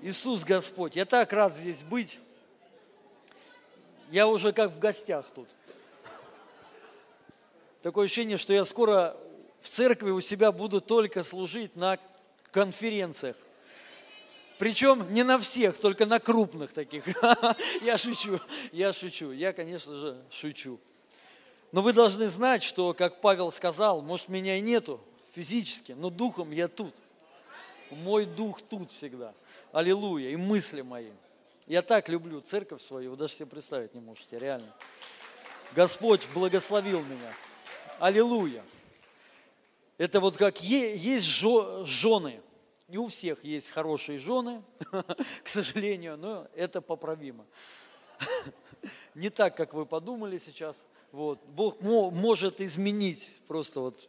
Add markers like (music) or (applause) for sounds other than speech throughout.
Иисус Господь, я так рад здесь быть. Я уже как в гостях тут. Такое ощущение, что я скоро в церкви у себя буду только служить на конференциях. Причем не на всех, только на крупных таких. (laughs) Я шучу, я шучу, я, конечно же, шучу. Но вы должны знать, что, как Павел сказал, может, меня и нету физически, но духом я тут. Мой дух тут всегда. Аллилуйя. И мысли мои. Я так люблю церковь свою, вы даже себе представить не можете, реально. Господь благословил меня. Аллилуйя. Это вот как есть жены. Не у всех есть хорошие жены, (laughs) к сожалению, но это поправимо. (laughs) Не так, как вы подумали сейчас. Вот. Бог может изменить просто вот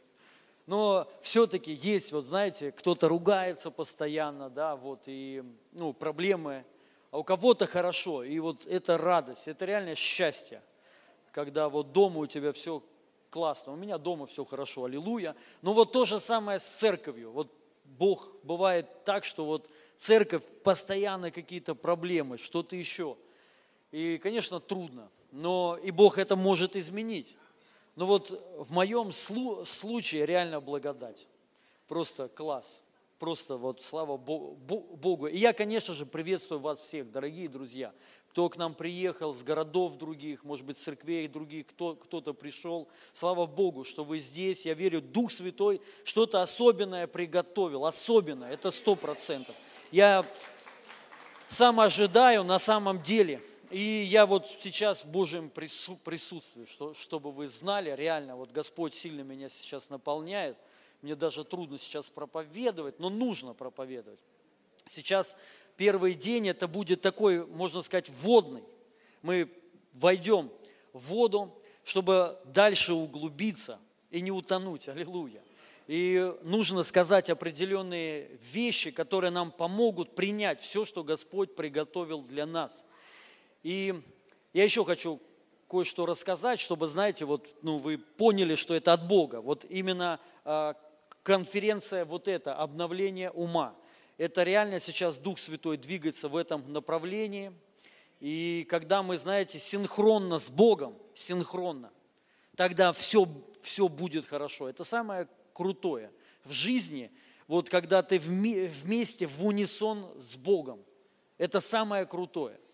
но все-таки есть, вот знаете, кто-то ругается постоянно, да, вот, и, ну, проблемы, а у кого-то хорошо, и вот это радость, это реально счастье, когда вот дома у тебя все классно, у меня дома все хорошо, аллилуйя, но вот то же самое с церковью, вот Бог бывает так, что вот церковь постоянно какие-то проблемы, что-то еще, и, конечно, трудно, но и Бог это может изменить. Но вот в моем случае реально благодать. Просто класс. Просто вот слава Богу. И я, конечно же, приветствую вас всех, дорогие друзья. Кто к нам приехал с городов других, может быть, церквей других, кто, кто-то пришел. Слава Богу, что вы здесь. Я верю, Дух Святой что-то особенное приготовил. Особенное, это сто процентов. Я сам ожидаю на самом деле – и я вот сейчас в Божьем присутствии, что, чтобы вы знали, реально, вот Господь сильно меня сейчас наполняет. Мне даже трудно сейчас проповедовать, но нужно проповедовать. Сейчас первый день это будет такой, можно сказать, водный. Мы войдем в воду, чтобы дальше углубиться и не утонуть. Аллилуйя. И нужно сказать определенные вещи, которые нам помогут принять все, что Господь приготовил для нас – и я еще хочу кое-что рассказать, чтобы, знаете, вот, ну, вы поняли, что это от Бога. Вот именно э, конференция вот эта, обновление ума. Это реально сейчас Дух Святой двигается в этом направлении. И когда мы, знаете, синхронно с Богом, синхронно, тогда все, все будет хорошо. Это самое крутое в жизни, вот когда ты вместе, в унисон с Богом. Это самое крутое –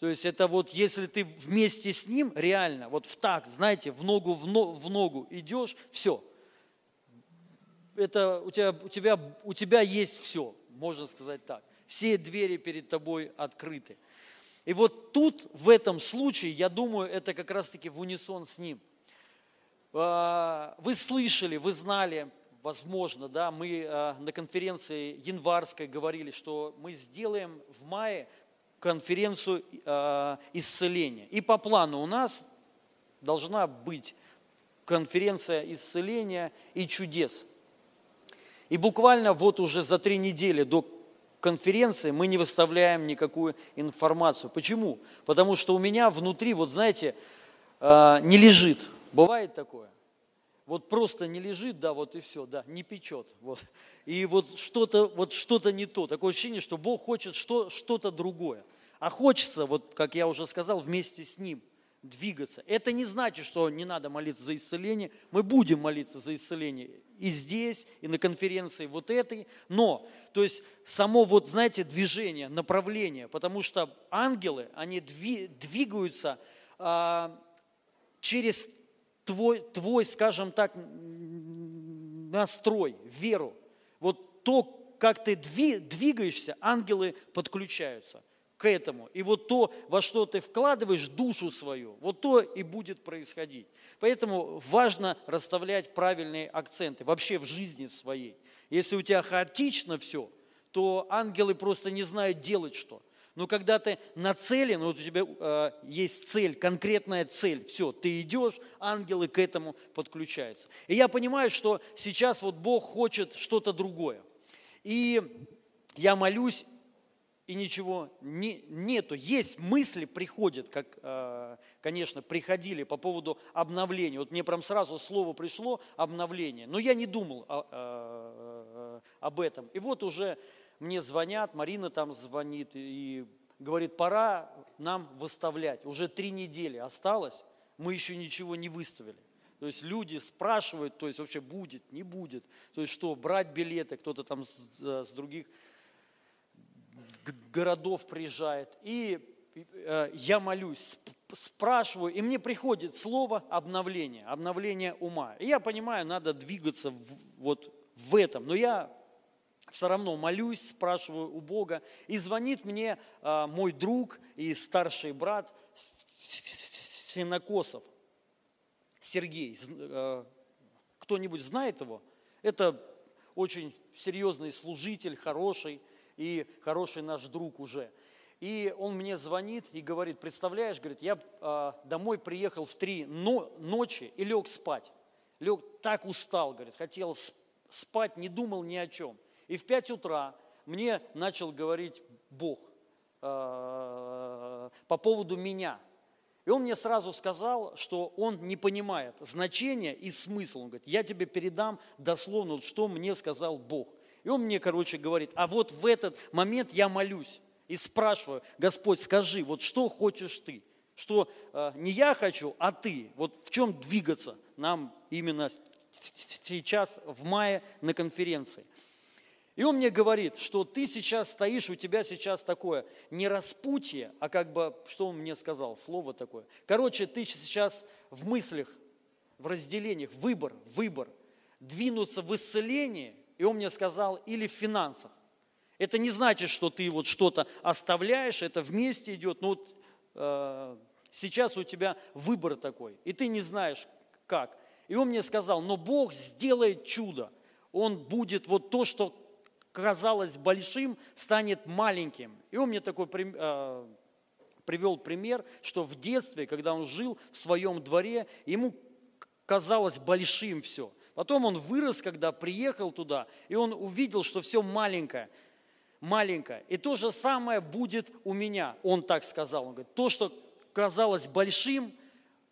то есть это вот если ты вместе с ним реально, вот в так, знаете, в ногу в, ногу, в ногу идешь, все. Это у тебя, у, тебя, у тебя есть все, можно сказать так. Все двери перед тобой открыты. И вот тут, в этом случае, я думаю, это как раз-таки в унисон с ним. А, вы слышали, вы знали, возможно, да, мы а, на конференции январской говорили, что мы сделаем в мае конференцию э, исцеления. И по плану у нас должна быть конференция исцеления и чудес. И буквально вот уже за три недели до конференции мы не выставляем никакую информацию. Почему? Потому что у меня внутри, вот знаете, э, не лежит. Бывает такое? Вот просто не лежит, да, вот и все, да, не печет. Вот. И вот что-то вот что не то. Такое ощущение, что Бог хочет что, что-то другое. А хочется, вот как я уже сказал, вместе с Ним двигаться. Это не значит, что не надо молиться за исцеление. Мы будем молиться за исцеление и здесь, и на конференции вот этой. Но, то есть, само вот, знаете, движение, направление, потому что ангелы, они двигаются а, через твой, твой, скажем так, настрой, веру. Вот то, как ты двигаешься, ангелы подключаются к этому. И вот то, во что ты вкладываешь душу свою, вот то и будет происходить. Поэтому важно расставлять правильные акценты вообще в жизни своей. Если у тебя хаотично все, то ангелы просто не знают делать что. Но когда ты нацелен, вот у тебя э, есть цель, конкретная цель, все, ты идешь, ангелы к этому подключаются. И я понимаю, что сейчас вот Бог хочет что-то другое. И я молюсь, и ничего не, нету. Есть мысли, приходят, как, э, конечно, приходили по поводу обновления. Вот мне прям сразу слово пришло обновление, но я не думал о, о, об этом. И вот уже мне звонят, Марина там звонит и говорит, пора нам выставлять. Уже три недели осталось, мы еще ничего не выставили. То есть люди спрашивают, то есть вообще будет, не будет. То есть что, брать билеты, кто-то там с, э, с других городов приезжает. И э, я молюсь, спрашиваю, и мне приходит слово обновление, обновление ума. И я понимаю, надо двигаться в, вот в этом. Но я все равно молюсь, спрашиваю у Бога. И звонит мне э, мой друг и старший брат Синокосов, Сергей. Э, кто-нибудь знает его? Это очень серьезный служитель, хороший и хороший наш друг уже. И он мне звонит и говорит, представляешь, говорит, я э, домой приехал в три но, ночи и лег спать. Лег так устал, говорит, хотел спать, не думал ни о чем. И в пять утра мне начал говорить Бог э, по поводу меня. И он мне сразу сказал, что он не понимает значения и смысл. Он говорит, я тебе передам дословно, что мне сказал Бог. И он мне, короче, говорит, а вот в этот момент я молюсь и спрашиваю, Господь, скажи, вот что хочешь ты? Что э, не я хочу, а ты. Вот в чем двигаться нам именно сейчас, в мае, на конференции. И он мне говорит, что ты сейчас стоишь, у тебя сейчас такое не распутье, а как бы, что он мне сказал, слово такое. Короче, ты сейчас в мыслях, в разделениях, выбор, выбор, двинуться в исцеление, и он мне сказал, или в финансах. Это не значит, что ты вот что-то оставляешь, это вместе идет. Но вот э, сейчас у тебя выбор такой, и ты не знаешь как. И он мне сказал, но Бог сделает чудо. Он будет вот то, что казалось большим, станет маленьким. И он мне такой э, привел пример, что в детстве, когда он жил в своем дворе, ему казалось большим все. Потом он вырос, когда приехал туда, и он увидел, что все маленькое – маленькое. И то же самое будет у меня, он так сказал. Он говорит, то, что казалось большим,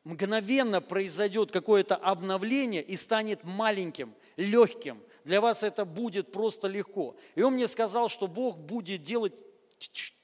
мгновенно произойдет какое-то обновление и станет маленьким, легким. Для вас это будет просто легко. И он мне сказал, что Бог будет делать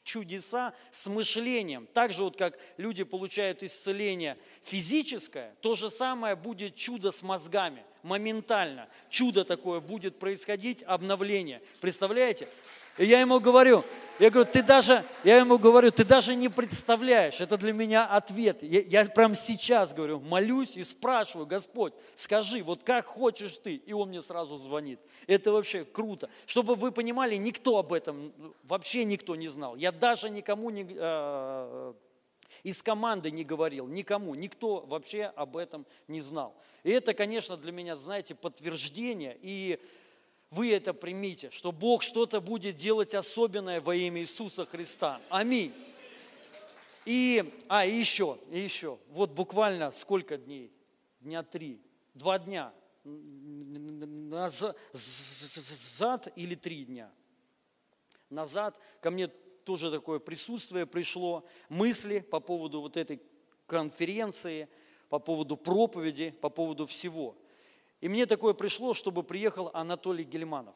чудеса с мышлением. Так же вот как люди получают исцеление физическое, то же самое будет чудо с мозгами. Моментально. Чудо такое будет происходить, обновление. Представляете? И я ему говорю, я говорю, ты даже, я ему говорю, ты даже не представляешь, это для меня ответ. Я, я прям сейчас говорю, молюсь и спрашиваю, Господь, скажи, вот как хочешь ты? И он мне сразу звонит. Это вообще круто. Чтобы вы понимали, никто об этом, вообще никто не знал. Я даже никому не, э, из команды не говорил, никому, никто вообще об этом не знал. И это, конечно, для меня, знаете, подтверждение и вы это примите, что Бог что-то будет делать особенное во имя Иисуса Христа. Аминь. И, а, и еще, и еще, вот буквально сколько дней? Дня три, два дня назад или три дня назад ко мне тоже такое присутствие пришло, мысли по поводу вот этой конференции, по поводу проповеди, по поводу всего – и мне такое пришло, чтобы приехал Анатолий Гельманов.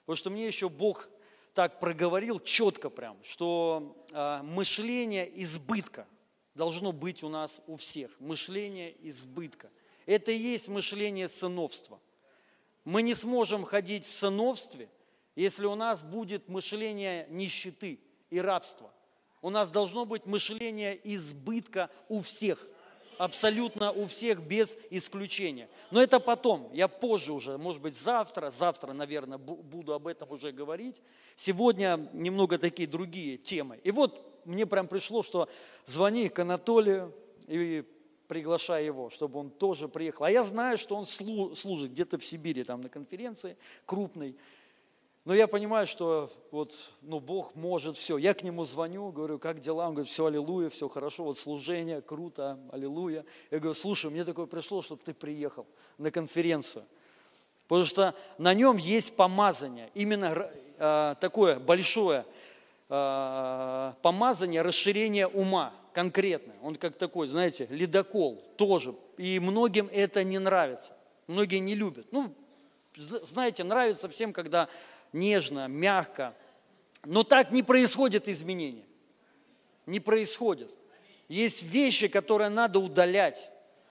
Потому что мне еще Бог так проговорил четко прям, что э, мышление избытка должно быть у нас у всех. Мышление избытка. Это и есть мышление сыновства. Мы не сможем ходить в сыновстве, если у нас будет мышление нищеты и рабства. У нас должно быть мышление избытка у всех – абсолютно у всех без исключения. Но это потом, я позже уже, может быть завтра, завтра, наверное, буду об этом уже говорить. Сегодня немного такие другие темы. И вот мне прям пришло, что звони к Анатолию и приглашай его, чтобы он тоже приехал. А я знаю, что он служит где-то в Сибири, там на конференции крупной. Но я понимаю, что вот, ну, Бог может все. Я к нему звоню, говорю, как дела? Он говорит, все, аллилуйя, все хорошо, вот служение, круто, аллилуйя. Я говорю, слушай, мне такое пришло, чтобы ты приехал на конференцию. Потому что на нем есть помазание, именно э, такое большое э, помазание, расширение ума конкретно. Он как такой, знаете, ледокол тоже. И многим это не нравится. Многие не любят. Ну, знаете, нравится всем, когда нежно, мягко, Но так не происходит изменения. Не происходит. Есть вещи, которые надо удалять.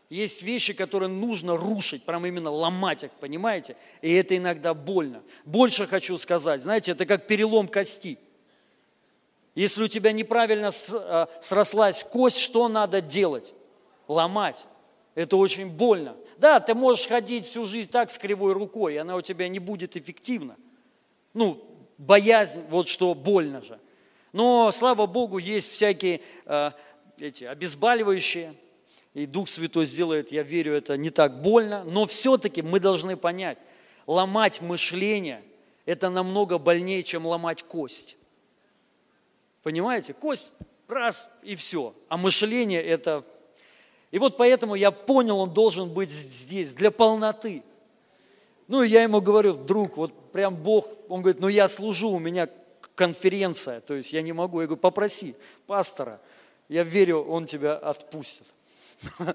Есть вещи, которые нужно рушить, прям именно ломать их, понимаете? И это иногда больно. Больше хочу сказать, знаете, это как перелом кости. Если у тебя неправильно а, срослась кость, что надо делать? Ломать. Это очень больно. Да, ты можешь ходить всю жизнь так с кривой рукой, и она у тебя не будет эффективна. Ну, боязнь, вот что больно же. Но, слава Богу, есть всякие э, эти обезболивающие, и Дух Святой сделает, я верю, это не так больно, но все-таки мы должны понять, ломать мышление – это намного больнее, чем ломать кость. Понимаете? Кость раз и все, а мышление – это и вот поэтому я понял, он должен быть здесь для полноты. Ну, я ему говорю, друг, вот прям Бог, он говорит, ну я служу, у меня конференция, то есть я не могу. Я говорю, попроси пастора, я верю, он тебя отпустит. (laughs)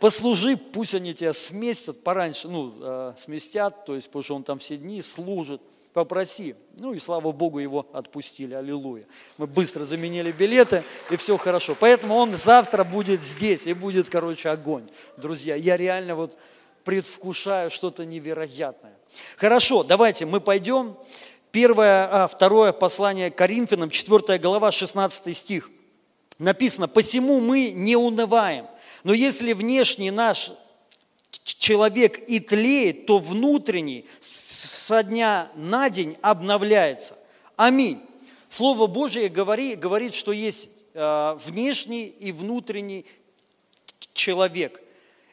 Послужи, пусть они тебя сместят пораньше, ну, э, сместят, то есть, потому что он там все дни служит попроси. Ну и слава Богу, его отпустили, аллилуйя. Мы быстро заменили билеты, и все хорошо. Поэтому он завтра будет здесь, и будет, короче, огонь. Друзья, я реально вот предвкушаю что-то невероятное. Хорошо, давайте мы пойдем. Первое, а, второе послание Коринфянам, 4 глава, 16 стих. Написано, «Посему мы не унываем, но если внешний наш человек и тлеет, то внутренний со дня на день обновляется. Аминь. Слово Божие говорит, говорит что есть э, внешний и внутренний человек.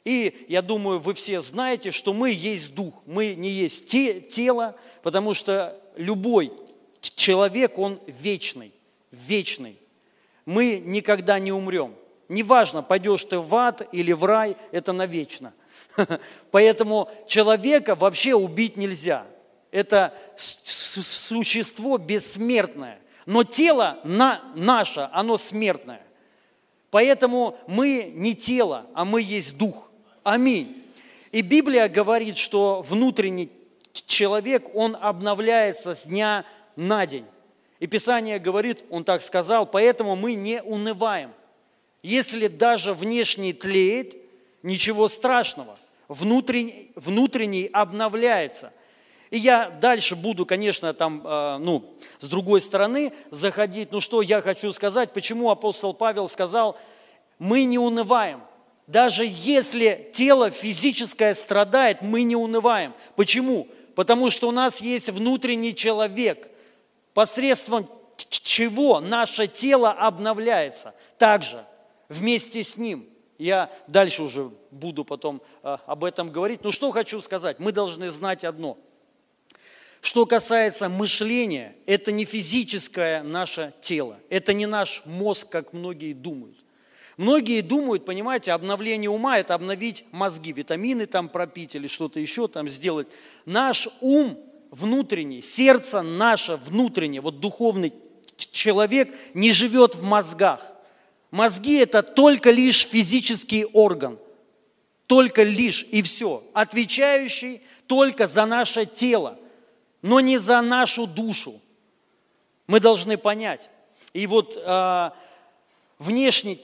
И я думаю, вы все знаете, что мы есть дух, мы не есть те, тело, потому что любой человек, он вечный, вечный. Мы никогда не умрем. Неважно, пойдешь ты в ад или в рай, это навечно. (laughs) Поэтому человека вообще убить нельзя это существо бессмертное. Но тело на, наше, оно смертное. Поэтому мы не тело, а мы есть дух. Аминь. И Библия говорит, что внутренний человек, он обновляется с дня на день. И Писание говорит, он так сказал, поэтому мы не унываем. Если даже внешний тлеет, ничего страшного. Внутренний, внутренний обновляется – и я дальше буду, конечно, там, э, ну, с другой стороны заходить. Ну, что я хочу сказать, почему апостол Павел сказал, мы не унываем. Даже если тело физическое страдает, мы не унываем. Почему? Потому что у нас есть внутренний человек, посредством чего наше тело обновляется. Также вместе с ним. Я дальше уже буду потом э, об этом говорить. Но что хочу сказать? Мы должны знать одно – что касается мышления, это не физическое наше тело, это не наш мозг, как многие думают. Многие думают, понимаете, обновление ума – это обновить мозги, витамины там пропить или что-то еще там сделать. Наш ум внутренний, сердце наше внутреннее, вот духовный человек не живет в мозгах. Мозги – это только лишь физический орган, только лишь и все, отвечающий только за наше тело но не за нашу душу. Мы должны понять. И вот э, внешний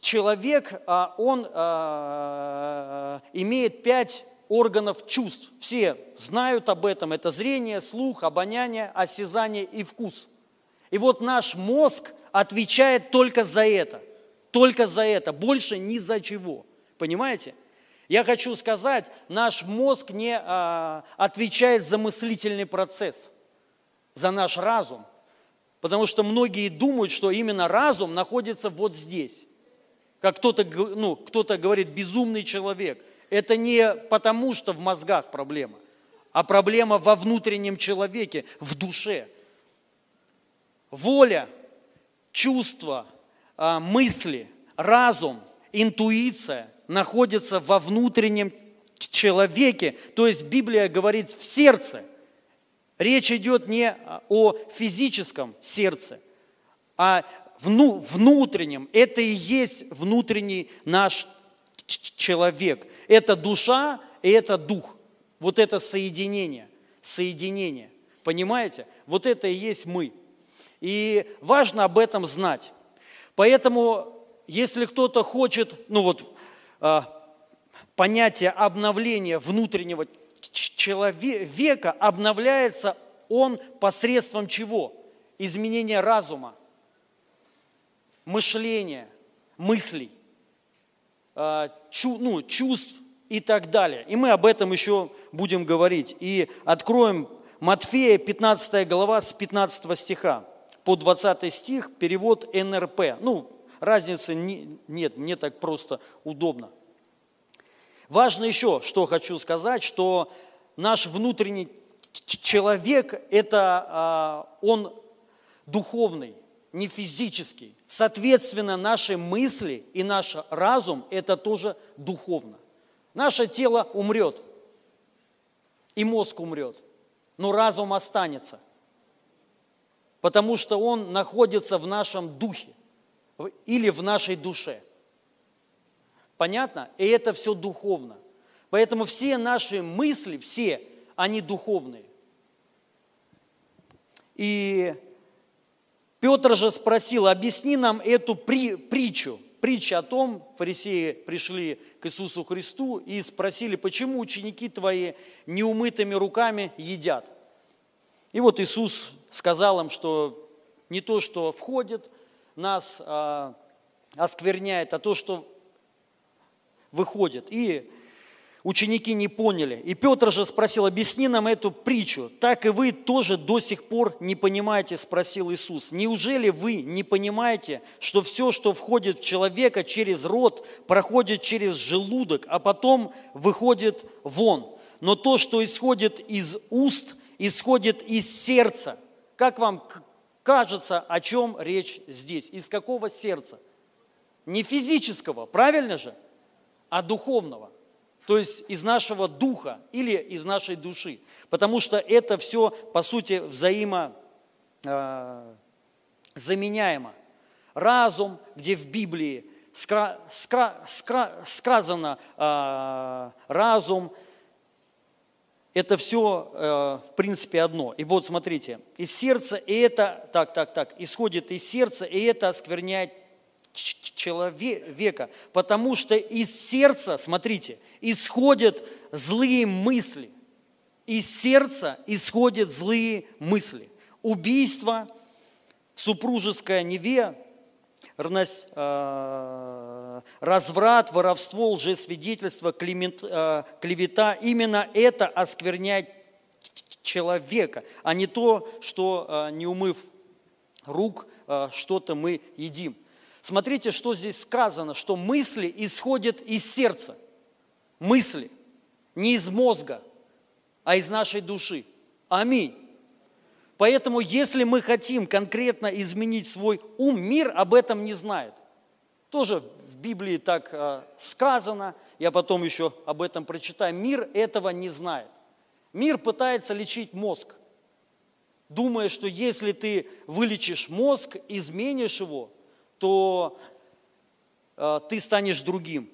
человек, э, он э, имеет пять органов чувств. Все знают об этом. Это зрение, слух, обоняние, осязание и вкус. И вот наш мозг отвечает только за это. Только за это. Больше ни за чего. Понимаете? Я хочу сказать, наш мозг не а, отвечает за мыслительный процесс, за наш разум. Потому что многие думают, что именно разум находится вот здесь. Как кто-то ну, кто говорит, безумный человек. Это не потому, что в мозгах проблема, а проблема во внутреннем человеке, в душе. Воля, чувства, а, мысли, разум, интуиция – находится во внутреннем человеке, то есть Библия говорит в сердце. Речь идет не о физическом сердце, а вну, внутреннем. Это и есть внутренний наш человек. Это душа и это дух. Вот это соединение. Соединение. Понимаете? Вот это и есть мы. И важно об этом знать. Поэтому, если кто-то хочет, ну вот, а, понятие обновления внутреннего человека обновляется он посредством чего? Изменения разума, мышления, мыслей, а, ну, чувств и так далее. И мы об этом еще будем говорить. И откроем Матфея, 15 глава, с 15 стиха по 20 стих, перевод НРП. Ну, разницы нет, мне так просто удобно. Важно еще, что хочу сказать, что наш внутренний человек, это а, он духовный, не физический. Соответственно, наши мысли и наш разум – это тоже духовно. Наше тело умрет, и мозг умрет, но разум останется, потому что он находится в нашем духе или в нашей душе. Понятно? И это все духовно. Поэтому все наши мысли, все, они духовные. И Петр же спросил, объясни нам эту при, притчу. Притча о том, фарисеи пришли к Иисусу Христу и спросили, почему ученики твои неумытыми руками едят. И вот Иисус сказал им, что не то, что входит, нас а, оскверняет, а то, что выходит. И ученики не поняли. И Петр же спросил, объясни нам эту притчу. Так и вы тоже до сих пор не понимаете, спросил Иисус. Неужели вы не понимаете, что все, что входит в человека через рот, проходит через желудок, а потом выходит вон? Но то, что исходит из уст, исходит из сердца. Как вам кажется, о чем речь здесь? Из какого сердца? Не физического, правильно же? А духовного то есть из нашего духа или из нашей души. Потому что это все, по сути, взаимозаменяемо. Э, Разум, где в Библии сказано э, разум, это все, э, в принципе, одно. И вот смотрите, из сердца, и это, так, так, так, исходит из сердца, и это оскверняет человека, потому что из сердца, смотрите, исходят злые мысли. Из сердца исходят злые мысли. Убийство, супружеская неве, э, разврат, воровство, лжесвидетельство, э, клевета. Именно это оскверняет человека, а не то, что э, не умыв рук, что-то мы едим. Смотрите, что здесь сказано, что мысли исходят из сердца. Мысли. Не из мозга, а из нашей души. Аминь. Поэтому, если мы хотим конкретно изменить свой ум, мир об этом не знает. Тоже в Библии так э, сказано, я потом еще об этом прочитаю. Мир этого не знает. Мир пытается лечить мозг, думая, что если ты вылечишь мозг, изменишь его, то э, ты станешь другим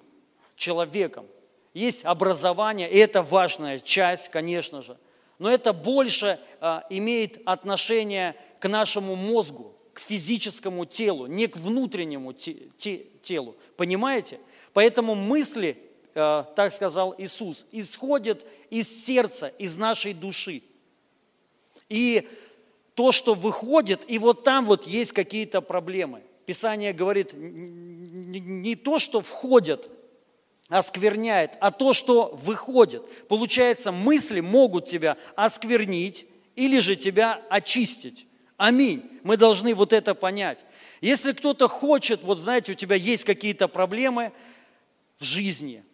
человеком. Есть образование, и это важная часть, конечно же. Но это больше э, имеет отношение к нашему мозгу, к физическому телу, не к внутреннему те, те, телу. Понимаете? Поэтому мысли, э, так сказал Иисус, исходят из сердца, из нашей души. И то, что выходит, и вот там вот есть какие-то проблемы. Писание говорит, не то, что входят, оскверняет, а то, что выходит. Получается, мысли могут тебя осквернить или же тебя очистить. Аминь. Мы должны вот это понять. Если кто-то хочет, вот знаете, у тебя есть какие-то проблемы в жизни,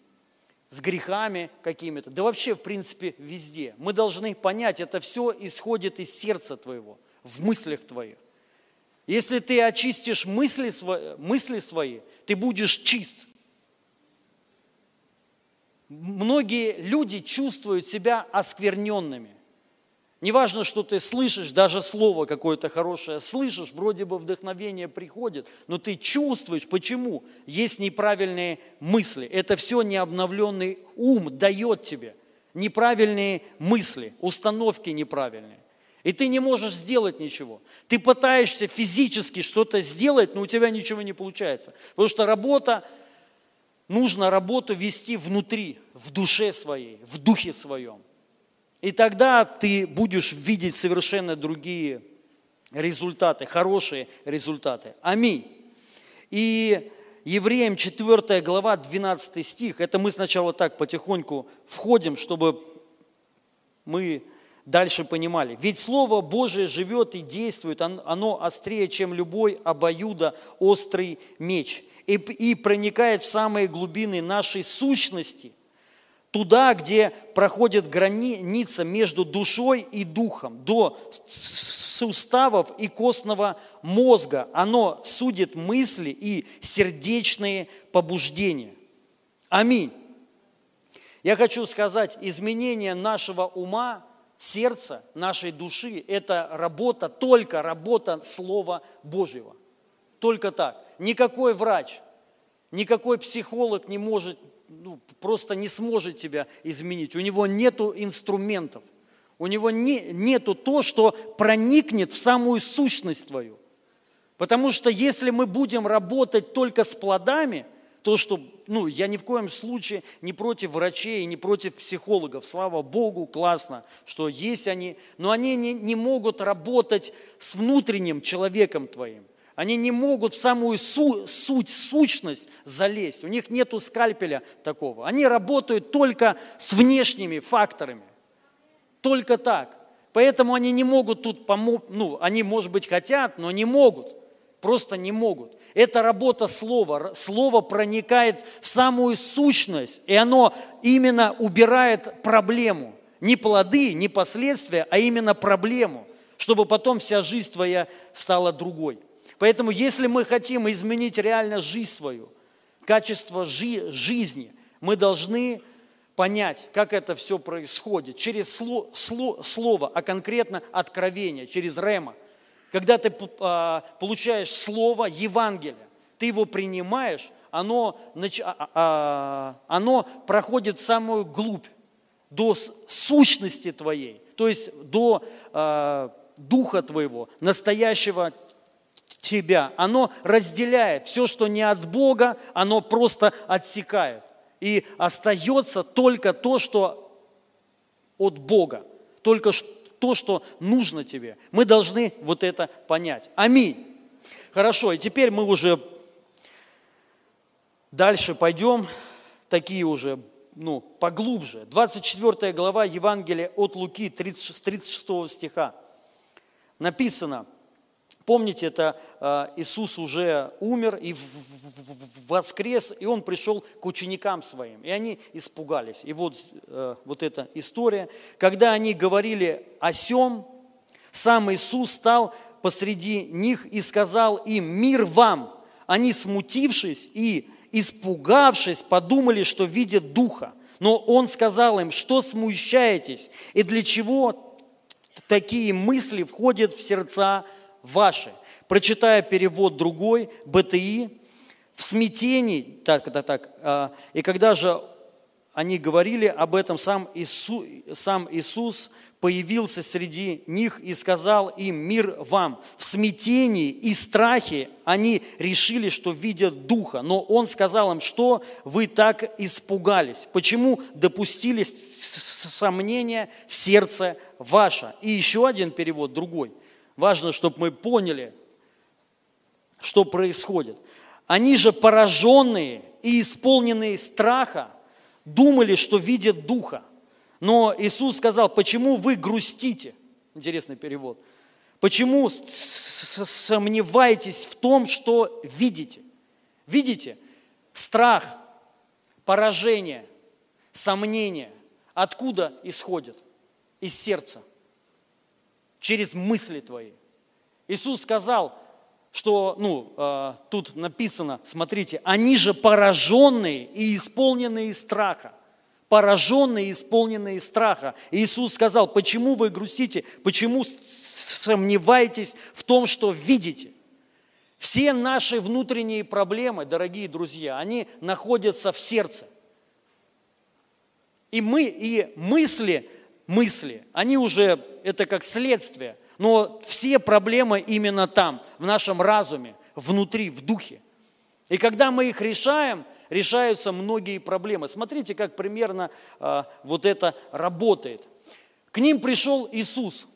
с грехами какими-то, да вообще, в принципе, везде. Мы должны понять, это все исходит из сердца твоего, в мыслях твоих. Если ты очистишь мысли, мысли свои, ты будешь чист. Многие люди чувствуют себя оскверненными. Неважно, что ты слышишь, даже слово какое-то хорошее слышишь, вроде бы вдохновение приходит, но ты чувствуешь, почему? Есть неправильные мысли. Это все необновленный ум дает тебе неправильные мысли, установки неправильные. И ты не можешь сделать ничего. Ты пытаешься физически что-то сделать, но у тебя ничего не получается. Потому что работа, нужно работу вести внутри, в душе своей, в духе своем. И тогда ты будешь видеть совершенно другие результаты, хорошие результаты. Аминь. И Евреям 4 глава, 12 стих, это мы сначала так потихоньку входим, чтобы мы дальше понимали. Ведь Слово Божие живет и действует, оно острее, чем любой обоюдо острый меч, и, и проникает в самые глубины нашей сущности, туда, где проходит граница между душой и духом, до суставов и костного мозга. Оно судит мысли и сердечные побуждения. Аминь. Я хочу сказать, изменение нашего ума, сердца, нашей души – это работа, только работа Слова Божьего. Только так. Никакой врач, никакой психолог не может ну, просто не сможет тебя изменить. У него нет инструментов. У него не, нету то, что проникнет в самую сущность твою. Потому что если мы будем работать только с плодами, то что, ну, я ни в коем случае не против врачей, не против психологов. Слава Богу, классно, что есть они, но они не, не могут работать с внутренним человеком твоим. Они не могут в самую су, суть, сущность залезть. У них нет скальпеля такого. Они работают только с внешними факторами. Только так. Поэтому они не могут тут помочь, ну, они, может быть, хотят, но не могут. Просто не могут. Это работа слова. Слово проникает в самую сущность, и оно именно убирает проблему. Не плоды, не последствия, а именно проблему, чтобы потом вся жизнь твоя стала другой. Поэтому если мы хотим изменить реально жизнь свою, качество жи- жизни, мы должны понять, как это все происходит через сло, сло, слово, а конкретно откровение, через рема. Когда ты а, получаешь слово Евангелия, ты его принимаешь, оно, а, а, оно проходит самую глубь, до сущности твоей, то есть до духа твоего, настоящего тебя. Оно разделяет все, что не от Бога, оно просто отсекает. И остается только то, что от Бога, только то, что нужно тебе. Мы должны вот это понять. Аминь. Хорошо, и теперь мы уже дальше пойдем, такие уже, ну, поглубже. 24 глава Евангелия от Луки, 36, 36 стиха. Написано – Помните, это э, Иисус уже умер и воскрес, и Он пришел к ученикам своим, и они испугались. И вот, э, вот эта история. Когда они говорили о сем, сам Иисус стал посреди них и сказал им, мир вам. Они, смутившись и испугавшись, подумали, что видят Духа. Но Он сказал им, что смущаетесь, и для чего такие мысли входят в сердца ваши. Прочитая перевод другой, БТИ, в смятении, так, так, так, а, и когда же они говорили об этом, сам Иисус, сам Иисус появился среди них и сказал им, мир вам. В смятении и страхе они решили, что видят Духа, но Он сказал им, что вы так испугались, почему допустили сомнения в сердце ваше. И еще один перевод, другой – Важно, чтобы мы поняли, что происходит. Они же пораженные и исполненные страха думали, что видят Духа. Но Иисус сказал, почему вы грустите? Интересный перевод. Почему сомневаетесь в том, что видите? Видите? Страх, поражение, сомнение. Откуда исходит? Из сердца через мысли твои. Иисус сказал, что, ну, э, тут написано, смотрите, они же пораженные и исполненные страха. Пораженные и исполненные страха. И Иисус сказал, почему вы грустите, почему сомневаетесь в том, что видите? Все наши внутренние проблемы, дорогие друзья, они находятся в сердце. И мы, и мысли мысли, они уже, это как следствие. Но все проблемы именно там, в нашем разуме, внутри, в духе. И когда мы их решаем, решаются многие проблемы. Смотрите, как примерно а, вот это работает. К ним пришел Иисус.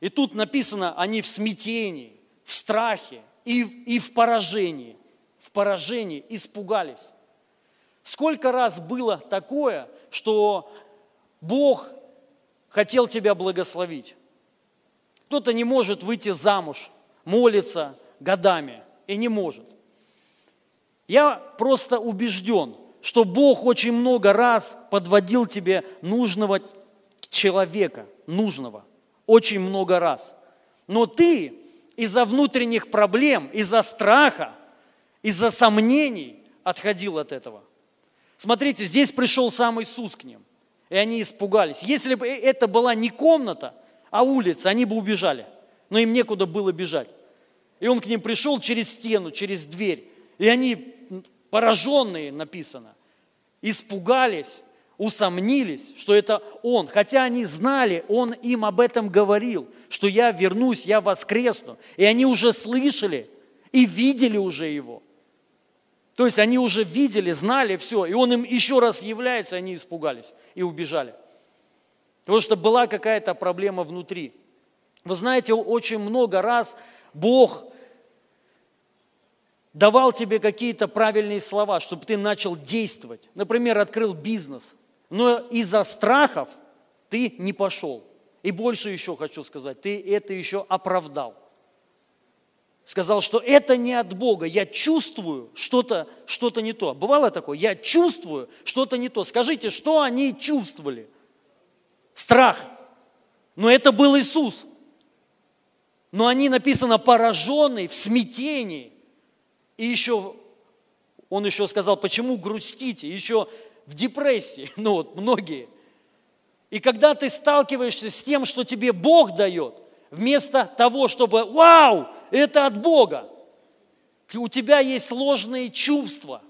И тут написано, они в смятении, в страхе и, и в поражении. В поражении испугались. Сколько раз было такое, что Бог хотел тебя благословить. Кто-то не может выйти замуж, молится годами и не может. Я просто убежден, что Бог очень много раз подводил тебе нужного человека, нужного, очень много раз. Но ты из-за внутренних проблем, из-за страха, из-за сомнений отходил от этого. Смотрите, здесь пришел сам Иисус к ним, и они испугались. Если бы это была не комната, а улица, они бы убежали, но им некуда было бежать. И он к ним пришел через стену, через дверь, и они пораженные, написано, испугались, усомнились, что это Он. Хотя они знали, Он им об этом говорил, что я вернусь, я воскресну. И они уже слышали и видели уже Его. То есть они уже видели, знали все, и Он им еще раз является, они испугались и убежали. Потому что была какая-то проблема внутри. Вы знаете, очень много раз Бог давал тебе какие-то правильные слова, чтобы ты начал действовать. Например, открыл бизнес, но из-за страхов ты не пошел. И больше еще хочу сказать, ты это еще оправдал. Сказал, что это не от Бога, я чувствую что-то что не то. Бывало такое? Я чувствую что-то не то. Скажите, что они чувствовали? Страх. Но это был Иисус. Но они написано пораженные, в смятении. И еще, он еще сказал, почему грустите, еще в депрессии, (laughs) ну вот многие. И когда ты сталкиваешься с тем, что тебе Бог дает, вместо того, чтобы, вау, это от Бога, у тебя есть сложные чувства,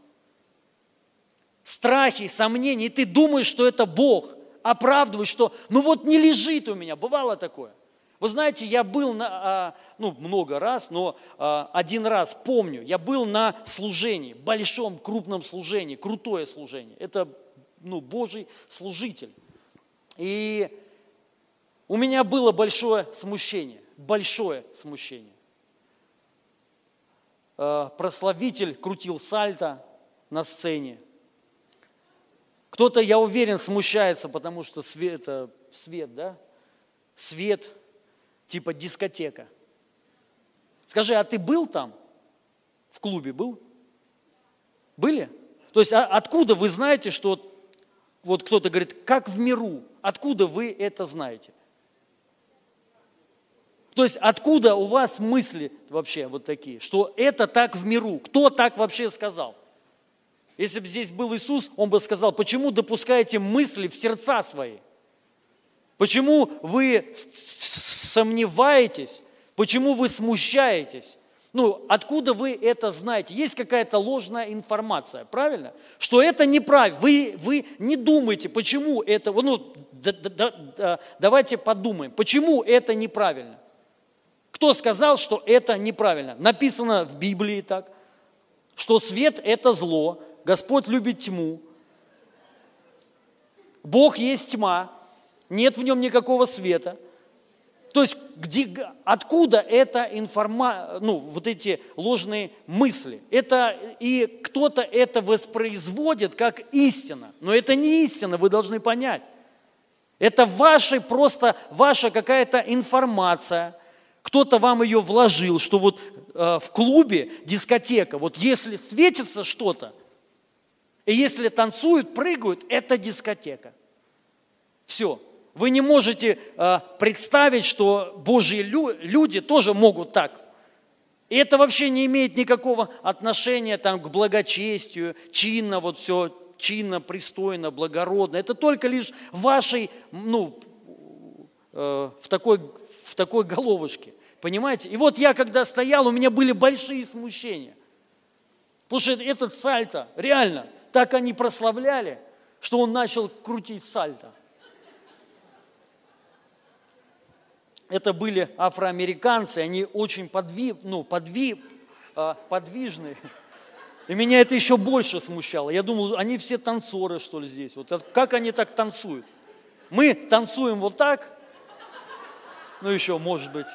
страхи, сомнения, и ты думаешь, что это Бог, оправдываешь, что ну вот не лежит у меня, бывало такое – вы знаете, я был, на, а, ну, много раз, но а, один раз помню, я был на служении, большом, крупном служении, крутое служение. Это, ну, Божий служитель. И у меня было большое смущение, большое смущение. А, прославитель крутил сальто на сцене. Кто-то, я уверен, смущается, потому что свет, это свет, да? Свет – типа дискотека. Скажи, а ты был там? В клубе был? Были? То есть а откуда вы знаете, что вот кто-то говорит, как в миру? Откуда вы это знаете? То есть откуда у вас мысли вообще вот такие, что это так в миру? Кто так вообще сказал? Если бы здесь был Иисус, Он бы сказал, почему допускаете мысли в сердца свои? Почему вы сомневаетесь? Почему вы смущаетесь? Ну, откуда вы это знаете? Есть какая-то ложная информация, правильно? Что это неправильно. Вы, вы не думаете, почему это... Ну, да, да, да, давайте подумаем, почему это неправильно? Кто сказал, что это неправильно? Написано в Библии так, что свет – это зло, Господь любит тьму, Бог есть тьма, нет в нем никакого света. То есть где, откуда эта информация, ну, вот эти ложные мысли? Это, и кто-то это воспроизводит как истина. Но это не истина, вы должны понять. Это ваша просто, ваша какая-то информация. Кто-то вам ее вложил, что вот э, в клубе дискотека, вот если светится что-то, и если танцуют, прыгают, это дискотека. Все. Вы не можете э, представить, что Божьи люди тоже могут так. И это вообще не имеет никакого отношения там, к благочестию, чинно, вот все чинно, пристойно, благородно. Это только лишь вашей, ну, э, в, такой, в такой головушке. Понимаете? И вот я, когда стоял, у меня были большие смущения. Потому что этот сальто, реально, так они прославляли, что он начал крутить сальто. это были афроамериканцы, они очень подви, ну, подви, а, подвижные. И меня это еще больше смущало. Я думал, они все танцоры, что ли, здесь. Вот как они так танцуют? Мы танцуем вот так, ну еще, может быть.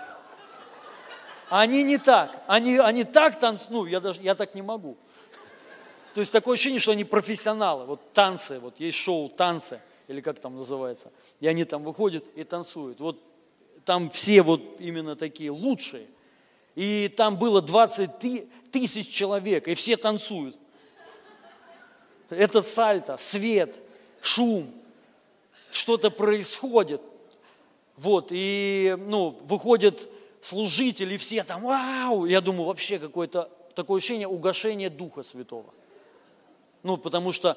Они не так. Они, они так танцуют, ну, я, даже, я так не могу. То есть такое ощущение, что они профессионалы. Вот танцы, вот есть шоу «Танцы», или как там называется. И они там выходят и танцуют. Вот там все вот именно такие лучшие. И там было 20 тысяч человек, и все танцуют. Этот сальто, свет, шум, что-то происходит. Вот, и, ну, выходят служители, все там, вау, я думаю, вообще какое-то такое ощущение угошения Духа Святого. Ну, потому что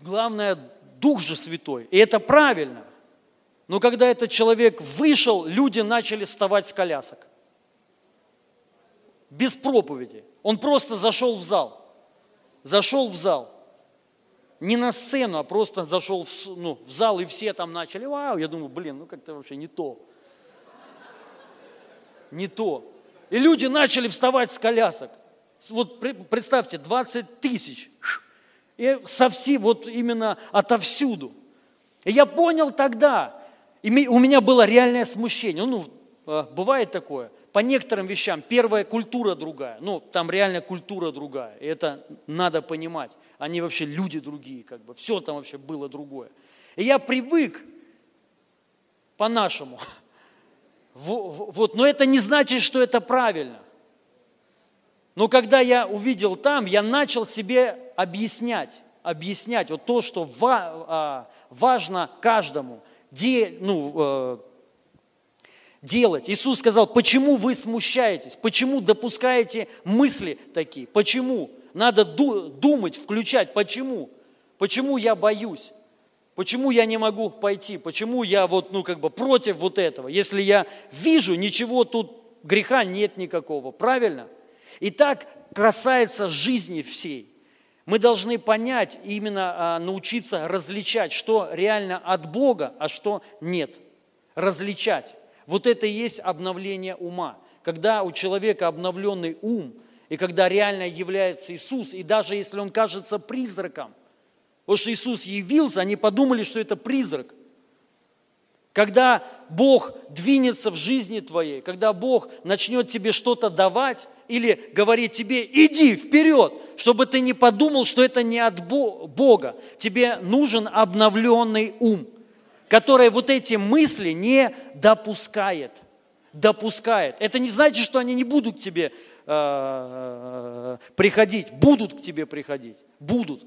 главное, Дух же Святой, и это правильно. Но когда этот человек вышел, люди начали вставать с колясок. Без проповеди. Он просто зашел в зал. Зашел в зал. Не на сцену, а просто зашел в, ну, в зал, и все там начали, вау, я думаю, блин, ну как-то вообще не то. Не то. И люди начали вставать с колясок. Вот представьте, 20 тысяч. И совсем, вот именно отовсюду. И я понял тогда, и у меня было реальное смущение. Ну, э, бывает такое. По некоторым вещам первая культура другая. Ну, там реально культура другая. И это надо понимать. Они вообще люди другие, как бы. Все там вообще было другое. И я привык по-нашему. (laughs) Вот, но это не значит, что это правильно. Но когда я увидел там, я начал себе объяснять, объяснять вот то, что а, важно каждому де, ну, э, делать. Иисус сказал, почему вы смущаетесь, почему допускаете мысли такие, почему? Надо думать, включать, почему? Почему я боюсь? Почему я не могу пойти? Почему я вот, ну, как бы против вот этого? Если я вижу, ничего тут, греха нет никакого, правильно? И так касается жизни всей. Мы должны понять, именно а, научиться различать, что реально от Бога, а что нет. Различать. Вот это и есть обновление ума. Когда у человека обновленный ум, и когда реально является Иисус, и даже если он кажется призраком, потому что Иисус явился, они подумали, что это призрак. Когда Бог двинется в жизни твоей, когда Бог начнет тебе что-то давать, или говорит тебе, иди вперед, чтобы ты не подумал, что это не от Бога. Тебе нужен обновленный ум, который вот эти мысли не допускает. Допускает. Это не значит, что они не будут к тебе э, приходить. Будут к тебе приходить. Будут.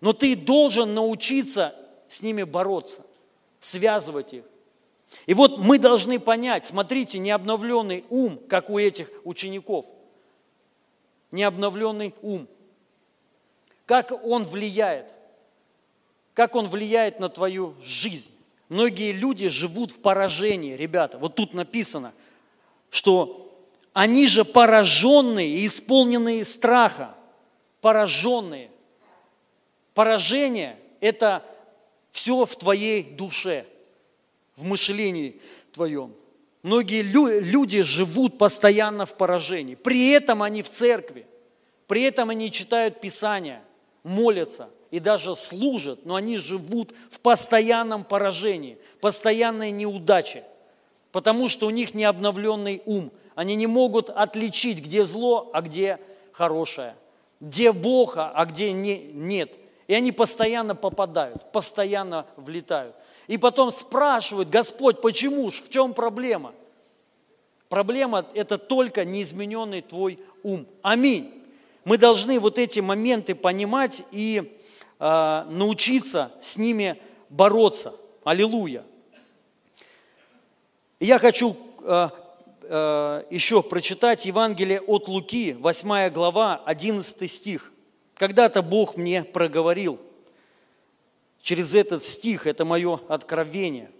Но ты должен научиться с ними бороться, связывать их. И вот мы должны понять, смотрите, необновленный ум, как у этих учеников – необновленный ум. Как он влияет? Как он влияет на твою жизнь? Многие люди живут в поражении, ребята. Вот тут написано, что они же пораженные и исполненные страха. Пораженные. Поражение – это все в твоей душе, в мышлении твоем. Многие люди живут постоянно в поражении. При этом они в церкви. При этом они читают Писание, молятся и даже служат, но они живут в постоянном поражении, постоянной неудаче, потому что у них не обновленный ум. Они не могут отличить, где зло, а где хорошее, где Бог, а где не, нет. И они постоянно попадают, постоянно влетают. И потом спрашивают, Господь, почему ж, в чем проблема? Проблема – это только неизмененный твой ум. Аминь. Мы должны вот эти моменты понимать и э, научиться с ними бороться. Аллилуйя. Я хочу э, э, еще прочитать Евангелие от Луки, 8 глава, 11 стих. Когда-то Бог мне проговорил – через этот стих, это мое откровение.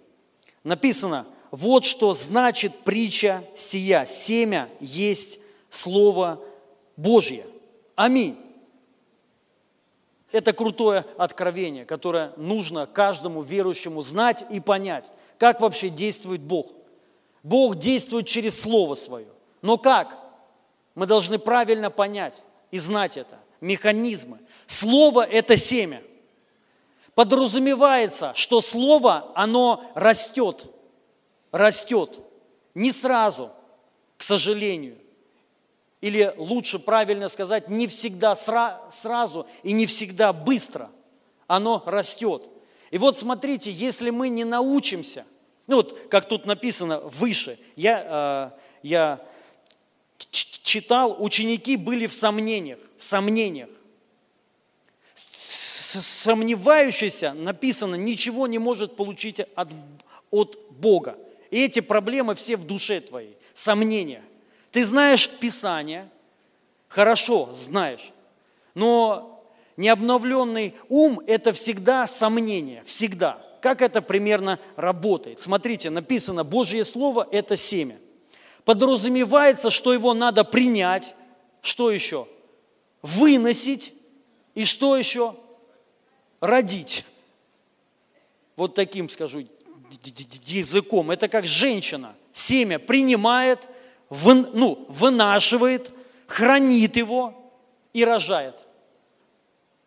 Написано, вот что значит притча сия. Семя есть Слово Божье. Аминь. Это крутое откровение, которое нужно каждому верующему знать и понять, как вообще действует Бог, Бог действует через Слово Свое. Но как? Мы должны правильно понять и знать это. Механизмы. Слово – это семя. Подразумевается, что Слово, оно растет. Растет. Не сразу, к сожалению. Или лучше правильно сказать, не всегда сра- сразу и не всегда быстро. Оно растет. И вот смотрите, если мы не научимся, ну вот как тут написано выше, я, э, я читал, ученики были в сомнениях, в сомнениях. Сомневающийся, написано, ничего не может получить от, от Бога. И эти проблемы все в душе твоей, сомнения. Ты знаешь Писание, хорошо знаешь, но необновленный ум – это всегда сомнение, всегда. Как это примерно работает? Смотрите, написано, Божье Слово – это семя. Подразумевается, что его надо принять. Что еще? Выносить. И что еще? Родить. Вот таким скажу языком. Это как женщина. Семя принимает, вы, ну, вынашивает, хранит его и рожает.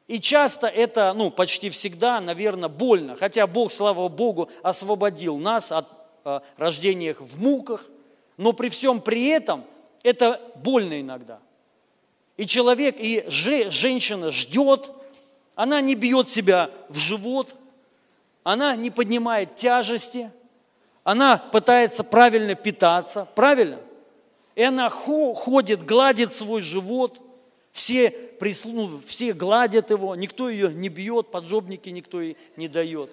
И часто это, ну, почти всегда, наверное, больно. Хотя Бог, слава Богу, освободил нас от э, рождения в муках, но при всем при этом это больно иногда. И человек, и же, женщина ждет, она не бьет себя в живот, она не поднимает тяжести, она пытается правильно питаться, правильно? И она ходит, гладит свой живот, все, ну, все гладят его, никто ее не бьет, поджобники никто ей не дает.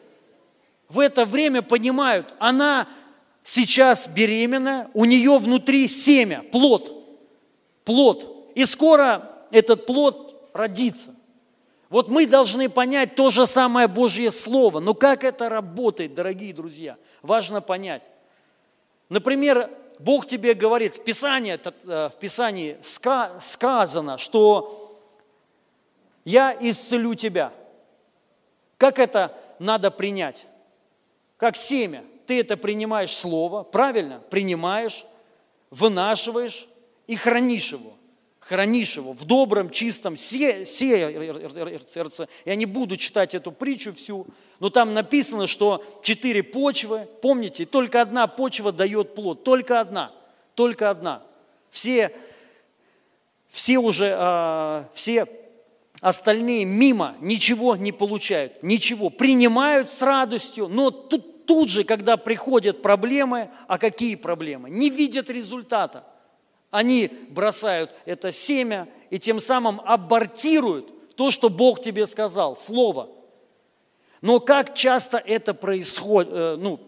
В это время понимают, она сейчас беременна, у нее внутри семя, плод, плод. И скоро этот плод родится. Вот мы должны понять то же самое Божье Слово. Но как это работает, дорогие друзья? Важно понять. Например, Бог тебе говорит, в Писании, э, в Писании сказано, что я исцелю тебя. Как это надо принять? Как семя. Ты это принимаешь слово, правильно? Принимаешь, вынашиваешь и хранишь его. Хранишь его в добром, чистом сердце. Я не буду читать эту притчу всю, но там написано, что четыре почвы, помните, только одна почва дает плод, только одна, только одна. Все, все уже, э, все остальные мимо ничего не получают, ничего, принимают с радостью, но тут, тут же, когда приходят проблемы, а какие проблемы? Не видят результата. Они бросают это семя и тем самым абортируют то, что Бог тебе сказал, Слово – но как часто это происходит, э, ну,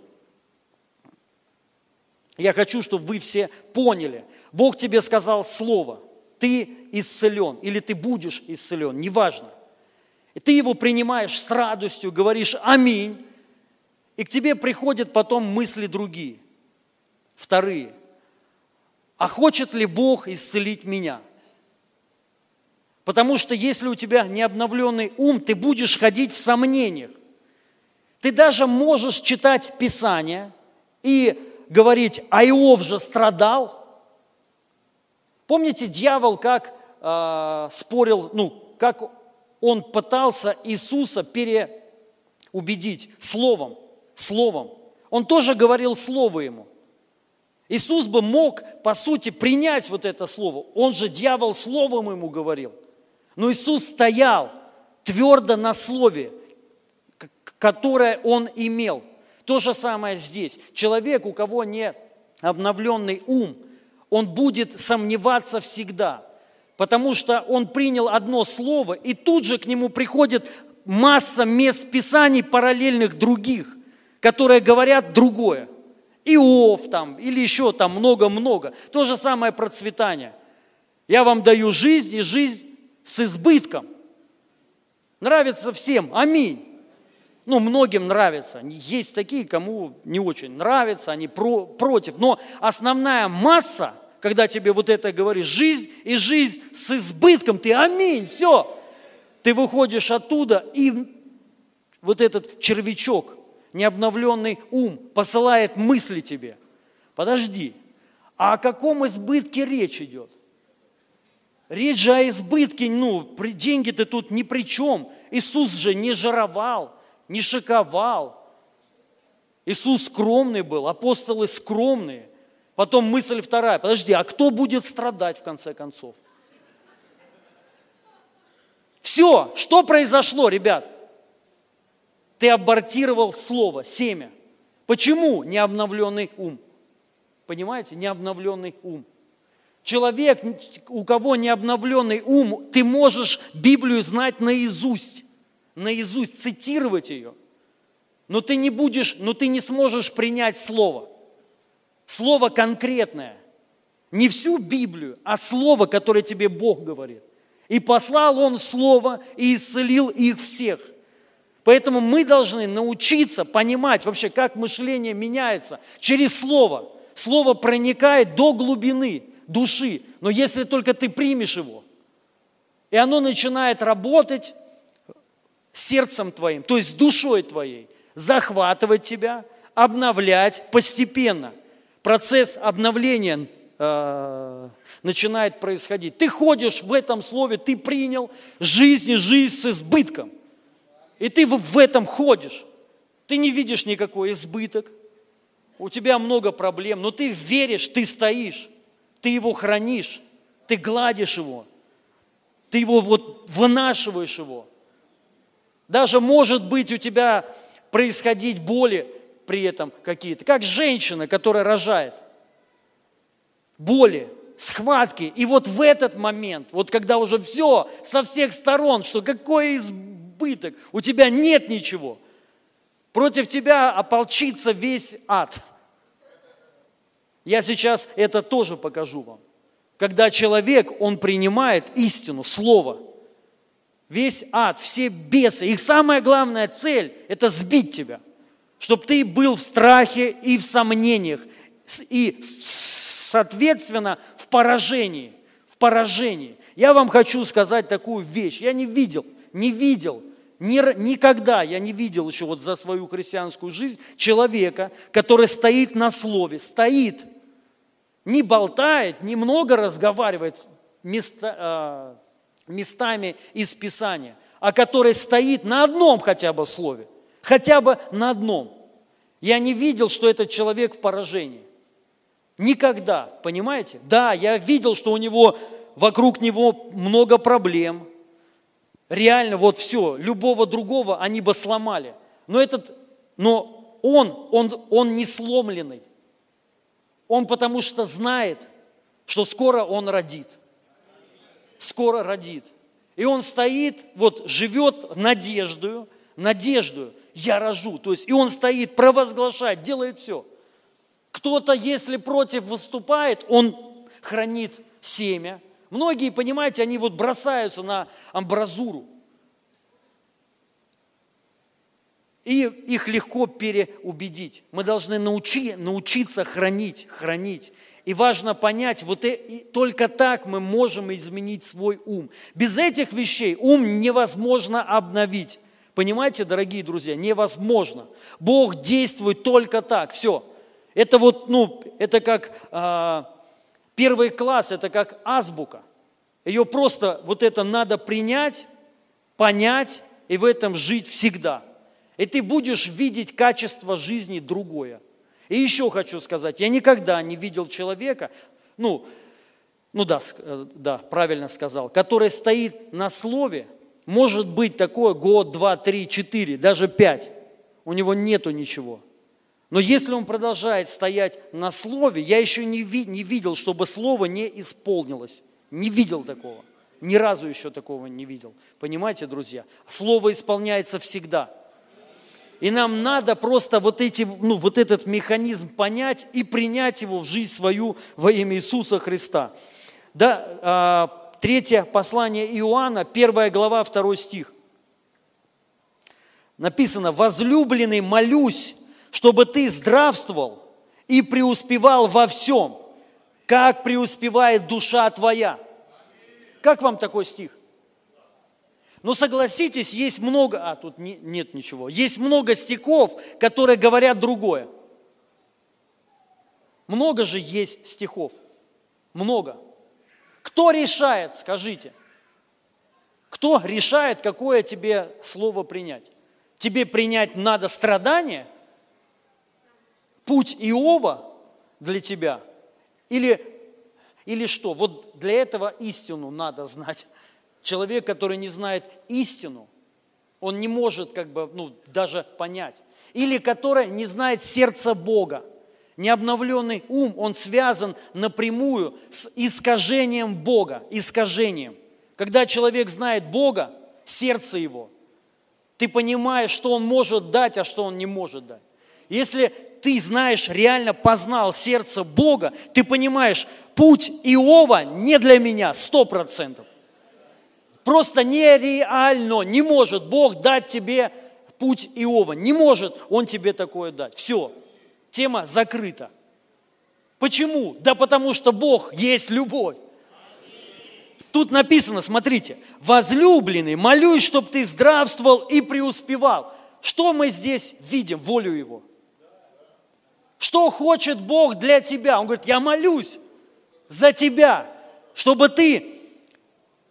я хочу, чтобы вы все поняли. Бог тебе сказал слово, ты исцелен, или ты будешь исцелен, неважно. И ты его принимаешь с радостью, говоришь «Аминь», и к тебе приходят потом мысли другие, вторые. А хочет ли Бог исцелить меня? Потому что если у тебя не обновленный ум, ты будешь ходить в сомнениях. Ты даже можешь читать Писание и говорить, а Иов же страдал. Помните, дьявол как э, спорил, ну, как он пытался Иисуса переубедить словом, словом. Он тоже говорил слово ему. Иисус бы мог, по сути, принять вот это слово. Он же дьявол словом ему говорил. Но Иисус стоял твердо на слове которое он имел. То же самое здесь. Человек, у кого не обновленный ум, он будет сомневаться всегда, потому что он принял одно слово, и тут же к нему приходит масса мест Писаний параллельных других, которые говорят другое. Иов там, или еще там много-много. То же самое процветание. Я вам даю жизнь и жизнь с избытком. Нравится всем. Аминь ну, многим нравится. Есть такие, кому не очень нравится, они про, против. Но основная масса, когда тебе вот это говоришь, жизнь и жизнь с избытком, ты аминь, все. Ты выходишь оттуда, и вот этот червячок, необновленный ум, посылает мысли тебе. Подожди, а о каком избытке речь идет? Речь же о избытке, ну, деньги-то тут ни при чем. Иисус же не жировал, не шиковал. Иисус скромный был, апостолы скромные. Потом мысль вторая, подожди, а кто будет страдать в конце концов? Все, что произошло, ребят? Ты абортировал слово, семя. Почему необновленный ум? Понимаете, необновленный ум. Человек, у кого необновленный ум, ты можешь Библию знать наизусть, наизусть, цитировать ее, но ты не будешь, но ты не сможешь принять слово. Слово конкретное. Не всю Библию, а слово, которое тебе Бог говорит. И послал Он слово и исцелил их всех. Поэтому мы должны научиться понимать вообще, как мышление меняется через слово. Слово проникает до глубины – души, но если только ты примешь его, и оно начинает работать сердцем твоим, то есть душой твоей, захватывать тебя, обновлять постепенно. Процесс обновления э, начинает происходить. Ты ходишь в этом слове, ты принял жизнь и жизнь с избытком. И ты в этом ходишь. Ты не видишь никакой избыток. У тебя много проблем, но ты веришь, ты стоишь ты его хранишь, ты гладишь его, ты его вот вынашиваешь его. Даже может быть у тебя происходить боли при этом какие-то, как женщина, которая рожает. Боли, схватки. И вот в этот момент, вот когда уже все со всех сторон, что какой избыток, у тебя нет ничего, против тебя ополчится весь ад – я сейчас это тоже покажу вам. Когда человек, он принимает истину, слово, весь ад, все бесы, их самая главная цель – это сбить тебя, чтобы ты был в страхе и в сомнениях, и, соответственно, в поражении. В поражении. Я вам хочу сказать такую вещь. Я не видел, не видел, ни, никогда я не видел еще вот за свою христианскую жизнь человека, который стоит на слове, стоит – не болтает, немного разговаривает места, э, местами из Писания, а который стоит на одном хотя бы слове, хотя бы на одном. Я не видел, что этот человек в поражении. Никогда, понимаете? Да, я видел, что у него вокруг него много проблем. Реально, вот все, любого другого они бы сломали. Но этот, но он, он, он не сломленный. Он потому что знает, что скоро он родит. Скоро родит. И он стоит, вот живет надеждою, надеждою, я рожу. То есть, и он стоит, провозглашает, делает все. Кто-то, если против выступает, он хранит семя. Многие, понимаете, они вот бросаются на амбразуру. И их легко переубедить. Мы должны научи, научиться хранить, хранить. И важно понять, вот и, только так мы можем изменить свой ум. Без этих вещей ум невозможно обновить. Понимаете, дорогие друзья, невозможно. Бог действует только так. Все. Это вот, ну, это как э, первый класс, это как азбука. Ее просто, вот это надо принять, понять и в этом жить всегда. И ты будешь видеть качество жизни другое. И еще хочу сказать, я никогда не видел человека, ну, ну да, э, да, правильно сказал, который стоит на слове, может быть такое год, два, три, четыре, даже пять, у него нету ничего. Но если он продолжает стоять на слове, я еще не, ви, не видел, чтобы слово не исполнилось. Не видел такого. Ни разу еще такого не видел. Понимаете, друзья? Слово исполняется всегда – и нам надо просто вот, эти, ну, вот этот механизм понять и принять его в жизнь свою во имя Иисуса Христа. Да, а, третье послание Иоанна, первая глава, второй стих. Написано, возлюбленный, молюсь, чтобы ты здравствовал и преуспевал во всем, как преуспевает душа твоя. Как вам такой стих? Но согласитесь, есть много, а тут не, нет ничего, есть много стихов, которые говорят другое. Много же есть стихов. Много. Кто решает, скажите? Кто решает, какое тебе слово принять? Тебе принять надо страдание? Путь Иова для тебя? Или, или что? Вот для этого истину надо знать. Человек, который не знает истину, он не может как бы, ну, даже понять. Или который не знает сердца Бога. Необновленный ум, он связан напрямую с искажением Бога, искажением. Когда человек знает Бога, сердце его, ты понимаешь, что он может дать, а что он не может дать. Если ты знаешь, реально познал сердце Бога, ты понимаешь, путь Иова не для меня, сто процентов. Просто нереально, не может Бог дать тебе путь Иова. Не может Он тебе такое дать. Все, тема закрыта. Почему? Да потому что Бог есть любовь. Тут написано, смотрите, возлюбленный, молюсь, чтобы ты здравствовал и преуспевал. Что мы здесь видим? Волю Его. Что хочет Бог для тебя? Он говорит, я молюсь за тебя, чтобы ты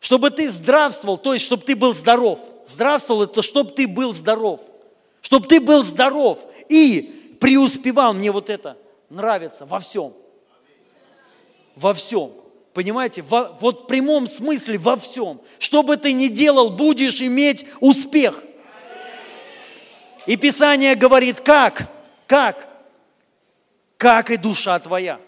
чтобы ты здравствовал, то есть, чтобы ты был здоров. Здравствовал это, чтобы ты был здоров. Чтобы ты был здоров и преуспевал. Мне вот это нравится во всем. Во всем. Понимаете? Во, вот в прямом смысле во всем. Что бы ты ни делал, будешь иметь успех. И Писание говорит, как? Как? Как и душа твоя.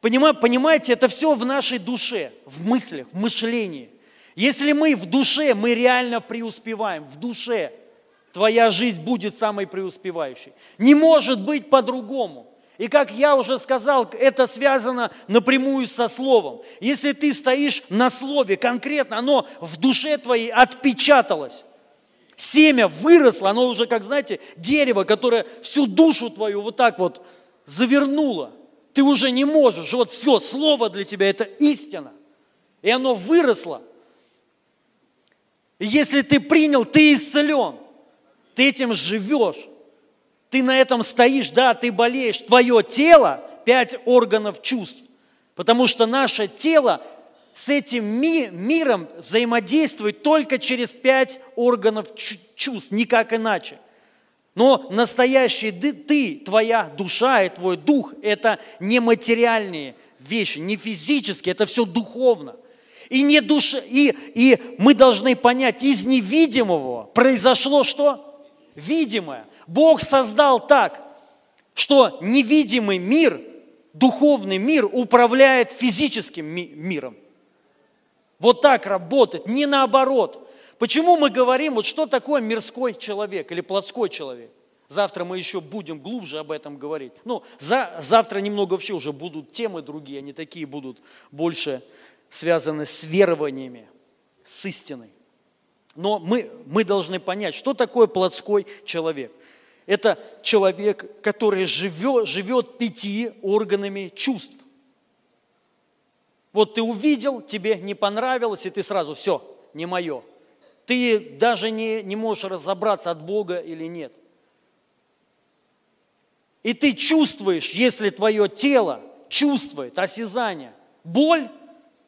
Понимаете, это все в нашей душе, в мыслях, в мышлении. Если мы в душе, мы реально преуспеваем, в душе, твоя жизнь будет самой преуспевающей. Не может быть по-другому. И как я уже сказал, это связано напрямую со словом. Если ты стоишь на слове конкретно, оно в душе твоей отпечаталось. Семя выросло, оно уже, как знаете, дерево, которое всю душу твою вот так вот завернуло. Ты уже не можешь. Вот все, слово для тебя – это истина. И оно выросло. И если ты принял, ты исцелен. Ты этим живешь. Ты на этом стоишь, да, ты болеешь. Твое тело – пять органов чувств. Потому что наше тело с этим ми миром взаимодействует только через пять органов чувств, никак иначе. Но настоящий ты, твоя душа и твой дух – это не материальные вещи, не физические, это все духовно. И, не душа, и, и мы должны понять, из невидимого произошло что? Видимое. Бог создал так, что невидимый мир, духовный мир управляет физическим ми миром. Вот так работает, не наоборот. Почему мы говорим, вот что такое мирской человек или плотской человек? Завтра мы еще будем глубже об этом говорить. Ну, за, завтра немного вообще уже будут темы другие, они такие будут больше связаны с верованиями, с истиной. Но мы, мы должны понять, что такое плотской человек. Это человек, который живет, живет пяти органами чувств. Вот ты увидел, тебе не понравилось, и ты сразу, все, не мое. Ты даже не, не можешь разобраться, от Бога или нет. И ты чувствуешь, если твое тело чувствует осязание, боль,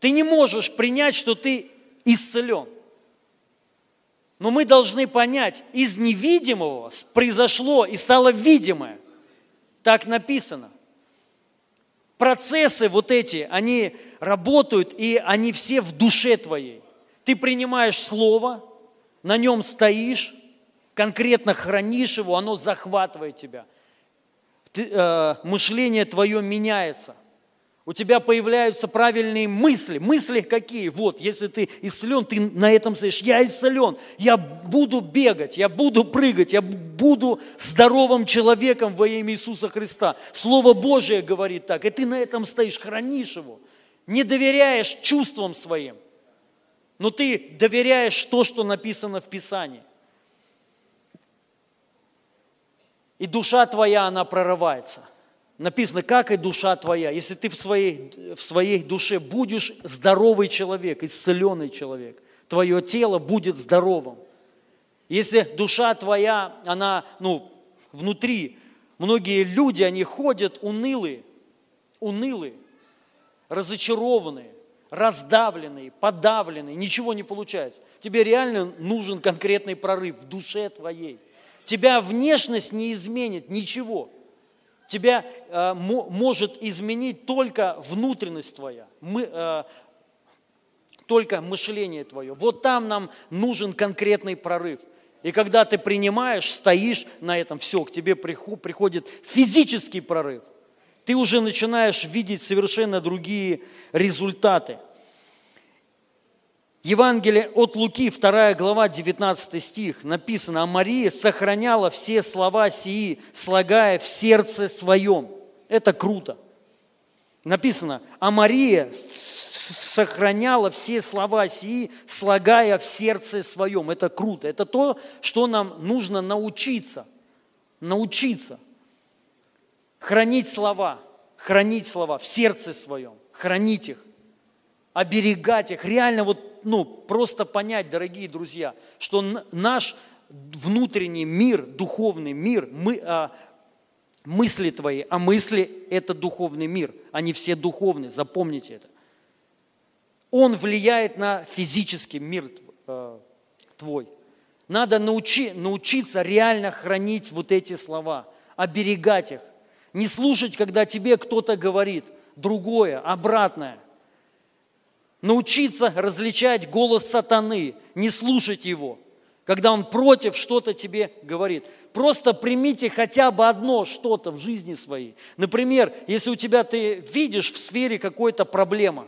ты не можешь принять, что ты исцелен. Но мы должны понять, из невидимого произошло и стало видимое. Так написано. Процессы вот эти, они работают, и они все в душе твоей. Ты принимаешь слово, на нем стоишь, конкретно хранишь его, оно захватывает тебя. Ты, э, мышление твое меняется. У тебя появляются правильные мысли. Мысли какие? Вот, если ты исцелен, ты на этом стоишь. Я исцелен, я буду бегать, я буду прыгать, я буду здоровым человеком во имя Иисуса Христа. Слово Божие говорит так, и ты на этом стоишь, хранишь его. Не доверяешь чувствам своим – но ты доверяешь то, что написано в Писании. И душа твоя, она прорывается. Написано, как и душа твоя. Если ты в своей, в своей душе будешь здоровый человек, исцеленный человек, твое тело будет здоровым. Если душа твоя, она ну, внутри Многие люди, они ходят унылые, унылые, разочарованные, раздавленные, подавленные, ничего не получается. Тебе реально нужен конкретный прорыв в душе твоей. Тебя внешность не изменит ничего. Тебя э, может изменить только внутренность твоя, мы, э, только мышление твое. Вот там нам нужен конкретный прорыв. И когда ты принимаешь, стоишь на этом, все, к тебе приходит физический прорыв. Ты уже начинаешь видеть совершенно другие результаты. Евангелие от Луки, 2 глава, 19 стих, написано, «А Мария сохраняла все слова сии, слагая в сердце своем». Это круто. Написано, «А Мария сохраняла все слова сии, слагая в сердце своем». Это круто. Это то, что нам нужно научиться. Научиться. Хранить слова, хранить слова в сердце своем, хранить их, оберегать их, реально вот ну, просто понять, дорогие друзья, что наш внутренний мир, духовный мир, мы, а, мысли твои, а мысли – это духовный мир, они все духовные, запомните это. Он влияет на физический мир э, твой. Надо научи, научиться реально хранить вот эти слова, оберегать их. Не слушать, когда тебе кто-то говорит другое, обратное – научиться различать голос сатаны, не слушать его, когда он против что-то тебе говорит. Просто примите хотя бы одно что-то в жизни своей. Например, если у тебя ты видишь в сфере какой-то проблема,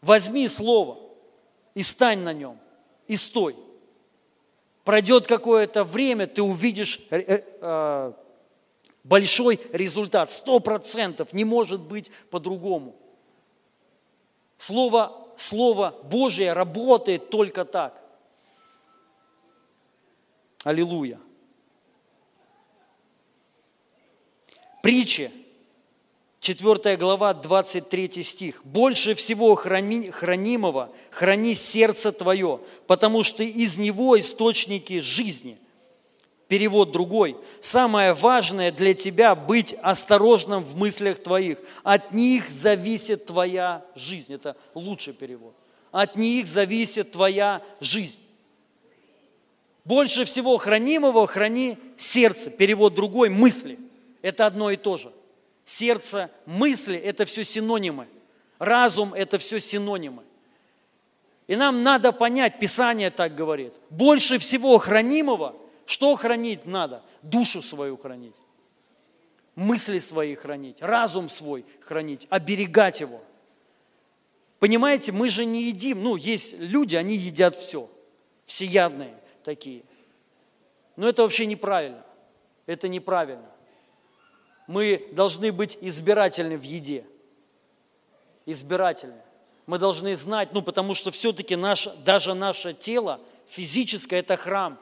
возьми слово и стань на нем, и стой. Пройдет какое-то время, ты увидишь э, э, э, большой результат. Сто процентов не может быть по-другому. Слово, Слово Божие работает только так. Аллилуйя. Притча, 4 глава, 23 стих. «Больше всего храни, хранимого храни сердце твое, потому что из него источники жизни» перевод другой. Самое важное для тебя быть осторожным в мыслях твоих. От них зависит твоя жизнь. Это лучший перевод. От них зависит твоя жизнь. Больше всего хранимого храни сердце. Перевод другой – мысли. Это одно и то же. Сердце, мысли – это все синонимы. Разум – это все синонимы. И нам надо понять, Писание так говорит. Больше всего хранимого – что хранить надо? Душу свою хранить, мысли свои хранить, разум свой хранить, оберегать его. Понимаете, мы же не едим, ну, есть люди, они едят все, всеядные такие. Но это вообще неправильно. Это неправильно. Мы должны быть избирательны в еде. Избирательны. Мы должны знать, ну, потому что все-таки наше, даже наше тело физическое – это храм –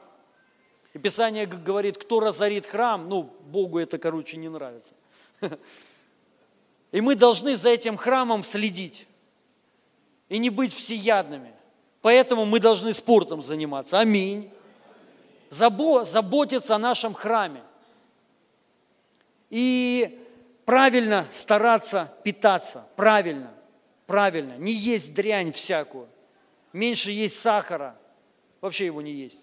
и Писание говорит, кто разорит храм, ну, Богу это, короче, не нравится. (laughs) И мы должны за этим храмом следить и не быть всеядными. Поэтому мы должны спортом заниматься. Аминь. Заботиться о нашем храме. И правильно стараться питаться. Правильно. Правильно. Не есть дрянь всякую. Меньше есть сахара. Вообще его не есть.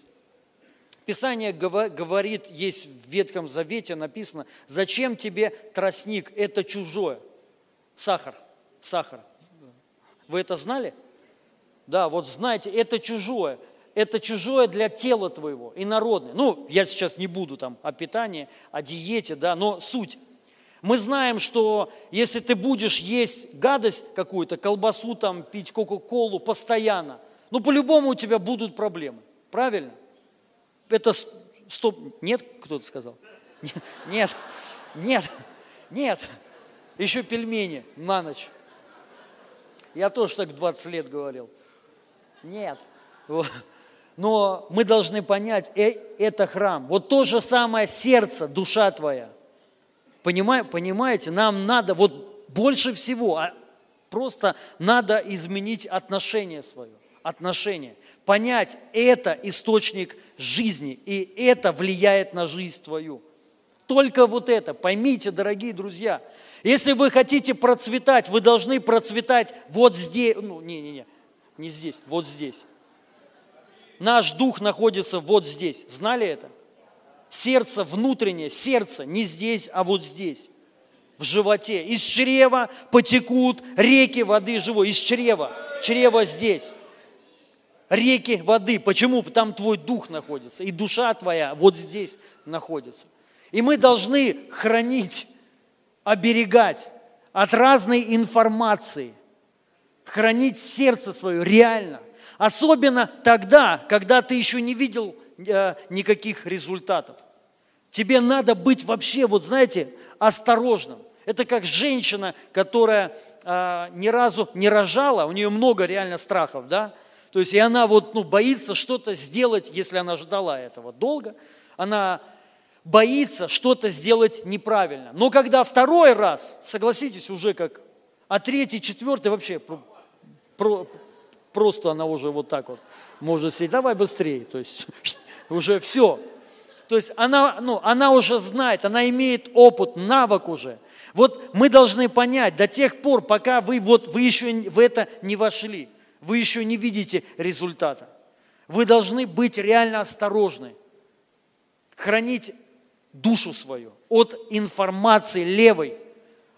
Писание говорит, есть в Ветхом Завете написано, зачем тебе тростник, это чужое. Сахар, сахар. Вы это знали? Да, вот знаете, это чужое. Это чужое для тела твоего, и народное. Ну, я сейчас не буду там о питании, о диете, да, но суть. Мы знаем, что если ты будешь есть гадость какую-то, колбасу там, пить кока-колу постоянно, ну, по-любому у тебя будут проблемы. Правильно? Это стоп, нет, кто-то сказал? Нет, нет, нет, еще пельмени на ночь. Я тоже так 20 лет говорил. Нет. Но мы должны понять, э, это храм. Вот то же самое сердце, душа твоя. Понимаете, нам надо, вот больше всего, а просто надо изменить отношение свое отношения. Понять, это источник жизни, и это влияет на жизнь твою. Только вот это. Поймите, дорогие друзья. Если вы хотите процветать, вы должны процветать вот здесь. Ну, не-не-не, не здесь, вот здесь. Наш дух находится вот здесь. Знали это? Сердце внутреннее, сердце не здесь, а вот здесь, в животе. Из чрева потекут реки воды живой. Из чрева. Чрево здесь. Реки воды. Почему? Там твой дух находится. И душа твоя вот здесь находится. И мы должны хранить, оберегать от разной информации, хранить сердце свое реально. Особенно тогда, когда ты еще не видел э, никаких результатов. Тебе надо быть вообще, вот знаете, осторожным. Это как женщина, которая э, ни разу не рожала, у нее много реально страхов, да? То есть и она вот ну, боится что-то сделать, если она ждала этого долго, она боится что-то сделать неправильно. Но когда второй раз, согласитесь, уже как, а третий, четвертый вообще про, про, просто она уже вот так вот может сидеть, давай быстрее, то есть (laughs) уже все. То есть она, ну, она уже знает, она имеет опыт, навык уже. Вот мы должны понять, до тех пор, пока вы, вот, вы еще в это не вошли, вы еще не видите результата. Вы должны быть реально осторожны, хранить душу свою от информации левой,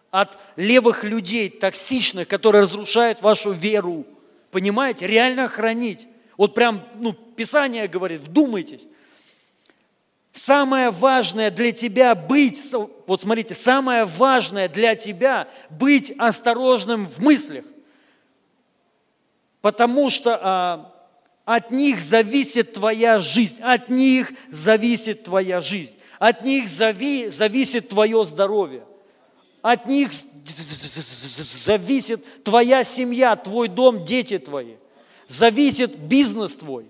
от левых людей, токсичных, которые разрушают вашу веру. Понимаете? Реально хранить. Вот прям, ну, Писание говорит, вдумайтесь. Самое важное для тебя быть, вот смотрите, самое важное для тебя быть осторожным в мыслях, потому что а, от них зависит твоя жизнь, от них зависит твоя жизнь, от них зави, зависит твое здоровье, от них зависит твоя семья, твой дом, дети твои, зависит бизнес твой,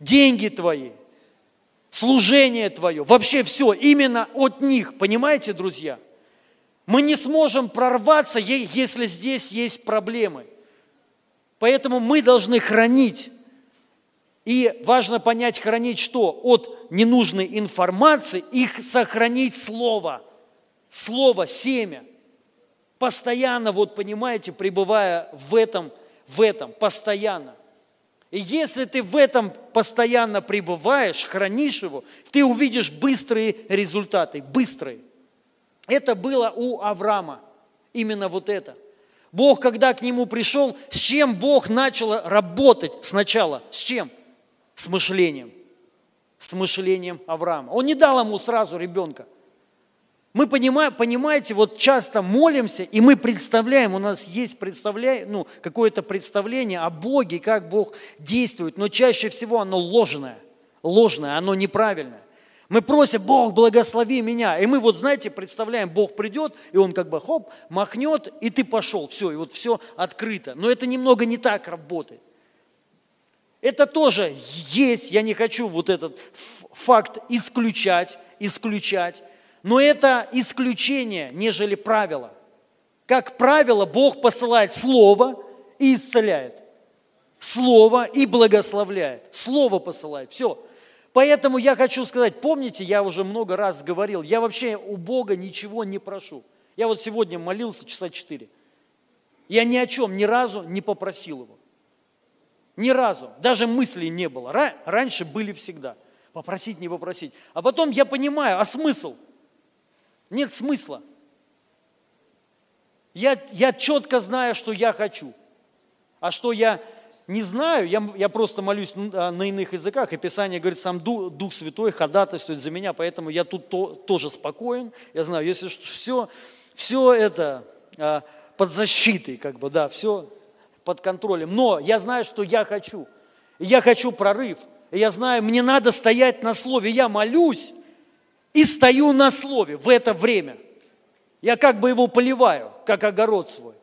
деньги твои – служение твое, вообще все, именно от них, понимаете, друзья? Мы не сможем прорваться, если здесь есть проблемы. Поэтому мы должны хранить. И важно понять, хранить что? От ненужной информации, их сохранить слово. Слово, семя. Постоянно, вот понимаете, пребывая в этом, в этом, постоянно. И если ты в этом постоянно пребываешь, хранишь его, ты увидишь быстрые результаты, быстрые. Это было у Авраама, именно вот это. Бог, когда к нему пришел, с чем Бог начал работать сначала? С чем? С мышлением. С мышлением Авраама. Он не дал ему сразу ребенка. Мы понимаем, понимаете, вот часто молимся, и мы представляем, у нас есть представля... ну, какое-то представление о Боге, как Бог действует, но чаще всего оно ложное, ложное, оно неправильное. Мы просим, Бог, благослови меня. И мы вот, знаете, представляем, Бог придет, и Он как бы хоп, махнет, и ты пошел, все, и вот все открыто. Но это немного не так работает. Это тоже есть, я не хочу вот этот факт исключать, исключать. Но это исключение, нежели правило. Как правило, Бог посылает Слово и исцеляет. Слово и благословляет. Слово посылает. Все. Поэтому я хочу сказать, помните, я уже много раз говорил, я вообще у Бога ничего не прошу. Я вот сегодня молился часа четыре. Я ни о чем ни разу не попросил его. Ни разу. Даже мыслей не было. Раньше были всегда. Попросить, не попросить. А потом я понимаю, а смысл – нет смысла. Я, я четко знаю, что я хочу. А что я не знаю, я, я просто молюсь на, на иных языках, и Писание говорит, сам Дух, Дух Святой ходатайствует за меня, поэтому я тут то, тоже спокоен. Я знаю, если все, все это а, под защитой, как бы, да, все под контролем. Но я знаю, что я хочу. я хочу прорыв. Я знаю, мне надо стоять на слове. Я молюсь, и стою на слове в это время. Я как бы его поливаю, как огород свой.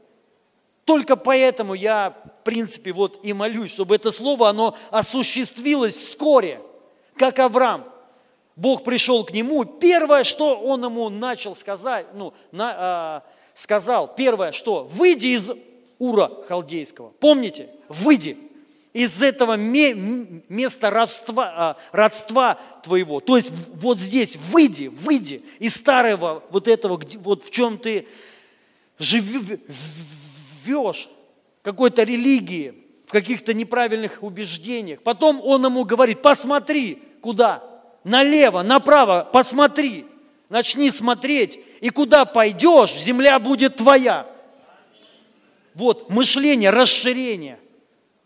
Только поэтому я, принципе, вот и молюсь, чтобы это слово, оно осуществилось вскоре, как Авраам. Бог пришел к нему, первое, что он ему начал сказать, ну, на, а, сказал, первое, что, выйди из Ура Халдейского. Помните? Выйди. из этого места родства, а, родства твоего. То есть вот здесь выйди, выйди из старого вот этого, вот в чем ты живешь, какой-то религии, в каких-то неправильных убеждениях. Потом он ему говорит, посмотри, куда? Налево, направо, посмотри. Начни смотреть, и куда пойдешь, земля будет твоя. Вот, мышление, расширение.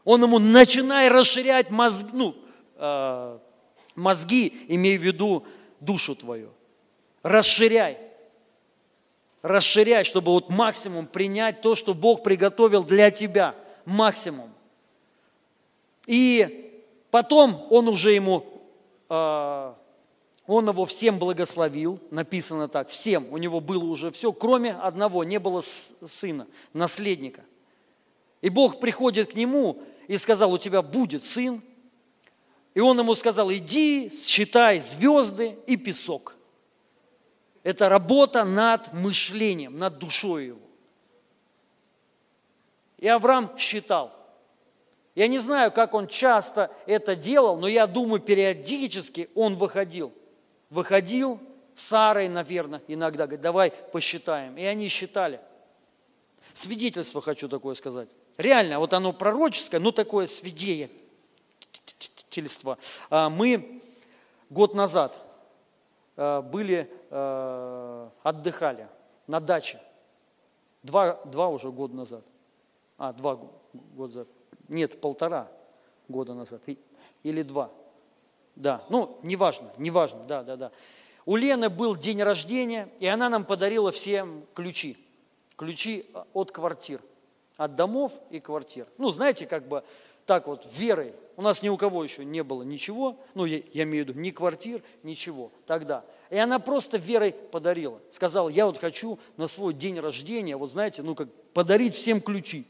Он ему начинает расширять мозг, ну, э, мозги, имея в виду душу твою. Расширяй. Расширяй, чтобы вот максимум принять то, что Бог приготовил для тебя. Максимум. И потом он уже ему, э, он его всем благословил, написано так, всем, у него было уже все, кроме одного, не было сына, наследника. И Бог приходит к нему и сказал, у тебя будет сын. И он ему сказал, иди, считай звезды и песок. Это работа над мышлением, над душой его. И Авраам считал. Я не знаю, как он часто это делал, но я думаю, периодически он выходил. Выходил с Сарой, наверное, иногда, говорит, давай посчитаем. И они считали. Свидетельство хочу такое сказать. Реально, вот оно пророческое, но такое свидетельство. А, мы год назад были, а, отдыхали на даче. Два, два уже года назад. А, два года назад. Нет, полтора года назад. Или два. Да, ну, неважно, неважно, да, да, да. У Лены был день рождения, и она нам подарила всем ключи. Ключи от квартир от домов и квартир. Ну, знаете, как бы так вот, верой. У нас ни у кого еще не было ничего, ну, я, я имею в виду, ни квартир, ничего тогда. И она просто верой подарила. Сказала, я вот хочу на свой день рождения, вот знаете, ну, как подарить всем ключи.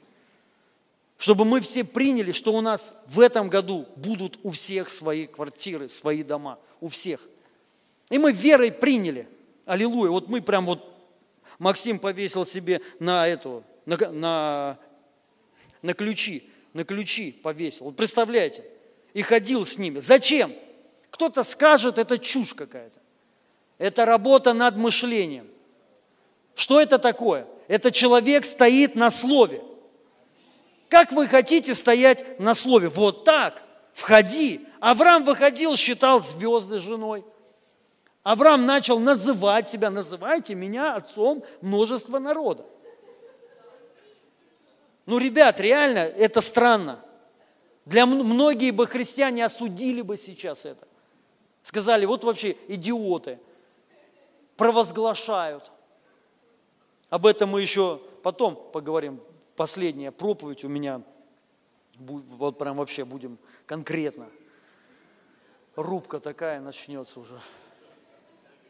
Чтобы мы все приняли, что у нас в этом году будут у всех свои квартиры, свои дома, у всех. И мы верой приняли. Аллилуйя. Вот мы прям вот, Максим повесил себе на эту на, на, на ключи, на ключи повесил. Вот представляете, и ходил с ними. Зачем? Кто-то скажет, это чушь какая-то. Это работа над мышлением. Что это такое? Это человек стоит на слове. Как вы хотите стоять на слове? Вот так. Входи. Авраам выходил, считал звезды женой. Авраам начал называть себя, называйте меня отцом множества народа. Ну, ребят, реально, это странно. Для многие бы христиане осудили бы сейчас это. Сказали, вот вообще идиоты, провозглашают. Об этом мы еще потом поговорим. Последняя проповедь у меня, вот прям вообще будем конкретно. Рубка такая начнется уже.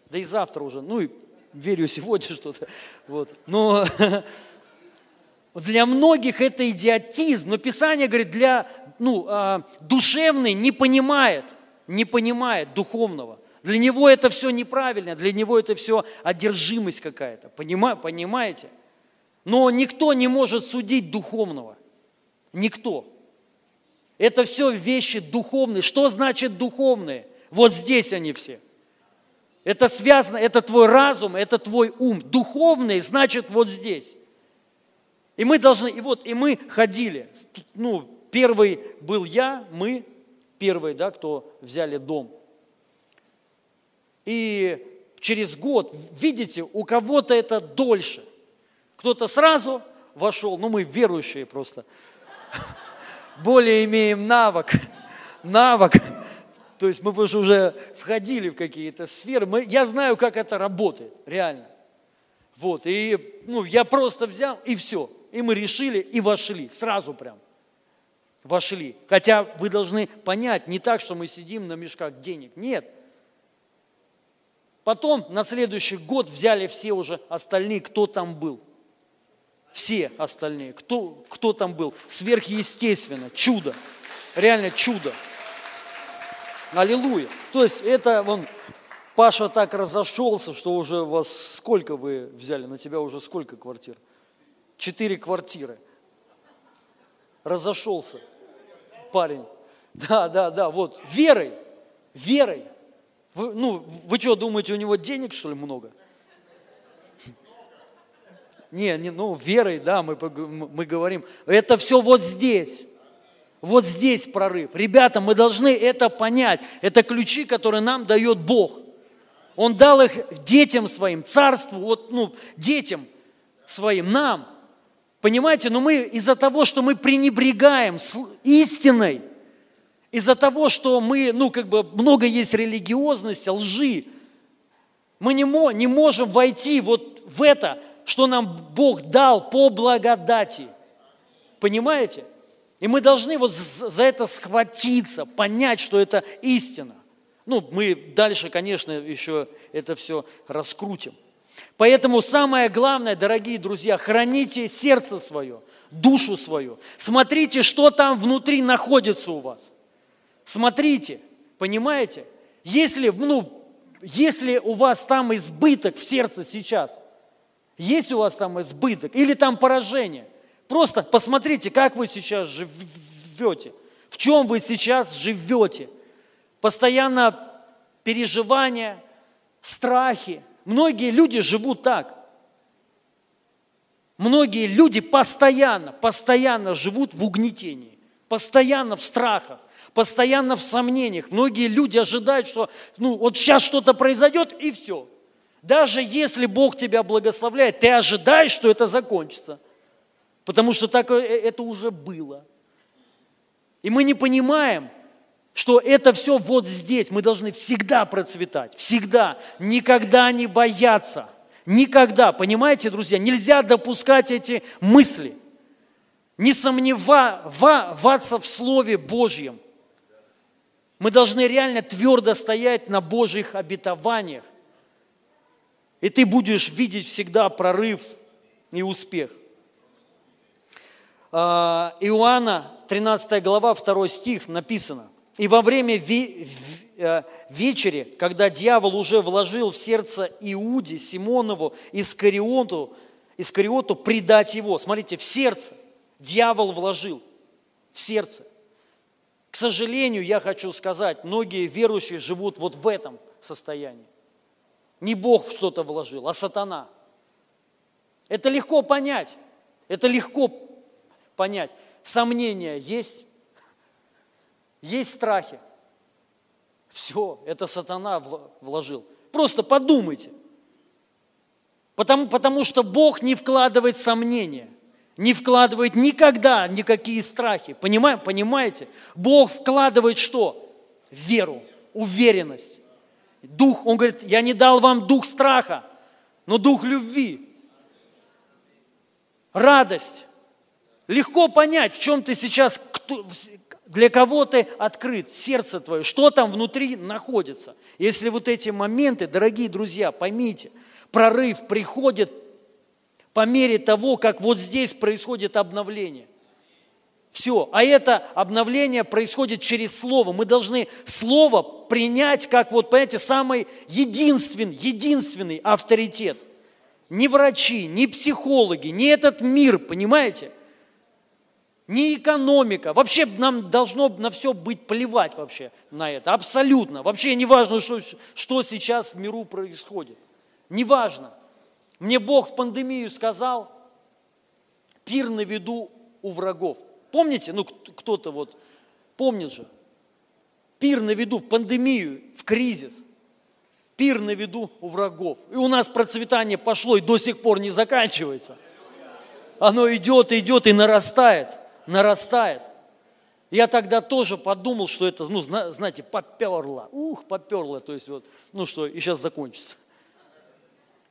Да и завтра уже, ну и верю сегодня (laughs) что-то. Вот. Но (laughs) Для многих это идиотизм, но Писание говорит, для ну, э, душевный не понимает, не понимает духовного. Для него это все неправильно, для него это все одержимость какая-то. Понима, понимаете? Но никто не может судить духовного. Никто. Это все вещи духовные. Что значит духовные? Вот здесь они все. Это связано, это твой разум, это твой ум. Духовные значит вот здесь. И мы должны, и вот, и мы ходили. Ну, первый был я, мы, первые, да, кто взяли дом. И через год, видите, у кого-то это дольше. Кто-то сразу вошел, ну мы верующие просто, более имеем навык, навык. То есть мы уже входили в какие-то сферы. Мы, я знаю, как это работает, реально. Вот, и ну, я просто взял, и все. И мы решили и вошли, сразу прям. Вошли. Хотя вы должны понять, не так, что мы сидим на мешках денег. Нет. Потом на следующий год взяли все уже остальные, кто там был. Все остальные, кто, кто там был. Сверхъестественно, чудо. Реально чудо. Аллилуйя. То есть это вон, Паша так разошелся, что уже вас сколько вы взяли? На тебя уже сколько квартир? Четыре квартиры. Разошелся. парень. Да, да, да, вот, верой, верой. Вы, ну, вы что, думаете, у него денег, что ли, много? Не, не, ну, верой, да, мы, мы говорим. Это все вот здесь. Вот здесь прорыв. Ребята, мы должны это понять. Это ключи, которые нам дает Бог. Он дал их детям своим, царству, вот, ну, детям своим, нам. Понимаете, но мы из-за того, что мы пренебрегаем истиной, из-за того, что мы, ну, как бы много есть религиозности, лжи, мы не, мо, не можем войти вот в это, что нам Бог дал по благодати. Понимаете? И мы должны вот за это схватиться, понять, что это истина. Ну, мы дальше, конечно, еще это все раскрутим. Поэтому самое главное, дорогие друзья, храните сердце свое, душу свою. Смотрите, что там внутри находится у вас. Смотрите, понимаете? Если, ну, если у вас там избыток в сердце сейчас, есть у вас там избыток или там поражение, просто посмотрите, как вы сейчас живете, в чем вы сейчас живете. Постоянно переживания, страхи. Многие люди живут так. Многие люди постоянно, постоянно живут в угнетении, постоянно в страхах, постоянно в сомнениях. Многие люди ожидают, что ну, вот сейчас что-то произойдет и все. Даже если Бог тебя благословляет, ты ожидаешь, что это закончится. Потому что так э, это уже было. И мы не понимаем, что это все вот здесь. Мы должны всегда процветать, всегда, никогда не бояться. Никогда, понимаете, друзья, нельзя допускать эти мысли. Не сомневаться в Слове Божьем. Мы должны реально твердо стоять на Божьих обетованиях. И ты будешь видеть всегда прорыв и успех. А, Иоанна, 13 глава, 2 стих написано. И во время э, вечери, когда дьявол уже вложил в сердце Иуде, Симонову, Искариоту, Искариоту предать его. Смотрите, в сердце дьявол вложил, в сердце. К сожалению, я хочу сказать, многие верующие живут вот в этом состоянии. Не Бог что-то вложил, а сатана. Это легко понять. Это легко понять. Сомнения есть, есть страхи. Все, это сатана вложил. Просто подумайте. Потому, потому что Бог не вкладывает сомнения, не вкладывает никогда никакие страхи. Понимаете? Понимаете? Бог вкладывает что? Веру, уверенность. Дух, Он говорит, я не дал вам дух страха, но дух любви, радость. Легко понять, в чем ты сейчас, для кого ты открыт, сердце твое, что там внутри находится. Если вот эти моменты, дорогие друзья, поймите, прорыв приходит по мере того, как вот здесь происходит обновление. Все. А это обновление происходит через Слово. Мы должны Слово принять как, вот, понимаете, самый единственный, единственный авторитет. Не врачи, не психологи, не этот мир, понимаете? Не экономика. Вообще нам должно на все быть плевать вообще на это. Абсолютно. Вообще не важно, что, что сейчас в миру происходит. Не важно. Мне Бог в пандемию сказал, пир на виду у врагов – Помните, ну кто-то вот помнит же, пир на виду в пандемию, в кризис, пир на виду у врагов. И у нас процветание пошло и до сих пор не заканчивается. Оно идет, идет и нарастает, нарастает. Я тогда тоже подумал, что это, ну, знаете, поперло. Ух, поперло, то есть вот, ну что, и сейчас закончится.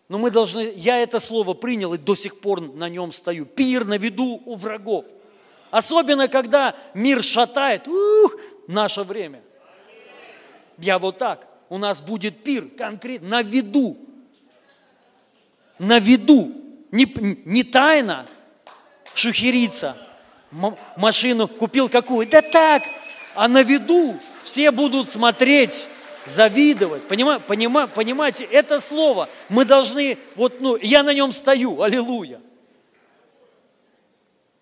Но мы должны, я это слово принял и до сих пор на нем стою. Пир на виду у врагов – Особенно, когда мир шатает. Ух, наше время. Я вот так. У нас будет пир конкретно на виду. На виду. Не, не тайно шухериться. Машину купил какую? Да так. А на виду все будут смотреть завидовать. Понима, понима, понимаете, это слово мы должны, вот, ну, я на нем стою, аллилуйя.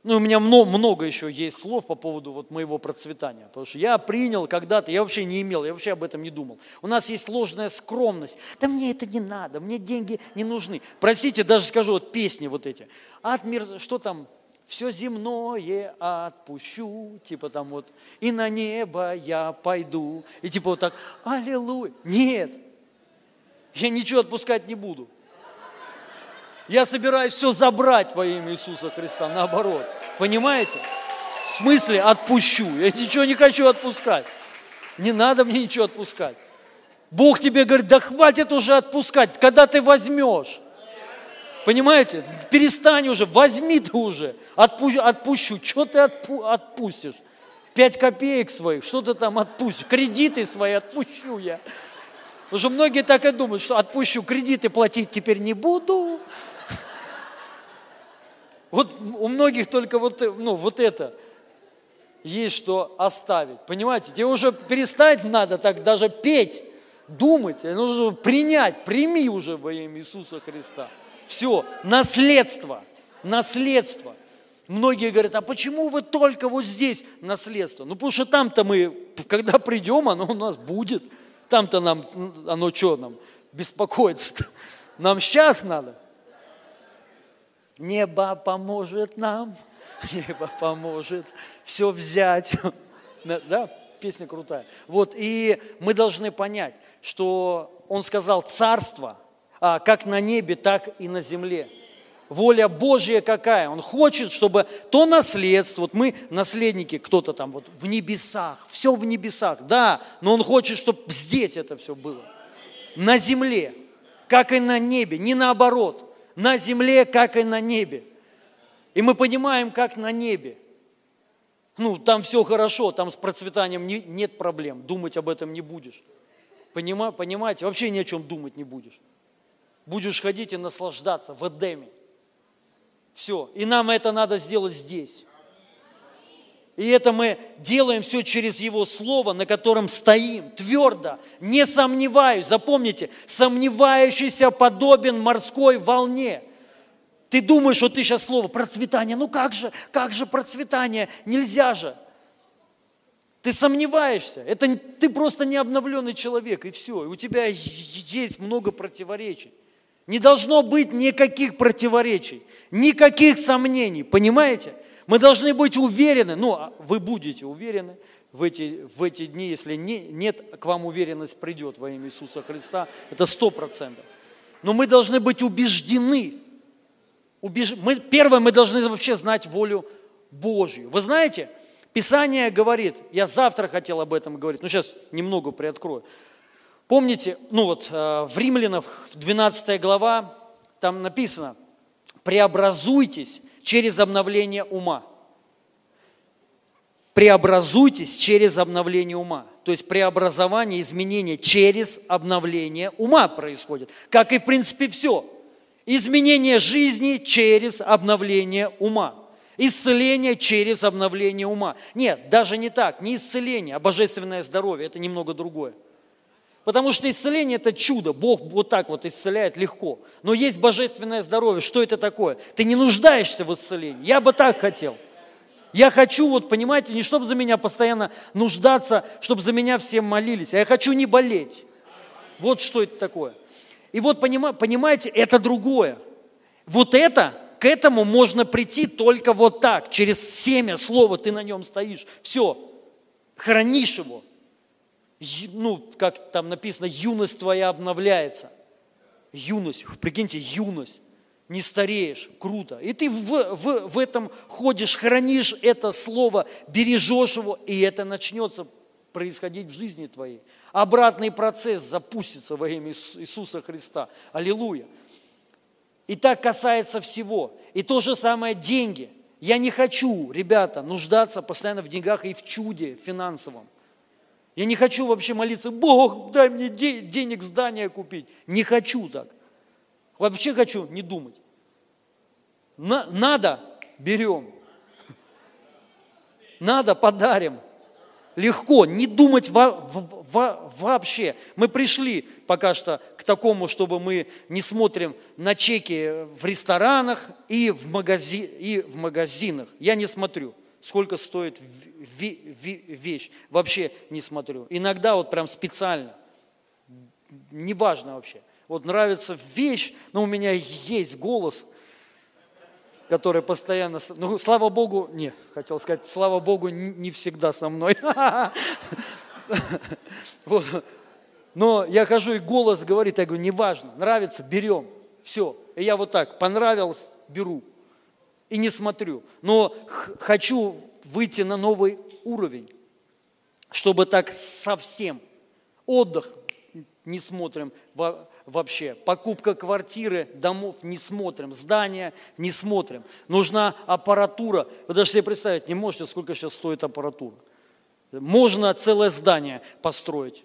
Ну, у меня много, много еще есть слов по поводу вот моего процветания. Потому что я принял когда-то, я вообще не имел, я вообще об этом не думал. У нас есть ложная скромность. Да мне это не надо, мне деньги не нужны. Простите, даже скажу, вот песни вот эти. От что там? Все земное отпущу, типа там вот, и на небо я пойду. И типа вот так, аллилуйя. Нет, я ничего отпускать не буду. Я собираюсь все забрать во имя Иисуса Христа, наоборот. Понимаете? В смысле отпущу? Я ничего не хочу отпускать. Не надо мне ничего отпускать. Бог тебе говорит, да хватит уже отпускать, когда ты возьмешь. Понимаете? Перестань уже, возьми ты уже. Отпущу, отпущу. Что ты отпу, отпустишь? Пять копеек своих, что ты там отпустишь? Кредиты свои отпущу я. Что многие так и думают, что отпущу кредиты, платить теперь не буду. Вот у многих только вот, ну, вот это есть что оставить. Понимаете? Тебе уже перестать надо так даже петь, думать. Нужно принять, прими уже во имя Иисуса Христа. Все, наследство, наследство. Многие говорят, а почему вы только вот здесь наследство? Ну, потому что там-то мы, (laughs) когда придем, оно у нас будет. Там-то нам, оно что нам, беспокоиться-то? Нам сейчас надо. Небо поможет нам, (laughs) небо поможет все взять. (laughs) Да, песня крутая. Вот, и мы должны понять, что он сказал царство, как на небе, так и на земле. Воля Божья какая? Он хочет, чтобы то наследство, вот мы наследники, кто-то там вот в небесах, все в небесах, да, но он хочет, чтобы здесь это все было, на земле, как и на небе, не наоборот – на земле, как и на небе. И мы понимаем, как на небе. Ну, там все хорошо, там с процветанием не, нет проблем, думать об этом не будешь. Понима, понимаете, вообще ни о чем думать не будешь. Будешь ходить и наслаждаться в Эдеме. Все. И нам это надо сделать здесь. И это мы делаем все через Его Слово, на котором стоим твердо, не сомневаюсь. Запомните, сомневающийся подобен морской волне. Ты думаешь, что ты сейчас слово процветание. Ну как же, как же процветание? Нельзя же. Ты сомневаешься. Это ты просто не обновленный человек, и все. И у тебя есть много противоречий. Не должно быть никаких противоречий, никаких сомнений. Понимаете? Мы должны быть уверены, ну, а вы будете уверены в эти, в эти дни, если не, нет, к вам уверенность придет во имя Иисуса Христа, это сто процентов. Но мы должны быть убеждены. Убеж... Мы, первое, мы должны вообще знать волю Божью. Вы знаете, Писание говорит, я завтра хотел об этом говорить, но сейчас немного приоткрою. Помните, ну вот э, в Римлянах, 12 глава, там написано, преобразуйтесь через обновление ума. Преобразуйтесь через обновление ума. То есть преобразование, изменение через обновление ума происходит. Как и в принципе все. Изменение жизни через обновление ума. Исцеление через обновление ума. Нет, даже не так, не исцеление, а божественное здоровье. Это немного другое. Потому что исцеление – это чудо. Бог вот так вот исцеляет легко. Но есть божественное здоровье. Что это такое? Ты не нуждаешься в исцелении. Я бы так хотел. Я хочу, вот понимаете, не чтобы за меня постоянно нуждаться, чтобы за меня все молились, а я хочу не болеть. Вот что это такое. И вот понимаете, это другое. Вот это, к этому можно прийти только вот так, через семя слова ты на нем стоишь. Все, хранишь его, ну, как там написано, юность твоя обновляется. Юность, прикиньте, юность. Не стареешь, круто. И ты в, в, в этом ходишь, хранишь это слово, бережешь его, и это начнется происходить в жизни твоей. Обратный процесс запустится во имя Иисуса Христа. Аллилуйя. И так касается всего. И то же самое деньги. Я не хочу, ребята, нуждаться постоянно в деньгах и в чуде финансовом. Я не хочу вообще молиться, Бог, дай мне денег здание купить. Не хочу так. Вообще хочу не думать. На, надо, берем. Надо, подарим. Легко, не думать во, во, вообще. Мы пришли пока что к такому, чтобы мы не смотрим на чеки в ресторанах и в, магази, и в магазинах. Я не смотрю, сколько стоит вещь. Вообще не смотрю. Иногда вот прям специально. Неважно вообще. Вот нравится вещь, но у меня есть голос, который постоянно... Ну, слава Богу, не, хотел сказать, слава Богу, не всегда со мной. (laughs) Вот. Но я хожу, и голос говорит, я говорю, неважно, нравится, берем, все. И я вот так, понравилось, беру. И не смотрю. Но хочу выйти на новый уровень, чтобы так совсем. Отдых не смотрим вообще. Покупка квартиры, домов не смотрим. Здания не смотрим. Нужна аппаратура. Вы даже себе представить не можете, сколько сейчас стоит аппаратура. Можно целое здание построить.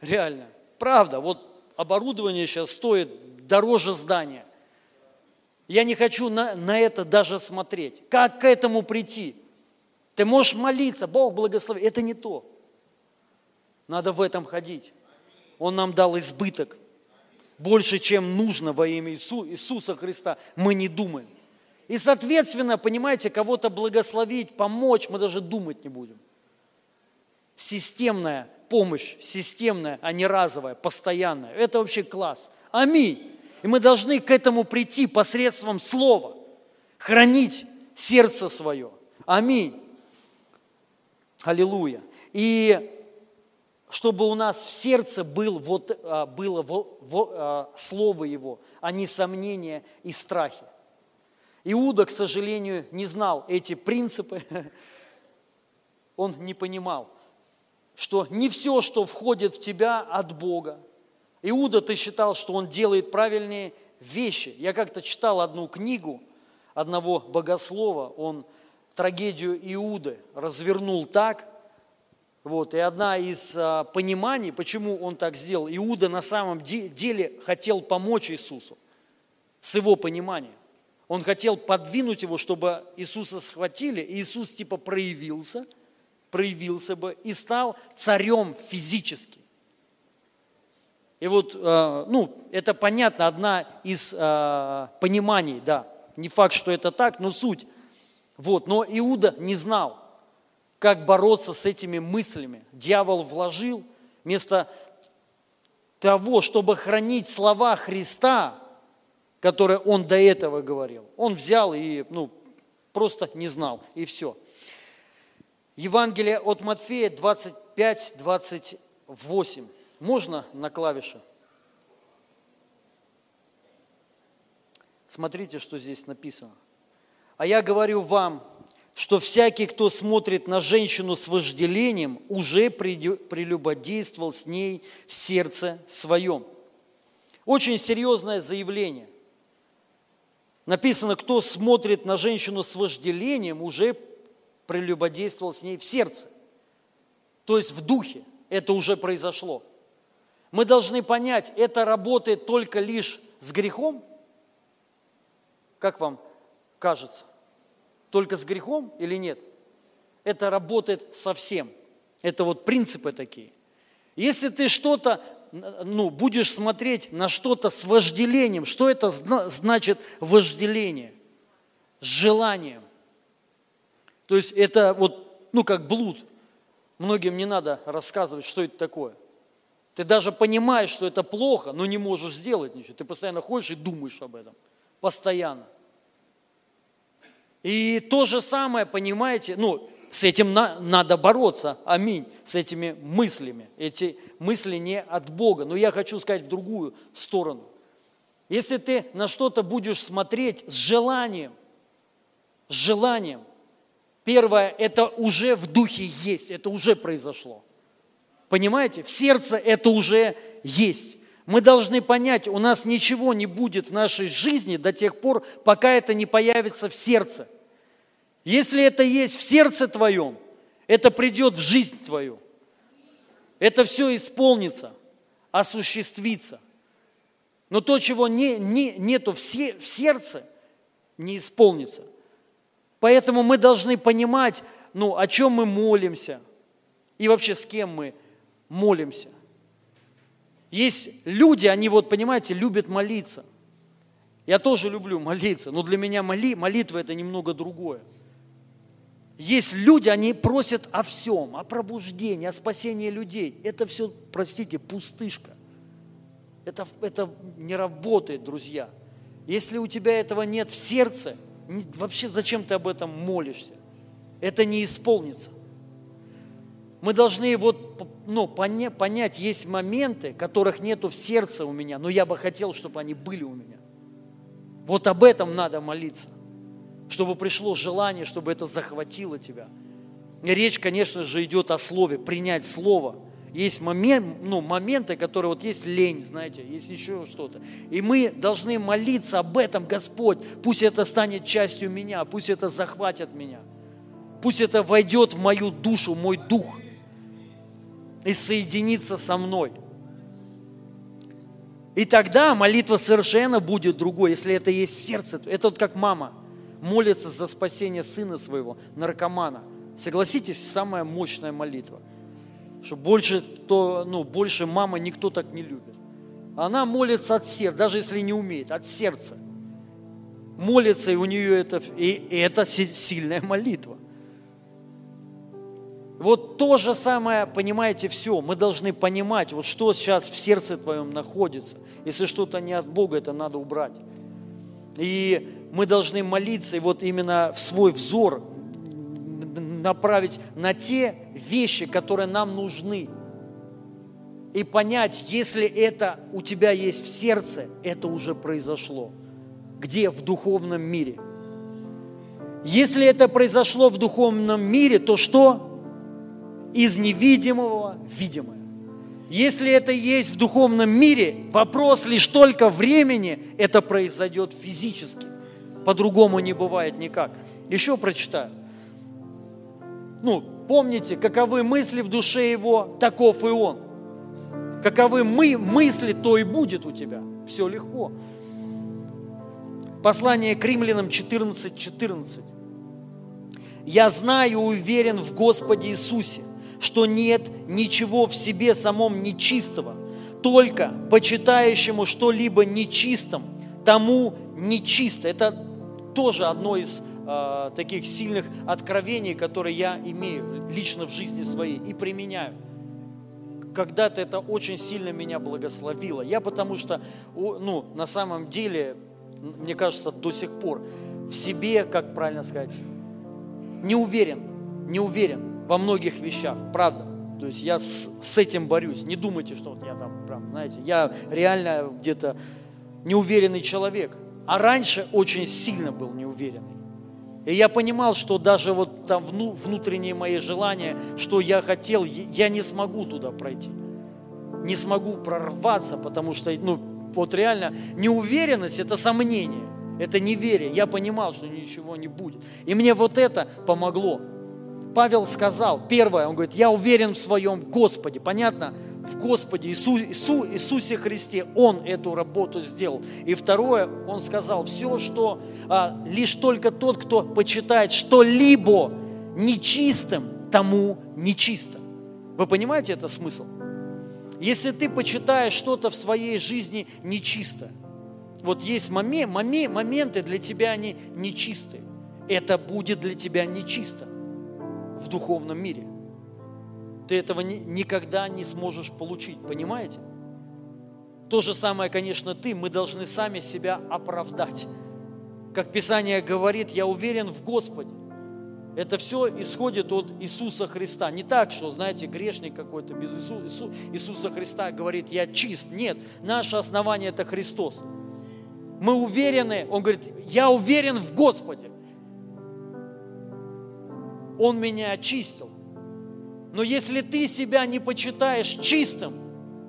Реально. Правда. Вот оборудование сейчас стоит дороже здания. Я не хочу на, на это даже смотреть. Как к этому прийти? Ты можешь молиться, Бог благослови. Это не то. Надо в этом ходить. Он нам дал избыток. Больше, чем нужно во имя Иису, Иисуса Христа. Мы не думаем. И, соответственно, понимаете, кого-то благословить, помочь, мы даже думать не будем системная помощь, системная, а не разовая, постоянная. Это вообще класс. Аминь. И мы должны к этому прийти посредством слова, хранить сердце свое. Аминь. Аллилуйя. И чтобы у нас в сердце был, вот, а, было во, во, а, Слово Его, а не сомнения и страхи. Иуда, к сожалению, не знал эти принципы, (laughs) он не понимал что не все, что входит в тебя, от Бога. Иуда, ты считал, что он делает правильные вещи. Я как-то читал одну книгу одного богослова, он трагедию Иуды развернул так, вот, и одна из а, пониманий, почему он так сделал, Иуда на самом деле хотел помочь Иисусу, с его понимания. Он хотел подвинуть его, чтобы Иисуса схватили, и Иисус типа проявился – проявился бы и стал царем физически. И вот, э, ну, это понятно, одна из э, пониманий, да. Не факт, что это так, но суть. Вот, но Иуда не знал, как бороться с этими мыслями. Дьявол вложил вместо того, чтобы хранить слова Христа, которые он до этого говорил. Он взял и ну, просто не знал, и все. Евангелие от Матфея 25-28. Можно на клавише? Смотрите, что здесь написано. А я говорю вам, что всякий, кто смотрит на женщину с вожделением, уже прелюбодействовал с ней в сердце своем. Очень серьезное заявление. Написано, кто смотрит на женщину с вожделением, уже прелюбодействовал с ней в сердце, то есть в духе. Это уже произошло. Мы должны понять, это работает только лишь с грехом? Как вам кажется? Только с грехом или нет? Это работает совсем. Это вот принципы такие. Если ты что-то, ну, будешь смотреть на что-то с вожделением, что это значит вожделение? С желанием. То есть это вот, ну как блуд. Многим не надо рассказывать, что это такое. Ты даже понимаешь, что это плохо, но не можешь сделать ничего. Ты постоянно ходишь и думаешь об этом. Постоянно. И то же самое, понимаете, ну, с этим на, надо бороться, аминь, с этими мыслями. Эти мысли не от Бога. Но я хочу сказать в другую сторону. Если ты на что-то будешь смотреть с желанием, с желанием, Первое, это уже в духе есть, это уже произошло. Понимаете? В сердце это уже есть. Мы должны понять, у нас ничего не будет в нашей жизни до тех пор, пока это не появится в сердце. Если это есть в сердце твоем, это придет в жизнь твою. Это все исполнится, осуществится. Но то, чего не, не, нету в, в сердце, не исполнится. Поэтому мы должны понимать, ну, о чем мы молимся и вообще с кем мы молимся. Есть люди, они вот, понимаете, любят молиться. Я тоже люблю молиться, но для меня моли, молитва это немного другое. Есть люди, они просят о всем, о пробуждении, о спасении людей. Это все, простите, пустышка. Это, это не работает, друзья. Если у тебя этого нет в сердце, вообще зачем ты об этом молишься? Это не исполнится. Мы должны вот, ну, поня, понять, есть моменты, которых нету в сердце у меня, но я бы хотел, чтобы они были у меня. Вот об этом надо молиться, чтобы пришло желание, чтобы это захватило тебя. И речь, конечно же, идет о слове, принять слово. Есть момент, ну, моменты, которые вот есть лень, знаете, есть еще что-то. И мы должны молиться об этом, Господь, пусть это станет частью меня, пусть это захватит меня. Пусть это войдет в мою душу, мой дух – и соединиться со мной. И тогда молитва совершенно будет другой, если это есть в сердце. Это вот как мама молится за спасение сына своего, наркомана. Согласитесь, самая мощная молитва. Что больше, то, ну, больше мама никто так не любит. Она молится от сердца, даже если не умеет, от сердца. Молится, и у нее это, и, и это сильная молитва. Вот то же самое, понимаете, все. Мы должны понимать, вот что сейчас в сердце твоем находится. Если что-то не от Бога, это надо убрать. И мы должны молиться, и вот именно в свой взор направить на те вещи, которые нам нужны. И понять, если это у тебя есть в сердце, это уже произошло. Где? В духовном мире. Если это произошло в духовном мире, то что? Из невидимого в видимое. Если это есть в духовном мире, вопрос лишь только времени, это произойдет физически. По-другому не бывает никак. Еще прочитаю. Ну, помните, каковы мысли в душе его, таков и он. Каковы мы мысли, то и будет у тебя. Все легко. Послание к римлянам 14, 14. «Я знаю и уверен в Господе Иисусе, что нет ничего в себе самом нечистого, только почитающему что-либо нечистым, тому нечисто. Это тоже одно из э, таких сильных откровений, которые я имею лично в жизни своей и применяю. Когда-то это очень сильно меня благословило. Я потому что, ну, на самом деле, мне кажется, до сих пор в себе, как правильно сказать, не уверен, не уверен во многих вещах, правда. То есть я с, с этим борюсь. Не думайте, что вот я там прям, знаете, я реально где-то неуверенный человек. А раньше очень сильно был неуверенный. И я понимал, что даже вот там внутренние мои желания, что я хотел, я не смогу туда пройти. Не смогу прорваться, потому что, ну, вот реально неуверенность – это сомнение, это неверие. Я понимал, что ничего не будет. И мне вот это помогло. Павел сказал, первое, он говорит, я уверен в своем Господе. Понятно? В Господе Иису, Иису, Иисусе Христе Он эту работу сделал. И второе, он сказал, все, что а, лишь только тот, кто почитает что-либо нечистым, тому нечисто. Вы понимаете это смысл? Если ты почитаешь что-то в своей жизни нечисто, вот есть момент, моменты для тебя они нечистые, это будет для тебя нечисто в духовном мире. Ты этого ни, никогда не сможешь получить, понимаете? То же самое, конечно, ты, мы должны сами себя оправдать. Как Писание говорит, я уверен в Господе. Это все исходит от Иисуса Христа. Не так, что, знаете, грешник какой-то без Иису, Иису, Иисуса Христа говорит, я чист. Нет, наше основание это Христос. Мы уверены, Он говорит, я уверен в Господе. Он меня очистил. Но если ты себя не почитаешь чистым,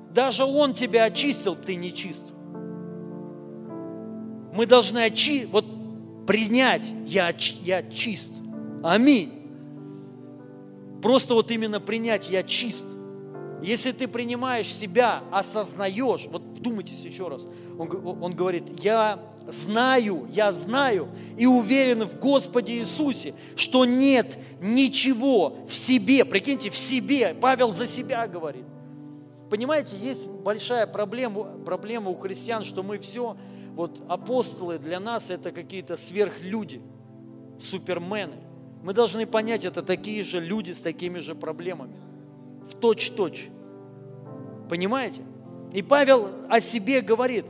даже Он тебя очистил, ты не чист. Мы должны очи... вот принять, я, я чист. Аминь. Просто вот именно принять, я чист. Если ты принимаешь себя, осознаешь, вот вдумайтесь еще раз, он, он говорит, я знаю, я знаю и уверен в Господе Иисусе, что нет ничего в себе, прикиньте, в себе, Павел за себя говорит. понимаете, есть большая проблема, проблема у христиан, что мы все, вот апостолы для нас это какие-то сверхлюди, супермены. Мы должны понять, это такие же люди с такими же проблемами. В точь-точь. Понимаете? И Павел о себе говорит,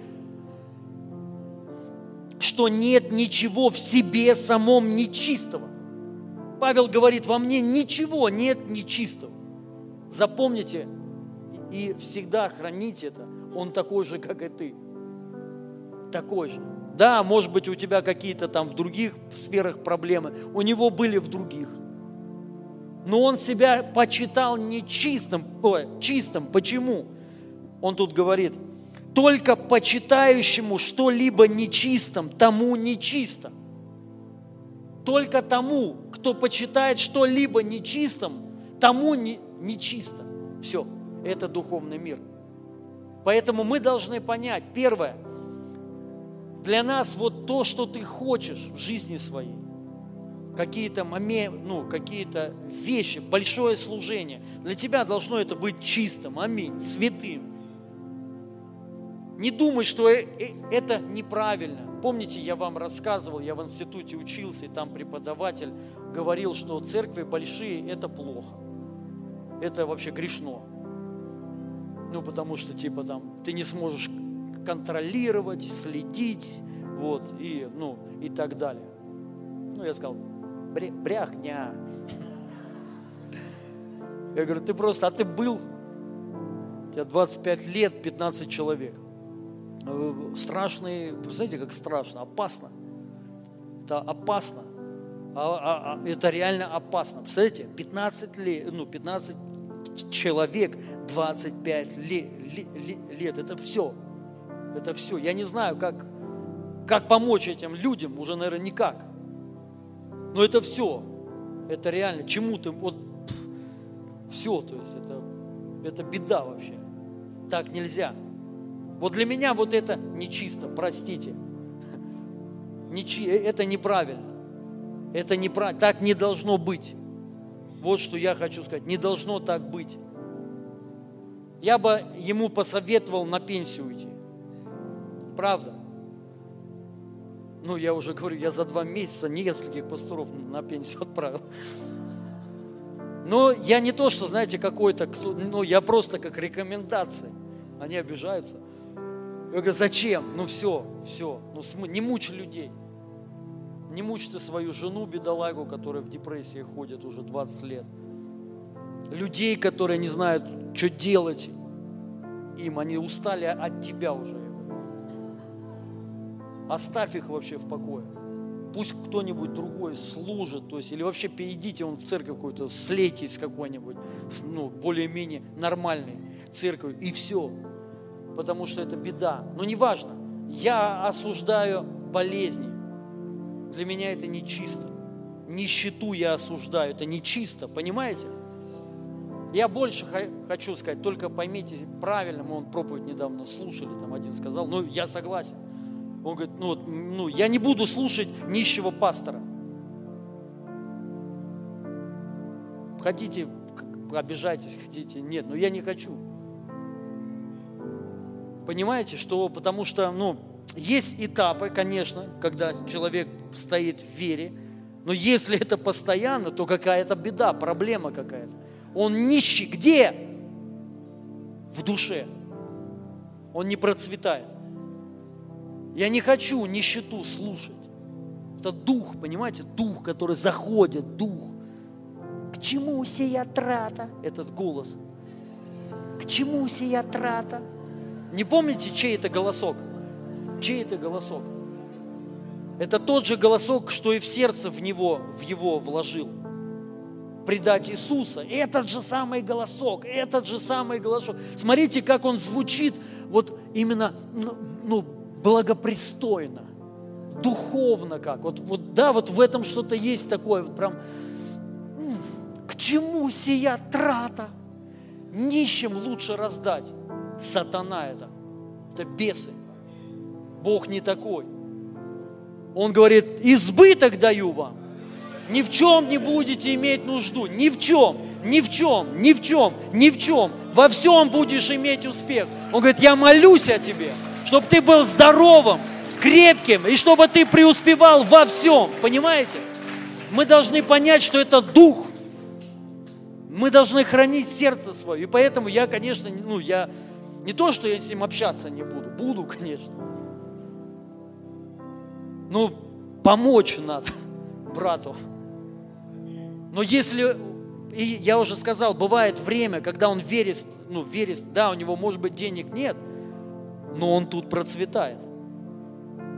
что нет ничего в себе самом нечистого. Павел говорит, во мне ничего нет нечистого. Запомните и всегда храните это. Он такой же, как и ты. Такой же. Да, может быть, у тебя какие-то там в других сферах проблемы. У него были в других. Но он себя почитал нечистым. Ой, чистым. Почему? Он тут говорит, только почитающему что-либо нечистым, тому нечисто. Только тому, кто почитает что-либо нечистым, тому не, нечисто. Все, это духовный мир. Поэтому мы должны понять, первое, для нас вот то, что ты хочешь в жизни своей, какие-то моменты, ну, какие-то вещи, большое служение, для тебя должно это быть чистым, аминь, святым. Не думай, что э, э, это неправильно. Помните, я вам рассказывал, я в институте учился, и там преподаватель говорил, что церкви большие – это плохо. Это вообще грешно. Ну, потому что, типа, там, ты не сможешь контролировать, следить, вот, и, ну, и так далее. Ну, я сказал, бряхня. Я говорю, ты просто, а ты был, у тебя 25 лет, 15 человек. Э, страшный, представляете, как страшно, опасно. Это опасно. А, а, а, это реально опасно. Представляете, 15 лет, ну, 15 человек, 25 лет, лет, это все. Это все. Я не знаю, как, как помочь этим людям, уже, наверное, никак. Но это все. Это реально. Чему ты, вот, все, то есть это, это беда вообще. Так нельзя. Вот для меня вот это нечисто, простите. Нечи, э, это неправильно. Это неправильно. Так не должно быть. Вот что я хочу сказать. Не должно так быть. Я бы ему посоветовал на пенсию уйти. Правда. Ну, я уже говорю, я за два месяца нескольких пасторов на пенсию (laughs) отправил. Но я не то, что, знаете, какой-то, ну, я просто как рекомендация. Они обижаются. Я говорю, зачем? Ну все, все. Ну, не мучь людей. Не мучь ты свою жену, бедолагу, которая в депрессии ходит уже 20 лет. Людей, которые не знают, что делать им. Они устали от тебя уже. Оставь их вообще в покое. Пусть кто-нибудь другой служит, то есть, или вообще перейдите он в церковь какую-то, слейтесь какой-нибудь, ну, более-менее нормальной церковь, и все потому что это беда. Но неважно, я осуждаю болезни. Для меня это нечисто. Нищету я осуждаю, это нечисто, понимаете? Я больше хочу сказать, только поймите правильно, мы он проповедь недавно слушали, там один сказал, ну я согласен. Он говорит, ну, ну я не буду слушать нищего пастора. Хотите, обижайтесь, хотите, нет, но я не хочу. Понимаете, что потому что, ну, есть этапы, конечно, когда человек стоит в вере, но если это постоянно, то какая-то беда, проблема какая-то. Он нищий где? В душе. Он не процветает. Я не хочу нищету слушать. Это дух, понимаете, дух, который заходит, дух. К чему сия трата? Этот голос. К чему сия трата? Не помните, чей это голосок? Чей это голосок? Это тот же голосок, что и в сердце в него, в его вложил. Предать Иисуса. Этот же самый голосок, этот же самый голосок. Смотрите, как он звучит вот именно ну, ну благопристойно, духовно как. Вот, вот да, вот в этом что-то есть такое, вот прям, к чему сия трата? Нищим лучше раздать сатана это. Это бесы. Бог не такой. Он говорит, избыток даю вам. ни в чем не будете иметь нужду, ни в чем, ни в чем, ни в чем, ни в чем. Во всем будешь иметь успех. Он говорит, я молюсь о тебе, чтобы ты был здоровым, крепким, и чтобы ты преуспевал во всем. Понимаете? Мы должны понять, что это дух. Мы должны хранить сердце свое. И поэтому я, конечно, ну, я не то, что я с ним общаться не буду. Буду, конечно. Ну, помочь надо (laughs) брату. Но если, и я уже сказал, бывает время, когда он верит, ну, верит, да, у него, может быть, денег нет, но он тут процветает.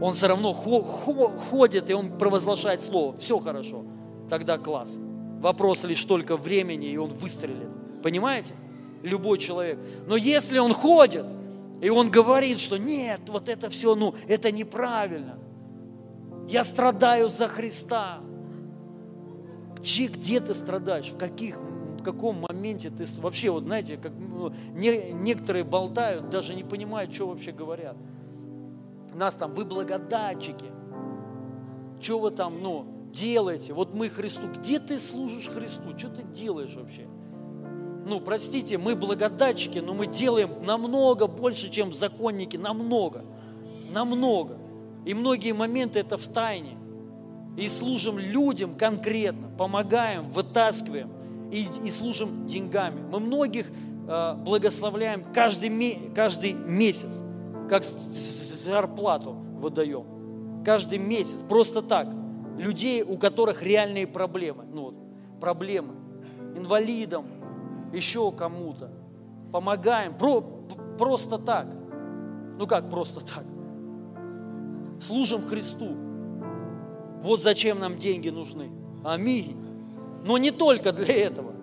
Он все равно ходит, и он провозглашает слово. Все хорошо. Тогда класс. Вопрос лишь только времени, и он выстрелит. Понимаете? Любой человек. Но если он ходит, и он говорит, что нет, вот это все, ну, это неправильно. Я страдаю за Христа. Где, где ты страдаешь? В каких в каком моменте ты вообще, вот знаете, как ну, не, некоторые болтают, даже не понимают, что вообще говорят. Нас там, вы благодатчики. Что вы там, ну, делаете? Вот мы Христу. Где ты служишь Христу? Что ты делаешь вообще? Ну, простите, мы благодатчики, но мы делаем намного больше, чем законники. Намного. Намного. И многие моменты это в тайне. И служим людям конкретно, помогаем, вытаскиваем и, и служим деньгами. Мы многих э, благословляем каждый, каждый месяц, как зарплату выдаем. Каждый месяц, просто так. Людей, у которых реальные проблемы. Ну, вот, проблемы. Инвалидам, еще кому-то. Помогаем. Про, просто так. Ну как просто так? служим Христу. Вот зачем нам деньги нужны. Аминь. Но не только для этого.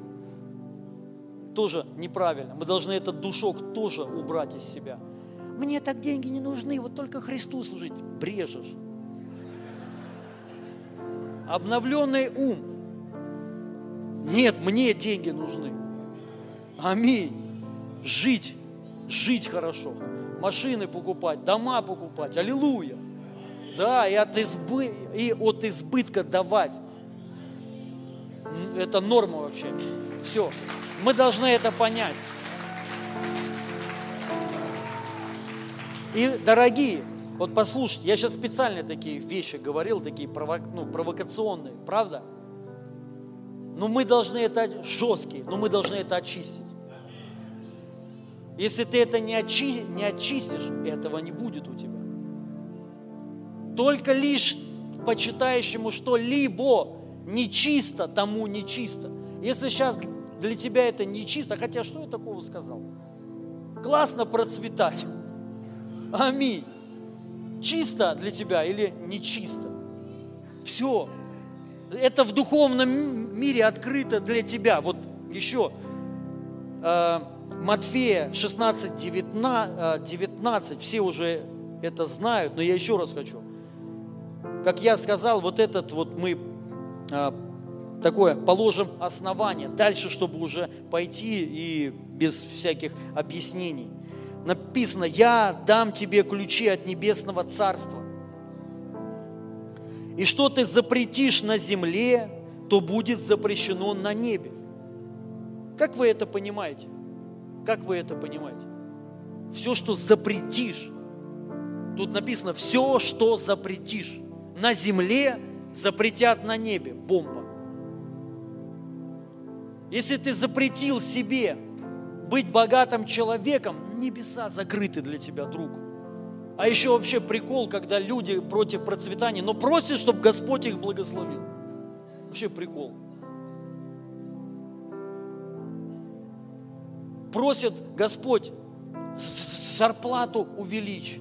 Тоже неправильно. Мы должны этот душок тоже убрать из себя. Мне так деньги не нужны, вот только Христу служить. Брежешь. Обновленный ум. Нет, мне деньги нужны. Аминь. Жить, жить хорошо. Машины покупать, дома покупать. Аллилуйя. Да, и от, избы, и от избытка давать. Это норма вообще. Все. Мы должны это понять. И, дорогие, вот послушайте, я сейчас специально такие вещи говорил, такие прово, ну, провокационные, правда? Но мы должны это жесткие, но мы должны это очистить. Если ты это не, очи, не очистишь, этого не будет у тебя. Только лишь почитающему что-либо нечисто, тому нечисто. Если сейчас для тебя это нечисто, хотя что я такого сказал? Классно процветать. (laughs) Аминь. Чисто для тебя или нечисто? Все. Это в духовном мире открыто для тебя. Вот еще э, Матфея 16, 19, 19, все уже это знают, но я еще раз хочу – как я сказал, вот этот вот мы а, такое положим основание, дальше, чтобы уже пойти и без всяких объяснений. Написано, я дам тебе ключи от небесного царства. И что ты запретишь на земле, то будет запрещено на небе. Как вы это понимаете? Как вы это понимаете? Все, что запретишь. Тут написано, все, что запретишь на земле запретят на небе. Бомба. Если ты запретил себе быть богатым человеком, небеса закрыты для тебя, друг. А еще вообще прикол, когда люди против процветания, но просят, чтобы Господь их благословил. Вообще прикол. Просят Господь зарплату увеличь.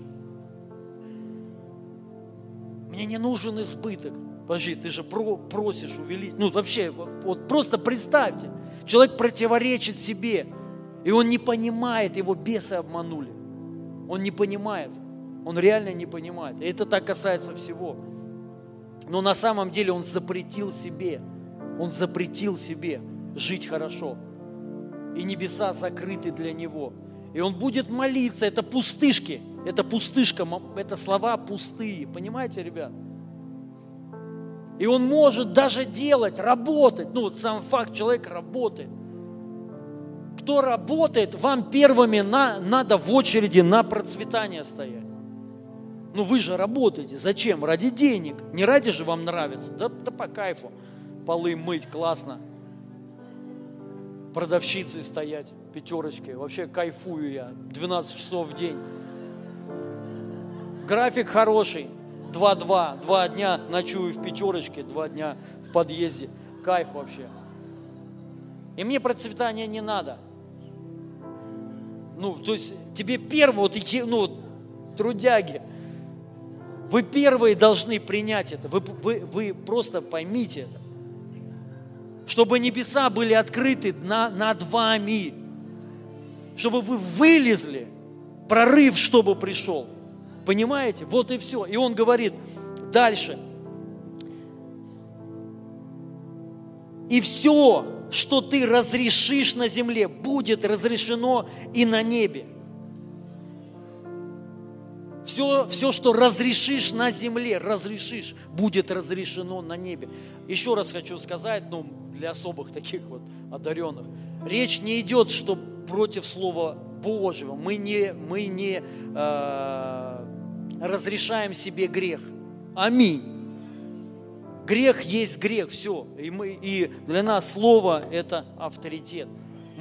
Мне не нужен избыток. Подожди, ты же про, просишь увеличить. Ну, вообще, вот просто представьте. Человек противоречит себе, и он не понимает, его бесы обманули. Он не понимает. Он реально не понимает. И это так касается всего. Но на самом деле он запретил себе, он запретил себе жить хорошо. И небеса закрыты для него. И он будет молиться, это пустышки – это пустышка, это слова пустые. Понимаете, ребят? И он может даже делать, работать. Ну, вот сам факт, человек работает. Кто работает, вам первыми на, надо в очереди на процветание стоять. Ну вы же работаете. Зачем? Ради денег. Не ради же вам нравится. Да, да по кайфу. Полы мыть, классно. Продавщицы стоять, пятерочки. Вообще кайфую я. 12 часов в день. График хороший. Два-два. Два дня ночую в пятерочке, два дня в подъезде. Кайф вообще. И мне процветания не надо. Ну, то есть тебе первого, вот, ну, трудяги, вы первые должны принять это. Вы, вы, вы просто поймите это. Чтобы небеса были открыты на, над вами. Чтобы вы вылезли. Прорыв, чтобы пришел. Понимаете? Вот и все. И он говорит дальше. И все, что ты разрешишь на земле, будет разрешено и на небе. Все, все, что разрешишь на земле, разрешишь, будет разрешено на небе. Еще раз хочу сказать, ну, для особых таких вот одаренных. Речь не идет, что против Слова Божьего. Мы не, мы не э, разрешаем себе грех. Аминь. Грех есть грех, все. И, мы, и для нас Слово – это авторитет.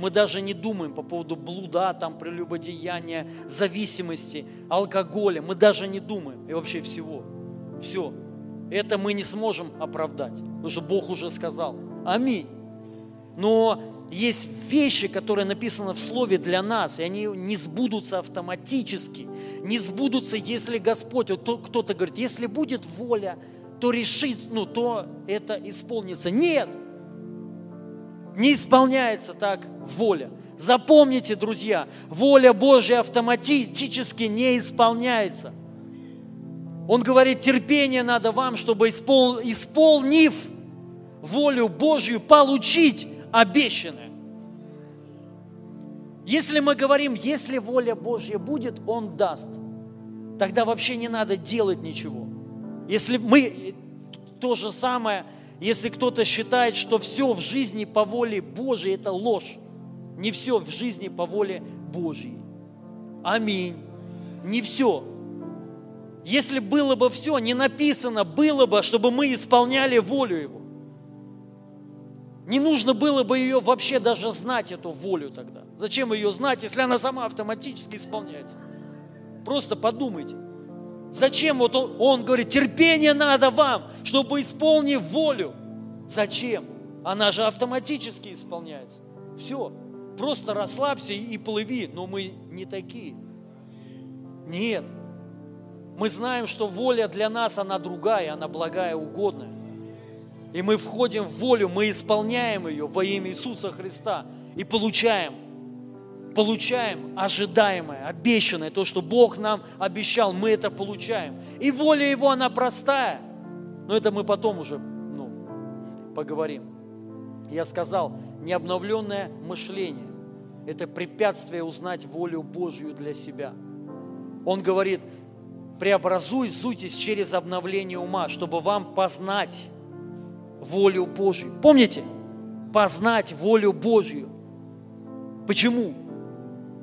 Мы даже не думаем по поводу блуда, там, прелюбодеяния, зависимости, алкоголя. Мы даже не думаем. И вообще всего. Все. Это мы не сможем оправдать. Потому что Бог уже сказал. Аминь. Но есть вещи, которые написаны в Слове для нас, и они не сбудутся автоматически, не сбудутся, если Господь, вот кто-то говорит, если будет воля, то решит, ну, то это исполнится. Нет, не исполняется так воля. Запомните, друзья, воля Божья автоматически не исполняется. Он говорит, терпение надо вам, чтобы испол, исполнив волю Божью, получить обещанное. Если мы говорим, если воля Божья будет, Он даст, тогда вообще не надо делать ничего. Если мы, то же самое – если кто-то считает, что все в жизни по воле Божьей, это ложь. Не все в жизни по воле Божьей. Аминь. Не все. Если было бы все, не написано было бы, чтобы мы исполняли волю Его. Не нужно было бы ее вообще даже знать, эту волю тогда. Зачем ее знать, если она сама автоматически исполняется? Просто подумайте. Зачем вот он, он говорит, терпение надо вам, чтобы исполнить волю. Зачем? Она же автоматически исполняется. Все, просто расслабься и плыви, но мы не такие. Нет, мы знаем, что воля для нас, она другая, она благая, угодная. И мы входим в волю, мы исполняем ее во имя Иисуса Христа и получаем – получаем ожидаемое, обещанное, то, что Бог нам обещал, мы это получаем. И воля Его, она простая. Но это мы потом уже ну, поговорим. Я сказал, необновленное мышление – это препятствие узнать волю Божью для себя. Он говорит, преобразуйтесь через обновление ума, чтобы вам познать волю Божью. Помните? Познать волю Божью. Почему?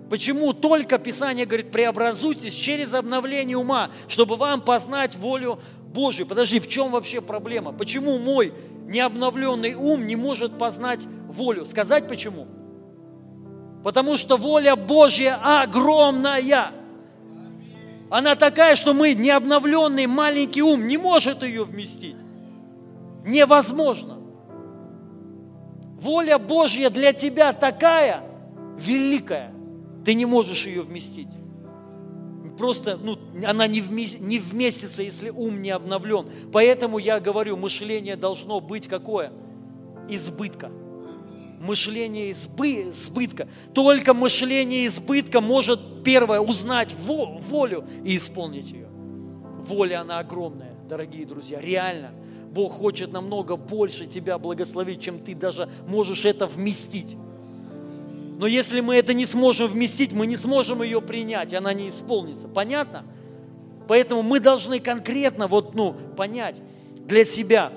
Почему только Писание говорит, преобразуйтесь через обновление ума, чтобы вам познать волю Божью. Подожди, в чем вообще проблема? Почему мой необновленный ум не может познать волю? Сказать почему? Потому что воля Божья огромная. Она такая, что мы, необновленный маленький ум, не может ее вместить. Невозможно. Воля Божья для тебя такая великая, ты не можешь ее вместить. Просто ну, она не, вмест, не вместится, если ум не обновлен. Поэтому я говорю, мышление должно быть какое? Избытка. Мышление избы, избытка. Только мышление избытка может, первое, узнать волю и исполнить ее. Воля, она огромная, дорогие друзья, реально. Бог хочет намного больше тебя благословить, чем ты даже можешь это вместить. Но если мы это не сможем вместить, мы не сможем ее принять, она не исполнится. Понятно? Поэтому мы должны конкретно вот, ну, понять для себя,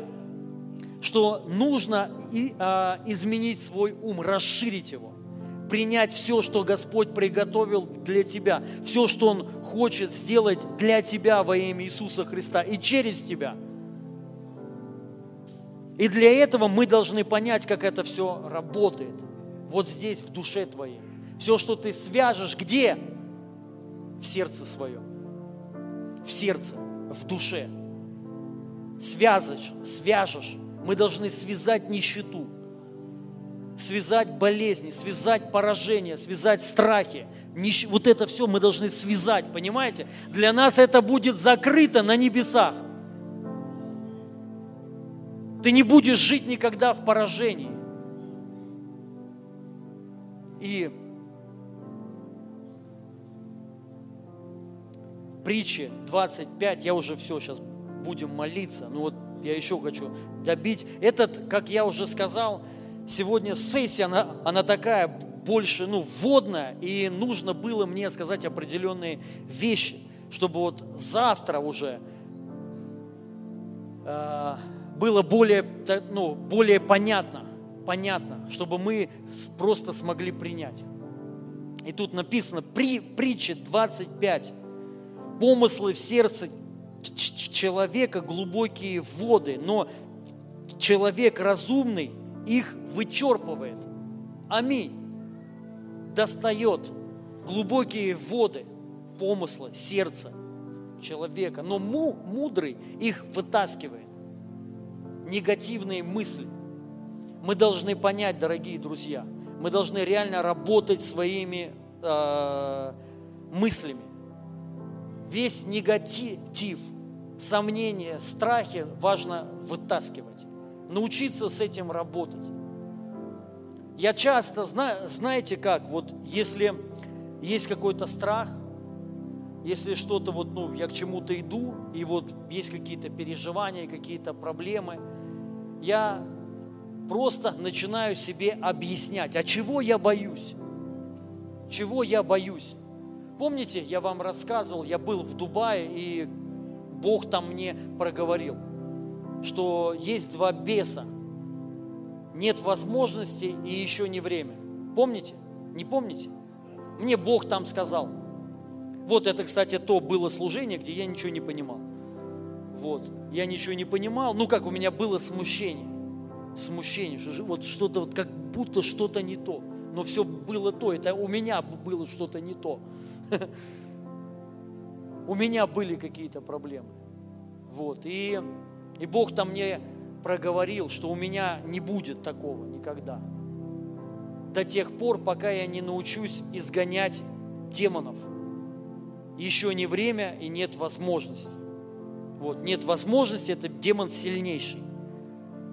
что нужно и, а, изменить свой ум, расширить его, принять все, что Господь приготовил для тебя, все, что Он хочет сделать для тебя во имя Иисуса Христа и через тебя. И для этого мы должны понять, как это все работает. Вот здесь, в душе твоей. Все, что ты свяжешь, где? В сердце своем. В сердце, в душе. Связываешь, свяжешь мы должны связать нищету, связать болезни, связать поражения, связать страхи. Нищ... Вот это все мы должны связать, понимаете? Для нас это будет закрыто на небесах. Ты не будешь жить никогда в поражении. И притчи 25, я уже все, сейчас будем молиться. Ну вот я еще хочу добить. Этот, как я уже сказал, сегодня сессия, она, она такая больше, ну, вводная, и нужно было мне сказать определенные вещи, чтобы вот завтра уже э, было более, ну, более понятно, понятно, чтобы мы просто смогли принять. И тут написано, при, притче 25, помыслы в сердце человека глубокие воды, но человек разумный их вычерпывает. Аминь. Достает глубокие воды, помысла, сердца человека, но му, мудрый их вытаскивает. Негативные мысли. Мы должны понять, дорогие друзья, мы должны реально работать своими э, мыслями. Весь негатив, сомнения, страхи важно вытаскивать, научиться с этим работать. Я часто, знаете как, вот если есть какой-то страх, если что-то вот, ну, я к чему-то иду, и вот есть какие-то переживания, какие-то проблемы, я просто начинаю себе объяснять, а чего я боюсь? Чего я боюсь? Помните, я вам рассказывал, я был в Дубае, и Бог там мне проговорил, что есть два беса. Нет возможности и еще не время. Помните? Не помните? Мне Бог там сказал. Вот это, кстати, то было служение, где я ничего не понимал. Вот. Я ничего не понимал. Ну, как у меня было смущение. Смущение, что вот что-то, вот как будто что-то не то. Но все было то. Это у меня было что-то не то. (laughs) у меня были какие-то проблемы. Вот. И, и Бог там мне проговорил, что у меня не будет такого никогда. До тех пор, пока я не научусь изгонять демонов. Еще не время и нет возможности. Вот, нет возможности, это демон сильнейший.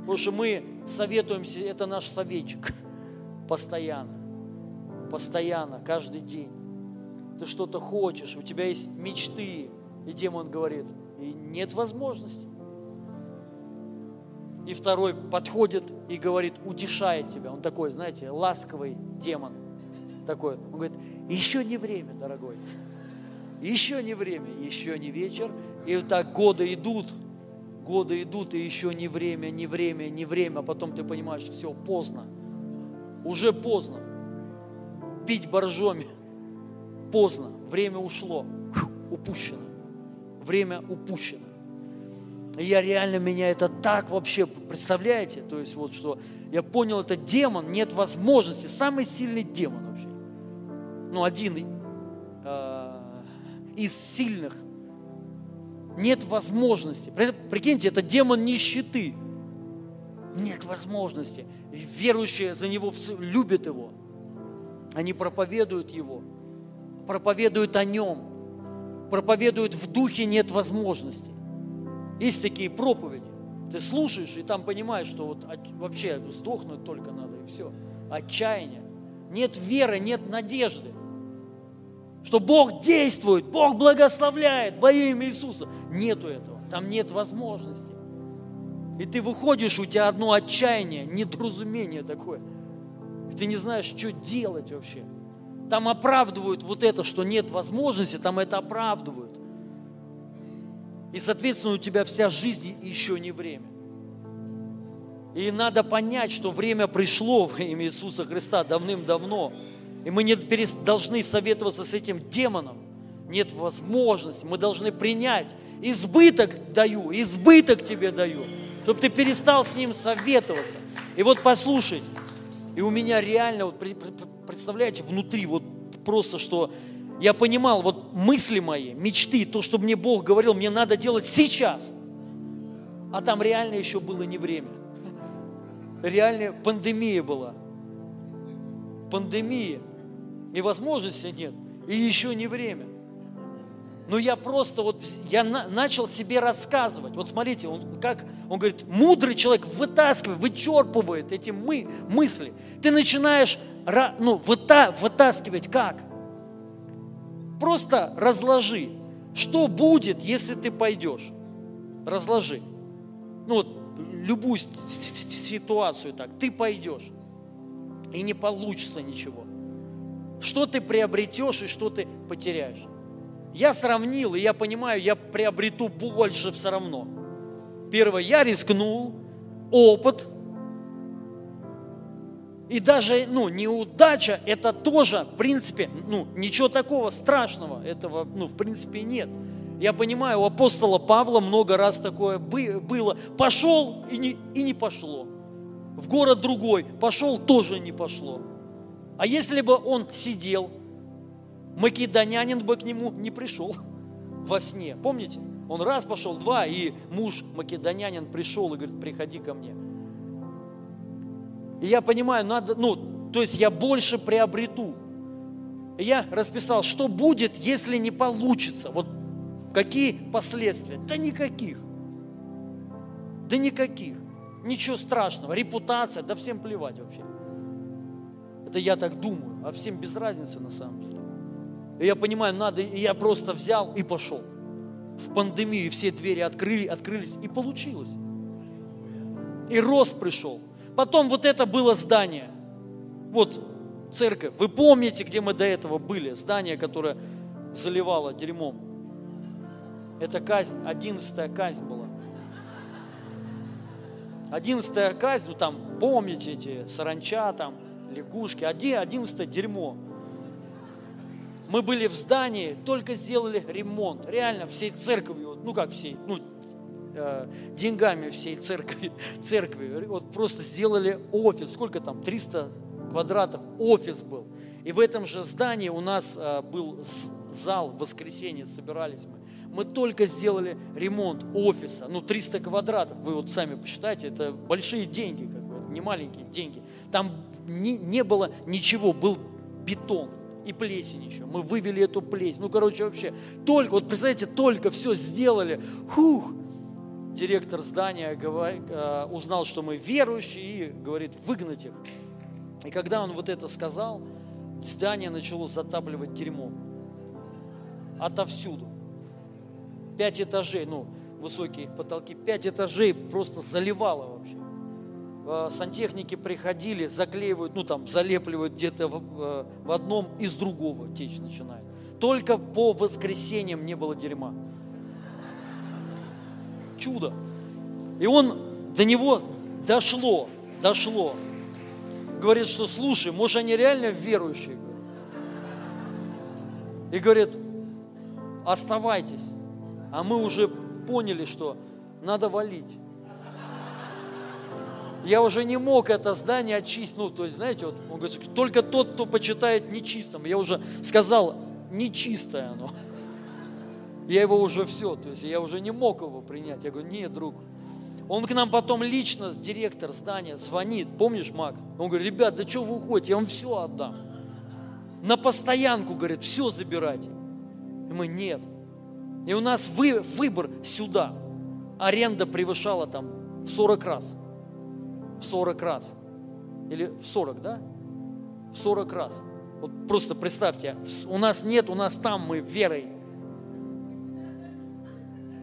Потому что мы советуемся, это наш советчик. Постоянно. Постоянно, каждый день ты что-то хочешь, у тебя есть мечты, и демон говорит, и нет возможности. И второй подходит и говорит, утешает тебя. Он такой, знаете, ласковый демон. Такой. Он говорит, еще не время, дорогой. Еще не время, еще не вечер. И вот так годы идут, годы идут, и еще не время, не время, не время. А потом ты понимаешь, все, поздно. Уже поздно. Пить боржоми поздно, время ушло, упущено. Время упущено. И я реально, меня это так вообще, представляете? То есть вот что, я понял, это демон, нет возможности, самый сильный демон вообще. Ну, один э, из сильных. Нет возможности. Прикиньте, это демон нищеты. Нет возможности. Верующие за него любят его. Они проповедуют его проповедуют о нем, проповедуют в духе, нет возможности. Есть такие проповеди. Ты слушаешь и там понимаешь, что вот вообще сдохнуть только надо и все. Отчаяние. Нет веры, нет надежды. Что Бог действует, Бог благословляет во имя Иисуса. Нету этого. Там нет возможности. И ты выходишь, у тебя одно отчаяние, недоразумение такое. Ты не знаешь, что делать вообще. Там оправдывают вот это, что нет возможности, там это оправдывают. И, соответственно, у тебя вся жизнь еще не время. И надо понять, что время пришло во имя Иисуса Христа давным-давно. И мы не должны советоваться с этим демоном. Нет возможности. Мы должны принять. Избыток даю, избыток тебе даю. Чтобы ты перестал с ним советоваться. И вот послушайте, и у меня реально, вот представляете, внутри вот просто, что я понимал, вот мысли мои, мечты, то, что мне Бог говорил, мне надо делать сейчас. А там реально еще было не время. Реально пандемия была. Пандемия. И возможности нет. И еще не время. Но я просто вот, я на, начал себе рассказывать. Вот смотрите, он как, он говорит, мудрый человек вытаскивает, вычерпывает эти мы, мысли. Ты начинаешь, ну, выта, вытаскивать как? Просто разложи, что будет, если ты пойдешь. Разложи. Ну вот, любую ситуацию так. Ты пойдешь, и не получится ничего. Что ты приобретешь и что ты потеряешь. Я сравнил, и я понимаю, я приобрету больше все равно. Первое, я рискнул, опыт. И даже, ну, неудача, это тоже, в принципе, ну, ничего такого страшного, этого, ну, в принципе, нет. Я понимаю, у апостола Павла много раз такое было. Пошел и не, и не пошло. В город другой пошел, тоже не пошло. А если бы он сидел, македонянин бы к нему не пришел (laughs) во сне. Помните? Он раз пошел, два, и муж македонянин пришел и говорит, приходи ко мне. И я понимаю, надо, ну, то есть я больше приобрету. И я расписал, что будет, если не получится. Вот какие последствия? Да никаких. Да никаких. Ничего страшного. Репутация, да всем плевать вообще. Это я так думаю, а всем без разницы на самом деле. И я понимаю, надо, и я просто взял и пошел. В пандемию все двери открыли, открылись, и получилось. И рост пришел. Потом вот это было здание. Вот церковь. Вы помните, где мы до этого были? Здание, которое заливало дерьмом. Это казнь, одиннадцатая казнь была. Одиннадцатая казнь, ну там, помните эти саранча, там, лягушки, одиннадцатое дерьмо. Мы были в здании, только сделали ремонт. Реально всей церковью, ну как всей, ну э, деньгами всей церкви, (laughs) церкви. Вот просто сделали офис. Сколько там? 300 квадратов офис был. И в этом же здании у нас э, был зал в воскресенье, собирались мы. Мы только сделали ремонт офиса, ну 300 квадратов, вы вот сами посчитайте, это большие деньги, как не маленькие деньги. Там не, не было ничего, был бетон и плесень еще. Мы вывели эту плесень. Ну, короче, вообще, только, вот представляете, только все сделали. Хух! Директор здания говорит, э, узнал, что мы верующие, и говорит, выгнать их. И когда он вот это сказал, здание начало затапливать дерьмом. Отовсюду. Пять этажей, ну, высокие потолки, пять этажей просто заливало вообще. Э, сантехники приходили, заклеивают, ну там, залепливают где-то в, в одном, из другого течь начинает. Только по воскресеньям не было дерьма. Чудо. И он, до него дошло, дошло. Говорит, что слушай, может они реально верующие? И говорит, оставайтесь. А мы уже поняли, что надо валить я уже не мог это здание очистить. Ну, то есть, знаете, вот он говорит, только тот, кто почитает нечистым. Я уже сказал, нечистое оно. Я его уже все, то есть я уже не мог его принять. Я говорю, нет, друг. Он к нам потом лично, директор здания, звонит. Помнишь, Макс? Он говорит, ребят, да что вы уходите? Я вам все отдам. На постоянку, говорит, все забирайте. И мы, нет. И у нас вы, выбор сюда. Аренда превышала там в 40 раз в 40 раз. Или в 40, да? В 40 раз. Вот просто представьте, у нас нет, у нас там мы верой.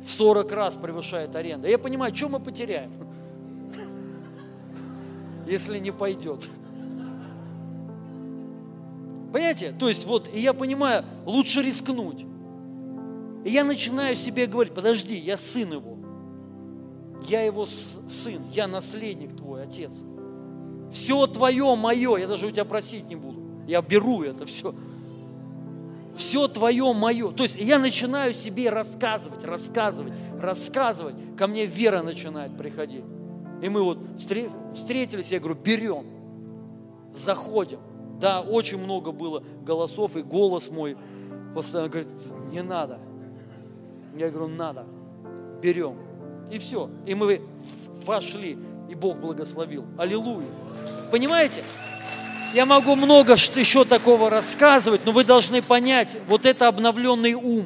В 40 раз превышает аренда. Я понимаю, что мы потеряем, (laughs) если не пойдет. Понимаете? То есть вот, и я понимаю, лучше рискнуть. И я начинаю себе говорить, подожди, я сын его. Я его сын, я наследник твой, отец. Все твое, мое, я даже у тебя просить не буду. Я беру это все. Все твое, мое. То есть я начинаю себе рассказывать, рассказывать, рассказывать. Ко мне вера начинает приходить. И мы вот встретились, я говорю, берем, заходим. Да, очень много было голосов, и голос мой постоянно говорит, не надо. Я говорю, надо, берем. И все. И мы вошли, и Бог благословил. Аллилуйя. Понимаете? Я могу много еще такого рассказывать, но вы должны понять, вот это обновленный ум.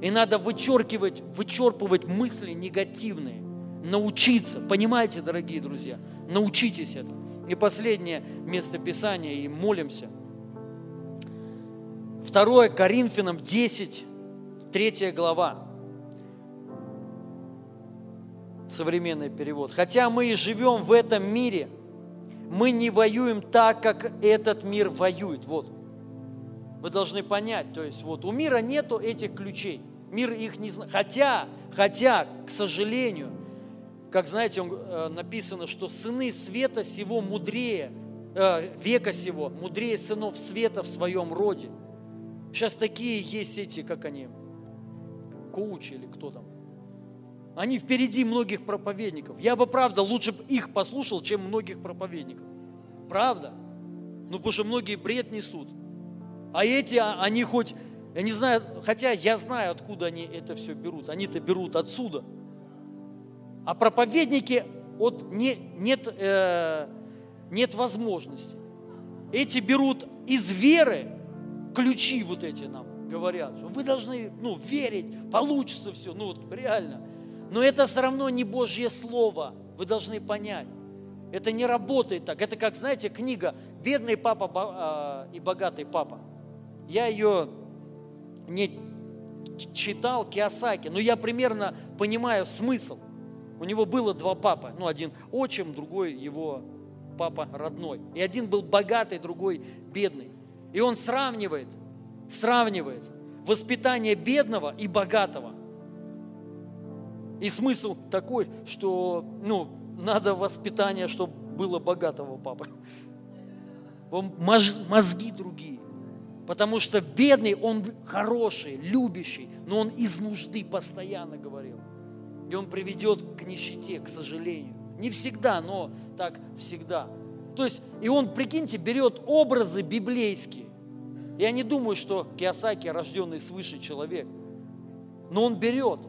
И надо вычеркивать, вычерпывать мысли негативные. Научиться. Понимаете, дорогие друзья? Научитесь это. И последнее место Писания, и молимся. Второе Коринфянам 10, 3 глава. Современный перевод. Хотя мы и живем в этом мире, мы не воюем так, как этот мир воюет. Вот. Вы должны понять, то есть вот у мира нету этих ключей. Мир их не знает. Хотя, хотя, к сожалению, как знаете, он, э, написано, что сыны света сего мудрее, э, века сего, мудрее сынов света в своем роде. Сейчас такие есть эти, как они, коучи или кто там. Они впереди многих проповедников. Я бы, правда, лучше бы их послушал, чем многих проповедников. Правда? Ну, потому что многие бред несут. А эти, а, они хоть, я не знаю, хотя я знаю, откуда они это все берут. Они-то берут отсюда – а проповедники, вот не, нет, э, нет возможности. Эти берут из веры ключи вот эти нам говорят, что вы должны ну, верить, получится все, ну вот реально. Но это все равно не Божье Слово, вы должны понять. Это не работает так. Это как, знаете, книга «Бедный папа а, и богатый папа». Я ее не читал, Киосаки, но я примерно понимаю смысл – у него было два папы. Ну, один отчим, другой его папа родной. И один был богатый, другой бедный. И он сравнивает, сравнивает воспитание бедного и богатого. И смысл такой, что ну, надо воспитание, чтобы было богатого папы. Мозги другие. Потому что бедный, он хороший, любящий, но он из нужды постоянно говорил и он приведет к нищете, к сожалению. Не всегда, но так всегда. То есть, и он, прикиньте, берет образы библейские. Я не думаю, что Киосаки рожденный свыше человек. Но он берет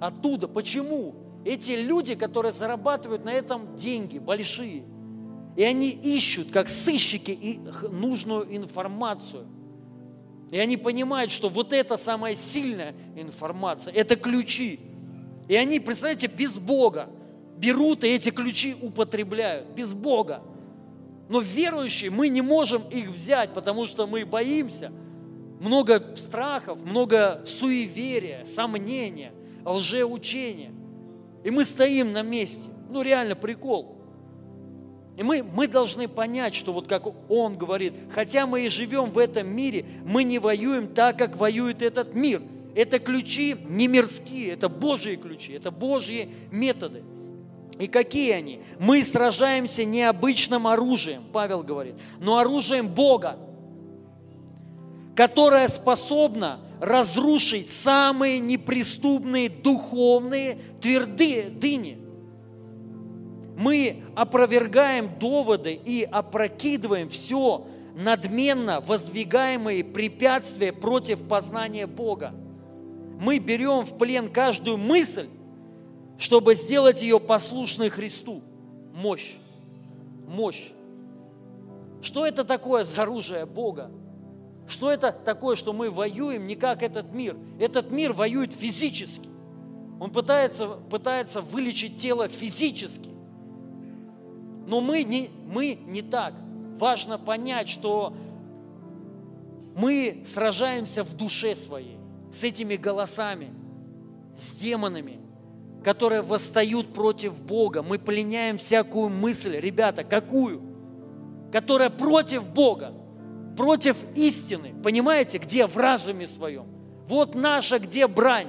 оттуда. Почему? Эти люди, которые зарабатывают на этом деньги большие, и они ищут, как сыщики, и нужную информацию. И они понимают, что вот это самая сильная информация, это ключи. И они, представляете, без Бога берут и эти ключи употребляют. Без Бога. Но верующие, мы не можем их взять, потому что мы боимся. Много страхов, много суеверия, сомнения, лжеучения. И мы стоим на месте. Ну реально прикол. И мы, мы должны понять, что вот как он говорит, хотя мы и живем в этом мире, мы не воюем так, как воюет этот мир – это ключи не мирские, это Божьи ключи, это Божьи методы. И какие они? Мы сражаемся не обычным оружием, Павел говорит, но оружием Бога, которое способно разрушить самые неприступные духовные твердыни. Мы опровергаем доводы и опрокидываем все надменно воздвигаемые препятствия против познания Бога мы берем в плен каждую мысль, чтобы сделать ее послушной Христу. Мощь. Мощь. Что это такое за оружие Бога? Что это такое, что мы воюем не как этот мир? Этот мир воюет физически. Он пытается, пытается вылечить тело физически. Но мы не, мы не так. Важно понять, что мы сражаемся в душе своей с этими голосами, с демонами, которые восстают против Бога. Мы пленяем всякую мысль, ребята, какую? Которая против Бога, против истины. Понимаете, где в разуме своем? Вот наша, где брань.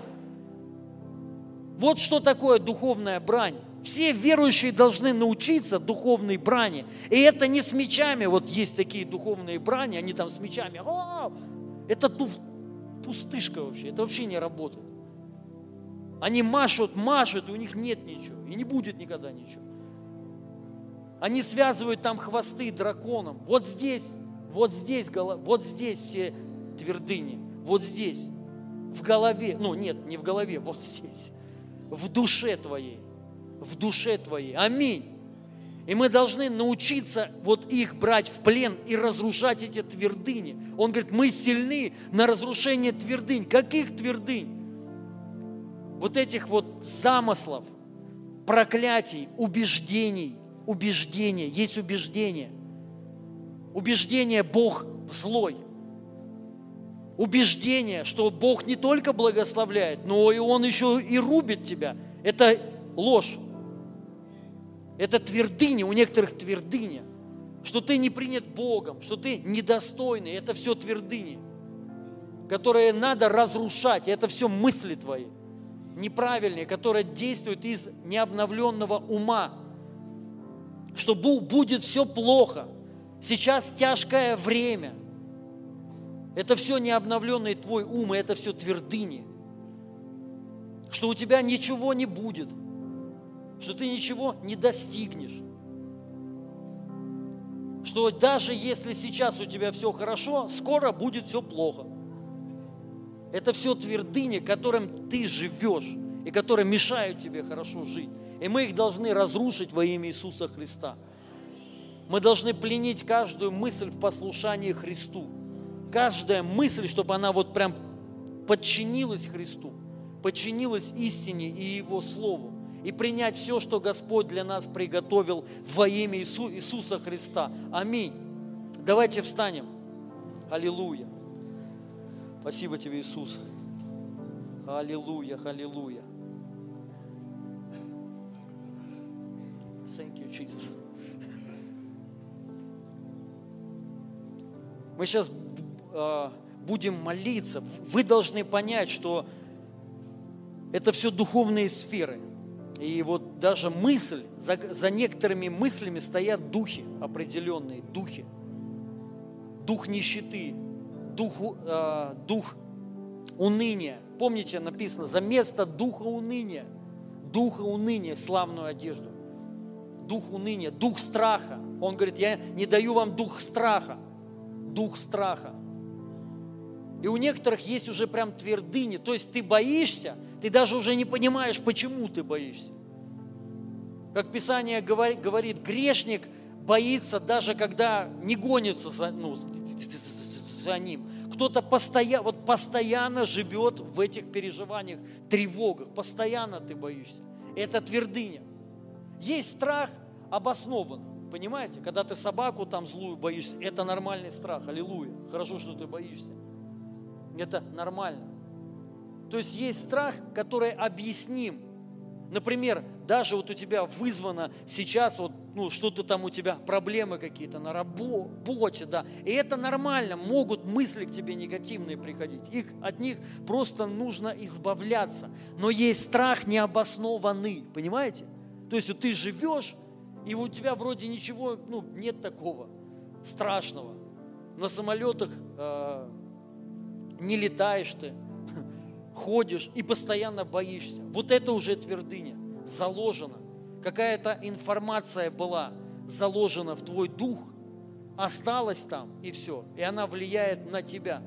Вот что такое духовная брань. Все верующие должны научиться духовной брани. И это не с мечами, вот есть такие духовные брани, они там с мечами. Это пустышка вообще, это вообще не работает. Они машут, машут, и у них нет ничего, и не будет никогда ничего. Они связывают там хвосты драконом. Вот здесь, вот здесь, вот здесь все твердыни, вот здесь, в голове, ну нет, не в голове, (laughs) вот здесь, в душе твоей, в душе твоей. Аминь. И мы должны научиться вот их брать в плен и разрушать эти твердыни. Он говорит, мы сильны на разрушение твердынь. Каких твердынь? Вот этих вот замыслов, проклятий, убеждений, убеждения. Есть убеждение. Убеждение Бог злой. Убеждение, что Бог не только благословляет, но и Он еще и рубит тебя. Это ложь. Это твердыня, у некоторых твердыня, что ты не принят Богом, что ты недостойный. Это все твердыни, которые надо разрушать. Это все мысли твои неправильные, которые действуют из необновленного ума, что будет все плохо. Сейчас тяжкое время. Это все необновленный твой ум, и это все твердыни. Что у тебя ничего не будет – что ты ничего не достигнешь. Что даже если сейчас у тебя все хорошо, скоро будет все плохо. Это все твердыни, которым ты живешь и которые мешают тебе хорошо жить. И мы их должны разрушить во имя Иисуса Христа. Мы должны пленить каждую мысль в послушании Христу. Каждая мысль, чтобы она вот прям подчинилась Христу, подчинилась истине и Его Слову и принять все, что Господь для нас приготовил во имя Иису, Иисуса Христа. Аминь. Давайте встанем. Аллилуйя. Спасибо тебе, Иисус. Аллилуйя, аллилуйя. Thank you, Jesus. Мы сейчас а, будем молиться. Вы должны понять, что это все духовные сферы – и вот даже мысль, за, за некоторыми мыслями стоят духи определенные, духи. Дух нищеты, дух, э, дух уныния. Помните, написано, за место духа уныния, духа уныния славную одежду. Дух уныния, дух страха. Он говорит, я не даю вам дух страха, дух страха. И у некоторых есть уже прям твердыни, то есть ты боишься, ты даже уже не понимаешь, почему ты боишься. Как Писание говорит, грешник боится даже когда не гонится за, ну, за ним. Кто-то постоянно, вот постоянно живет в этих переживаниях, тревогах. Постоянно ты боишься. Это твердыня. Есть страх обоснован. Понимаете? Когда ты собаку там злую боишься, это нормальный страх. Аллилуйя. Хорошо, что ты боишься. Это нормально. То есть есть страх, который объясним. Например, даже вот у тебя вызвано сейчас вот, ну, что-то там у тебя, проблемы какие-то на работе, да, и это нормально, могут мысли к тебе негативные приходить, их, от них просто нужно избавляться, но есть страх необоснованный, понимаете? То есть вот ты живешь, и у тебя вроде ничего, ну, нет такого страшного. На самолетах э, не летаешь ты, (laughs) ходишь и постоянно боишься. Вот это уже твердыня, заложена. Какая-то информация была заложена в твой дух, осталась там и все. И она влияет на тебя.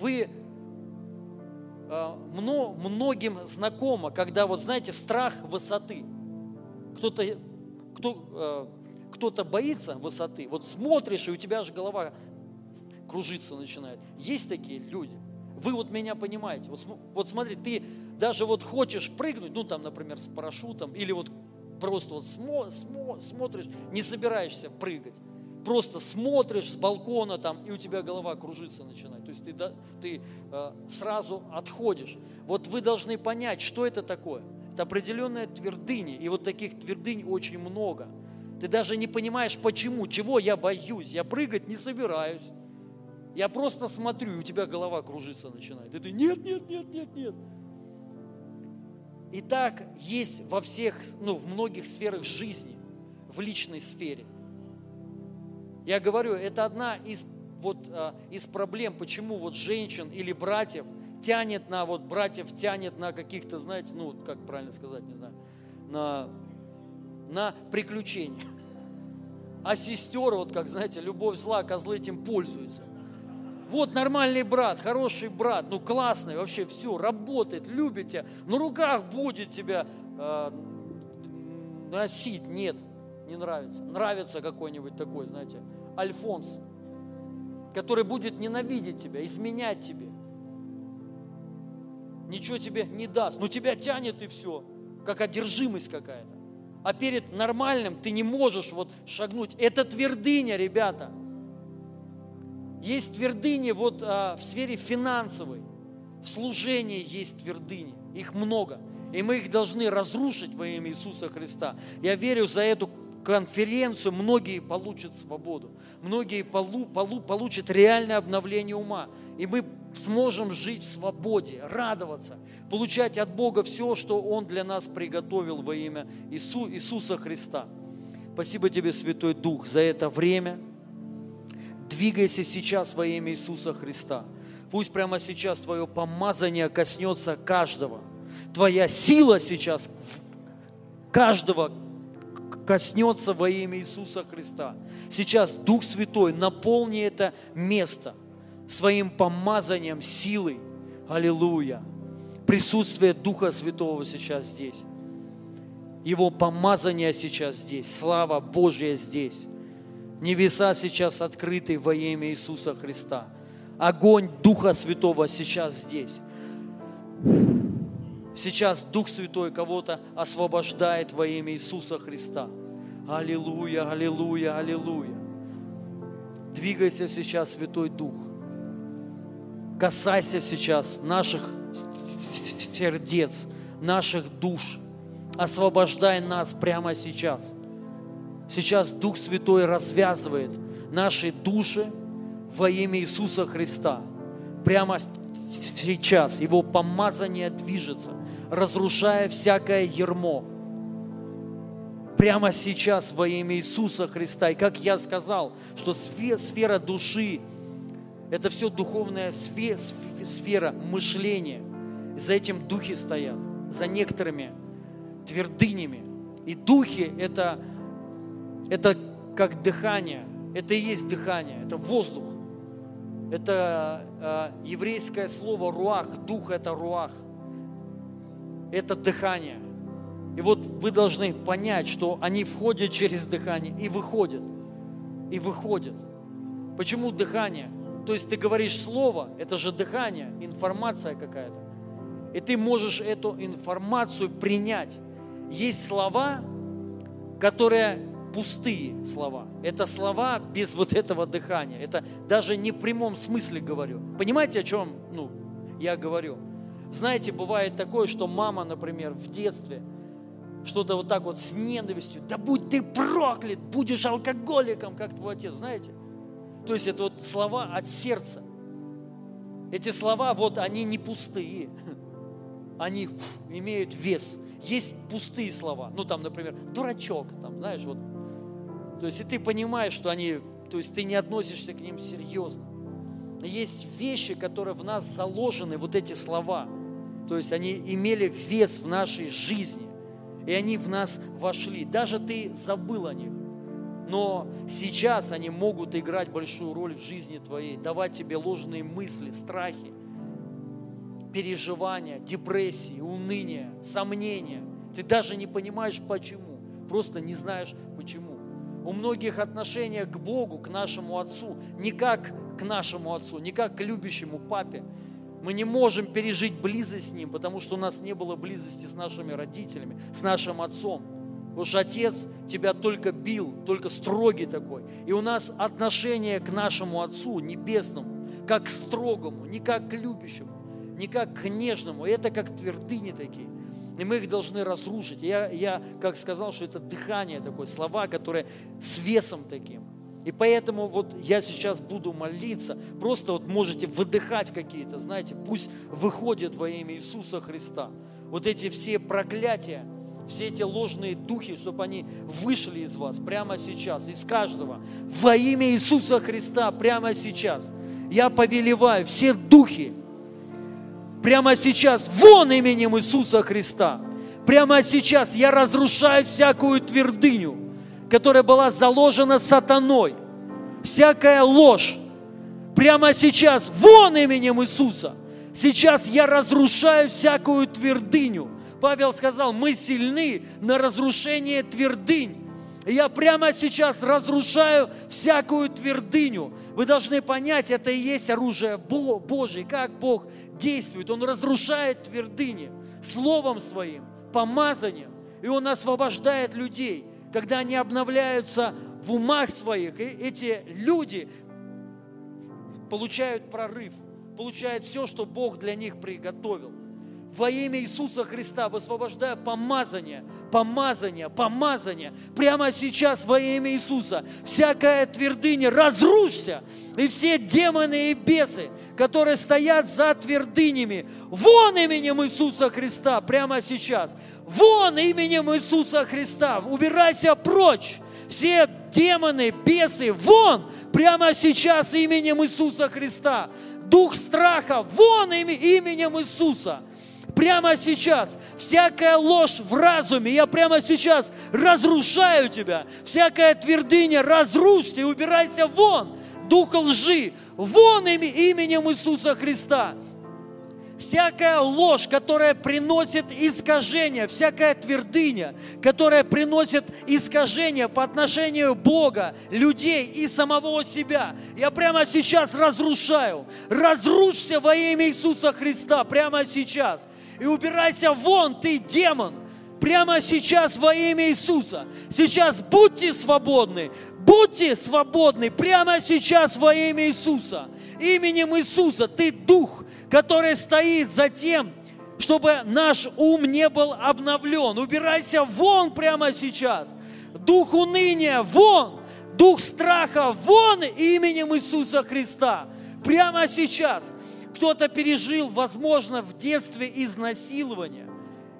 Вы э, многим знакомо, когда вот знаете, страх высоты. Кто-то кто, э, кто-то боится высоты. Вот смотришь, и у тебя же голова кружиться начинает. Есть такие люди – вы вот меня понимаете. Вот, вот смотри, ты даже вот хочешь прыгнуть, ну там, например, с парашютом, или вот просто вот смо, смо, смотришь, не собираешься прыгать. Просто смотришь с балкона там, и у тебя голова кружиться начинает. То есть ты, ты э, сразу отходишь. Вот вы должны понять, что это такое. Это определенная твердыня. И вот таких твердынь очень много. Ты даже не понимаешь, почему, чего я боюсь. Я прыгать не собираюсь. Я просто смотрю, и у тебя голова кружиться начинает. И ты, нет, нет, нет, нет, нет. И так есть во всех, ну, в многих сферах жизни, в личной сфере. Я говорю, это одна из, вот, а, из проблем, почему вот женщин или братьев тянет на, вот братьев тянет на каких-то, знаете, ну, как правильно сказать, не знаю, на, на приключения. А сестер, вот как, знаете, любовь зла, козлы этим пользуются. Вот нормальный брат, хороший брат, ну классный, вообще все, работает, любит тебя, на руках будет тебя э, носить. Нет, не нравится. Нравится какой-нибудь такой, знаете, Альфонс, который будет ненавидеть тебя, изменять тебе. Ничего тебе не даст, но тебя тянет и все, как одержимость какая-то. А перед нормальным ты не можешь вот шагнуть. Это твердыня, ребята – есть твердыни вот а, в сфере финансовой, в служении есть твердыни, их много. И мы их должны разрушить во имя Иисуса Христа. Я верю, за эту конференцию многие получат свободу, многие полу, полу, получат реальное обновление ума. И мы сможем жить в свободе, радоваться, получать от Бога все, что Он для нас приготовил во имя Иису, Иисуса Христа. Спасибо тебе, Святой Дух, за это время – Двигайся сейчас во имя Иисуса Христа. Пусть прямо сейчас Твое помазание коснется каждого. Твоя сила сейчас каждого коснется во имя Иисуса Христа. Сейчас Дух Святой наполни это место своим помазанием, силой. Аллилуйя. Присутствие Духа Святого сейчас здесь. Его помазание сейчас здесь. Слава Божья здесь. Небеса сейчас открыты во имя Иисуса Христа. Огонь Духа Святого сейчас здесь. Сейчас Дух Святой кого-то освобождает во имя Иисуса Христа. Аллилуйя, аллилуйя, аллилуйя. Двигайся сейчас, Святой Дух. Касайся сейчас наших сердец, наших душ. Освобождай нас прямо сейчас. Сейчас Дух Святой развязывает наши души во имя Иисуса Христа. Прямо сейчас Его помазание движется, разрушая всякое ермо. Прямо сейчас во имя Иисуса Христа. И как я сказал, что сфера души – это все духовная сфера мышления. И за этим духи стоят, за некоторыми твердынями. И духи – это это как дыхание. Это и есть дыхание, это воздух. Это э, еврейское слово руах, дух это руах. Это дыхание. И вот вы должны понять, что они входят через дыхание и выходят. И выходят. Почему дыхание? То есть ты говоришь слово, это же дыхание, информация какая-то. И ты можешь эту информацию принять. Есть слова, которые пустые слова. Это слова без вот этого дыхания. Это даже не в прямом смысле говорю. Понимаете, о чем ну, я говорю? Знаете, бывает такое, что мама, например, в детстве что-то вот так вот с ненавистью, да будь ты проклят, будешь алкоголиком, как твой отец, знаете? То есть это вот слова от сердца. Эти слова, вот они не пустые, они имеют вес. Есть пустые слова, ну там, например, дурачок, там, знаешь, вот то есть и ты понимаешь, что они, то есть ты не относишься к ним серьезно. Есть вещи, которые в нас заложены, вот эти слова. То есть они имели вес в нашей жизни. И они в нас вошли. Даже ты забыл о них. Но сейчас они могут играть большую роль в жизни твоей, давать тебе ложные мысли, страхи, переживания, депрессии, уныние, сомнения. Ты даже не понимаешь почему, просто не знаешь почему у многих отношения к Богу, к нашему Отцу, не как к нашему Отцу, не как к любящему Папе. Мы не можем пережить близость с Ним, потому что у нас не было близости с нашими родителями, с нашим Отцом. Потому что Отец тебя только бил, только строгий такой. И у нас отношение к нашему Отцу Небесному, как к строгому, не как к любящему, не как к нежному. Это как твердыни такие. И мы их должны разрушить. Я, я как сказал, что это дыхание такое, слова, которые с весом таким. И поэтому вот я сейчас буду молиться, просто вот можете выдыхать какие-то, знаете, пусть выходит во имя Иисуса Христа. вот эти все проклятия, все эти ложные духи, чтобы они вышли из вас прямо сейчас, из каждого. Во имя Иисуса Христа прямо сейчас. Я повелеваю все духи прямо сейчас вон именем Иисуса Христа. Прямо сейчас я разрушаю всякую твердыню, которая была заложена сатаной. Всякая ложь. Прямо сейчас вон именем Иисуса. Сейчас я разрушаю всякую твердыню. Павел сказал, мы сильны на разрушение твердынь. Я прямо сейчас разрушаю всякую твердыню. Вы должны понять, это и есть оружие Божье, как Бог действует. Он разрушает твердыни Словом Своим, помазанием. И Он освобождает людей, когда они обновляются в умах своих. И эти люди получают прорыв, получают все, что Бог для них приготовил во имя Иисуса Христа высвобождаю помазание, помазание, помазание. Прямо сейчас во имя Иисуса. Всякая твердыня, разрушься. И все демоны и бесы, которые стоят за твердынями, вон именем Иисуса Христа, прямо сейчас. Вон именем Иисуса Христа. Убирайся прочь. Все демоны, бесы, вон, прямо сейчас именем Иисуса Христа. Дух страха, вон именем Иисуса прямо сейчас всякая ложь в разуме, я прямо сейчас разрушаю тебя. Всякая твердыня, разрушься и убирайся вон. Дух лжи, вон именем Иисуса Христа всякая ложь, которая приносит искажение, всякая твердыня, которая приносит искажение по отношению Бога, людей и самого себя, я прямо сейчас разрушаю. Разрушься во имя Иисуса Христа прямо сейчас и убирайся вон, ты демон, прямо сейчас во имя Иисуса. Сейчас будьте свободны, будьте свободны прямо сейчас во имя Иисуса. Именем Иисуса ты дух, который стоит за тем, чтобы наш ум не был обновлен. Убирайся вон прямо сейчас. Дух уныния вон, дух страха вон именем Иисуса Христа. Прямо сейчас кто-то пережил, возможно, в детстве изнасилование,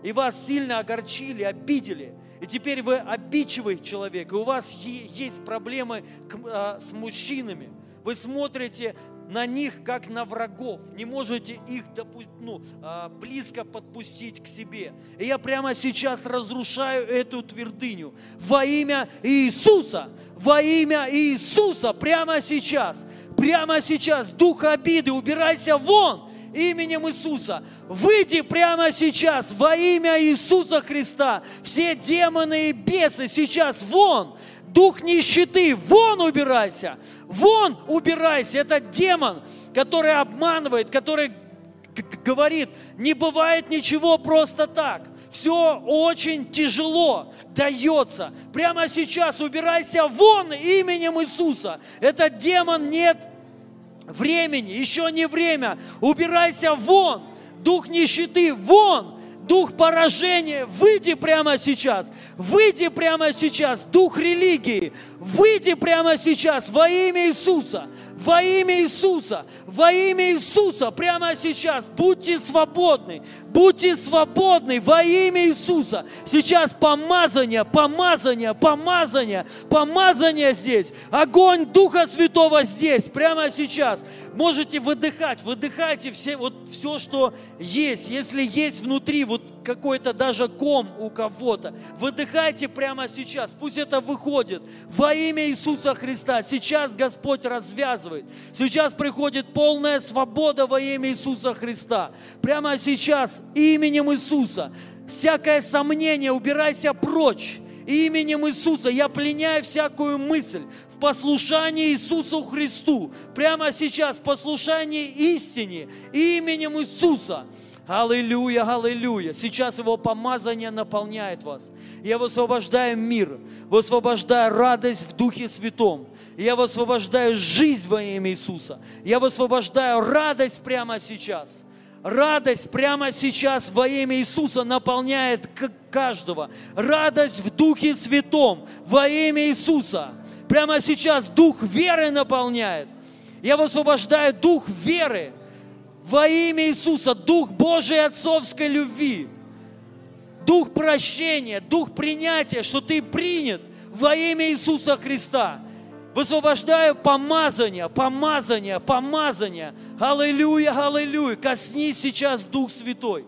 и вас сильно огорчили, обидели, и теперь вы обидчивый человек, и у вас есть проблемы а, с мужчинами. Вы смотрите на них, как на врагов. Не можете их допу- ну, а, близко подпустить к себе. И я прямо сейчас разрушаю эту твердыню. Во имя Иисуса, во имя Иисуса, прямо сейчас, прямо сейчас, дух обиды, убирайся вон именем Иисуса. Выйди прямо сейчас во имя Иисуса Христа. Все демоны и бесы сейчас вон дух нищеты, вон убирайся, вон убирайся. Это демон, который обманывает, который говорит, не бывает ничего просто так. Все очень тяжело дается. Прямо сейчас убирайся вон именем Иисуса. Этот демон нет времени, еще не время. Убирайся вон. Дух нищеты, вон дух поражения, выйди прямо сейчас, выйди прямо сейчас, дух религии, выйди прямо сейчас во имя Иисуса, во имя Иисуса, во имя Иисуса, прямо сейчас, будьте свободны, будьте свободны во имя Иисуса. Сейчас помазание, помазание, помазание, помазание здесь, огонь Духа Святого здесь, прямо сейчас. Можете выдыхать, выдыхайте все, вот все, что есть. Если есть внутри вот какой-то даже ком у кого-то, выдыхайте прямо сейчас, пусть это выходит во имя Иисуса Христа. Сейчас Господь развязывает, сейчас приходит полная свобода во имя Иисуса Христа. Прямо сейчас именем Иисуса. Всякое сомнение, убирайся прочь именем Иисуса. Я пленяю всякую мысль в послушании Иисусу Христу. Прямо сейчас послушание истине именем Иисуса. Аллилуйя, аллилуйя. Сейчас Его помазание наполняет вас. Я высвобождаю мир, высвобождаю радость в Духе Святом. Я высвобождаю жизнь во имя Иисуса. Я высвобождаю радость прямо сейчас. Радость прямо сейчас во имя Иисуса наполняет каждого. Радость в Духе Святом во имя Иисуса. Прямо сейчас Дух веры наполняет. Я высвобождаю Дух веры во имя Иисуса, Дух Божией отцовской любви, дух прощения, дух принятия, что ты принят во имя Иисуса Христа. Высвобождаю помазание, помазание, помазание. Аллилуйя, аллилуйя. Коснись сейчас Дух Святой.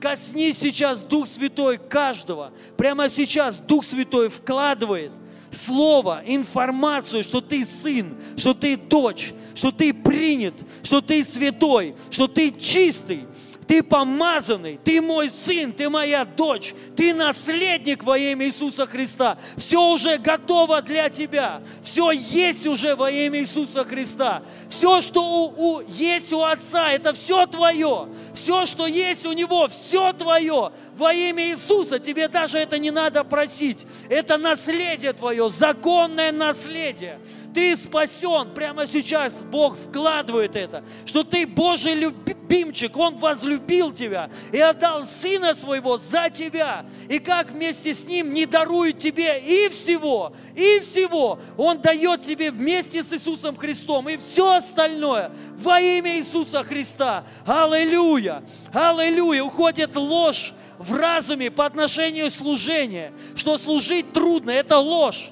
Коснись сейчас Дух Святой каждого. Прямо сейчас Дух Святой вкладывает слово, информацию, что ты сын, что ты дочь, что ты принят, что ты святой, что ты чистый, ты помазанный, ты мой сын, ты моя дочь, ты наследник во имя Иисуса Христа. Все уже готово для тебя. Все есть уже во имя Иисуса Христа. Все, что у, у, есть у Отца, это все твое. Все, что есть у Него, все твое. Во имя Иисуса тебе даже это не надо просить. Это наследие твое, законное наследие. Ты спасен. Прямо сейчас Бог вкладывает это, что ты Божий любимчик. Он возлюбил тебя и отдал Сына Своего за тебя. И как вместе с Ним не дарует тебе и всего, и всего. Он дает тебе вместе с Иисусом Христом и все остальное во имя Иисуса Христа. Аллилуйя! Аллилуйя! Уходит ложь в разуме по отношению служения, что служить трудно, это ложь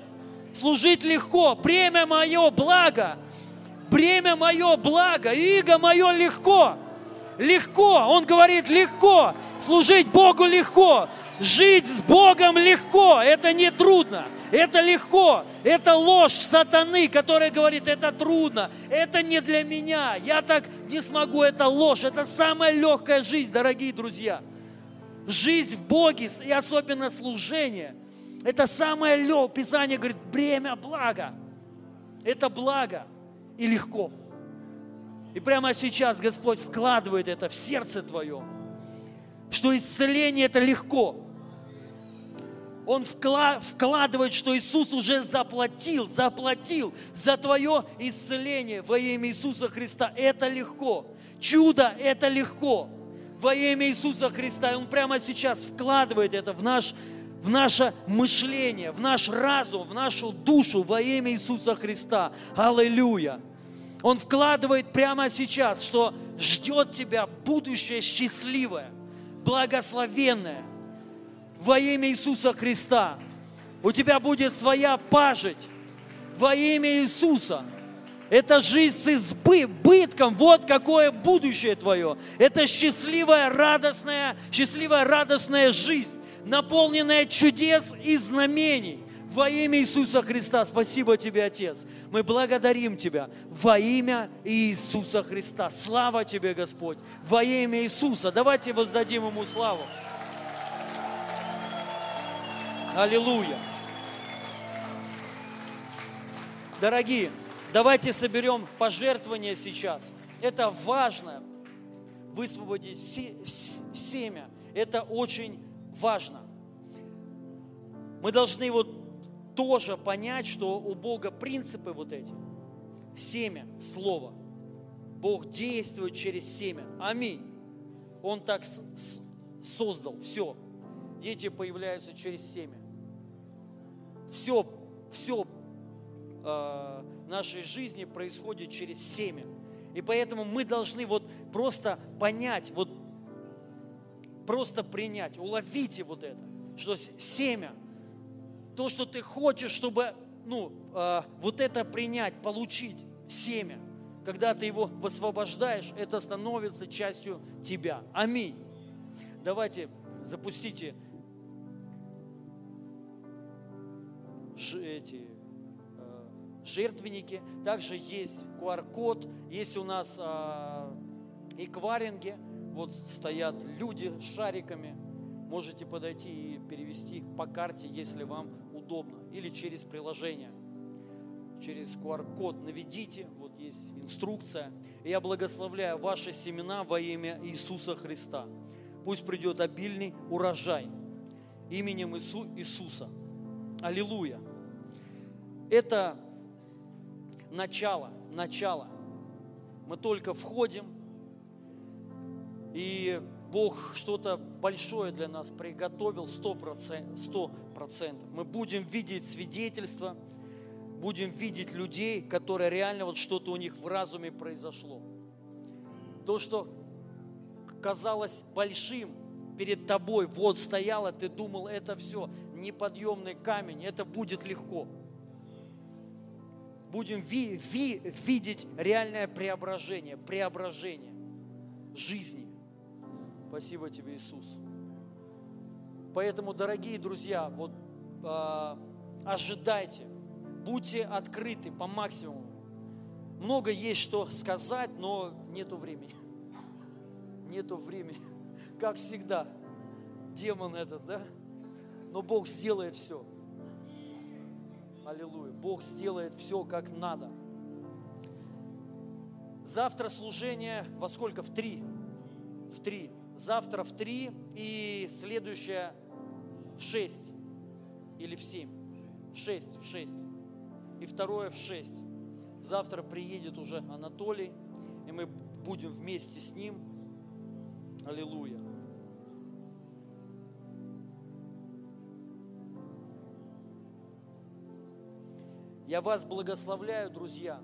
служить легко. Бремя мое благо. Бремя мое благо. Иго мое легко. Легко. Он говорит легко. Служить Богу легко. Жить с Богом легко. Это не трудно. Это легко. Это ложь сатаны, которая говорит, это трудно. Это не для меня. Я так не смогу. Это ложь. Это самая легкая жизнь, дорогие друзья. Жизнь в Боге и особенно служение – это самое легкое. Писание говорит, бремя блага. Это благо и легко. И прямо сейчас Господь вкладывает это в сердце твое, что исцеление это легко. Он вкладывает, что Иисус уже заплатил, заплатил за твое исцеление во имя Иисуса Христа. Это легко. Чудо – это легко. Во имя Иисуса Христа. И Он прямо сейчас вкладывает это в наш в наше мышление, в наш разум, в нашу душу во имя Иисуса Христа. Аллилуйя! Он вкладывает прямо сейчас, что ждет тебя будущее счастливое, благословенное во имя Иисуса Христа. У тебя будет своя пажить во имя Иисуса. Это жизнь с избытком. Вот какое будущее твое. Это счастливая, радостная, счастливая, радостная жизнь наполненная чудес и знамений. Во имя Иисуса Христа. Спасибо тебе, Отец. Мы благодарим Тебя во имя Иисуса Христа. Слава Тебе, Господь. Во имя Иисуса. Давайте воздадим Ему славу. Аллилуйя. Дорогие, давайте соберем пожертвования сейчас. Это важно. Высвободить семя. Это очень важно. Мы должны вот тоже понять, что у Бога принципы вот эти. Семя, слово. Бог действует через семя. Аминь. Он так создал все. Дети появляются через семя. Все, все э, нашей жизни происходит через семя. И поэтому мы должны вот просто понять, вот просто принять, уловите вот это, что семя, то, что ты хочешь, чтобы ну, э, вот это принять, получить, семя, когда ты его высвобождаешь, это становится частью тебя. Аминь. Давайте запустите эти э, жертвенники. Также есть QR-код, есть у нас э, эквайринги – вот стоят люди с шариками. Можете подойти и перевести по карте, если вам удобно. Или через приложение. Через QR-код наведите, вот есть инструкция. И я благословляю ваши семена во имя Иисуса Христа. Пусть придет обильный урожай именем Иису, Иисуса. Аллилуйя. Это начало, начало. Мы только входим, и Бог что-то большое для нас приготовил 100%, 100%. Мы будем видеть свидетельства, будем видеть людей, которые реально вот что-то у них в разуме произошло. То, что казалось большим, перед тобой вот стояло, ты думал, это все неподъемный камень, это будет легко. Будем ви, ви, видеть реальное преображение, преображение жизни. Спасибо тебе, Иисус. Поэтому, дорогие друзья, вот э, ожидайте, будьте открыты по максимуму. Много есть что сказать, но нету времени. (laughs) Нету времени. (laughs) Как всегда. Демон этот, да? Но Бог сделает все. Аллилуйя. Бог сделает все как надо. Завтра служение во сколько? В три. В три. Завтра в три и следующее в шесть. Или в семь. В шесть, в шесть. И второе в шесть. Завтра приедет уже Анатолий, и мы будем вместе с ним. Аллилуйя. Я вас благословляю, друзья.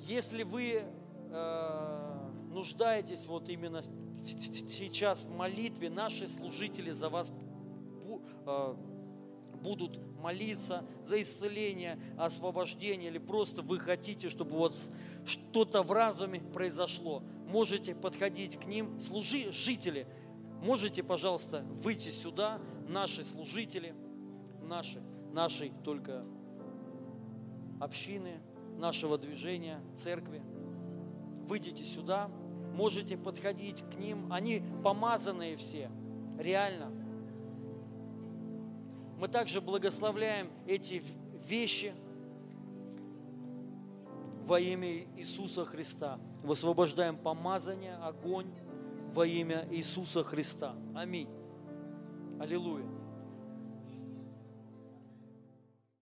Если вы э, нуждаетесь вот именно сейчас в молитве, наши служители за вас э, будут молиться за исцеление, освобождение, или просто вы хотите, чтобы вот что-то в разуме произошло, можете подходить к ним, служи, жители, можете, пожалуйста, выйти сюда, наши служители, наши, нашей только общины, нашего движения, церкви. Выйдите сюда, можете подходить к ним. Они помазанные все, реально. Мы также благословляем эти вещи во имя Иисуса Христа. Высвобождаем помазание, огонь во имя Иисуса Христа. Аминь. Аллилуйя.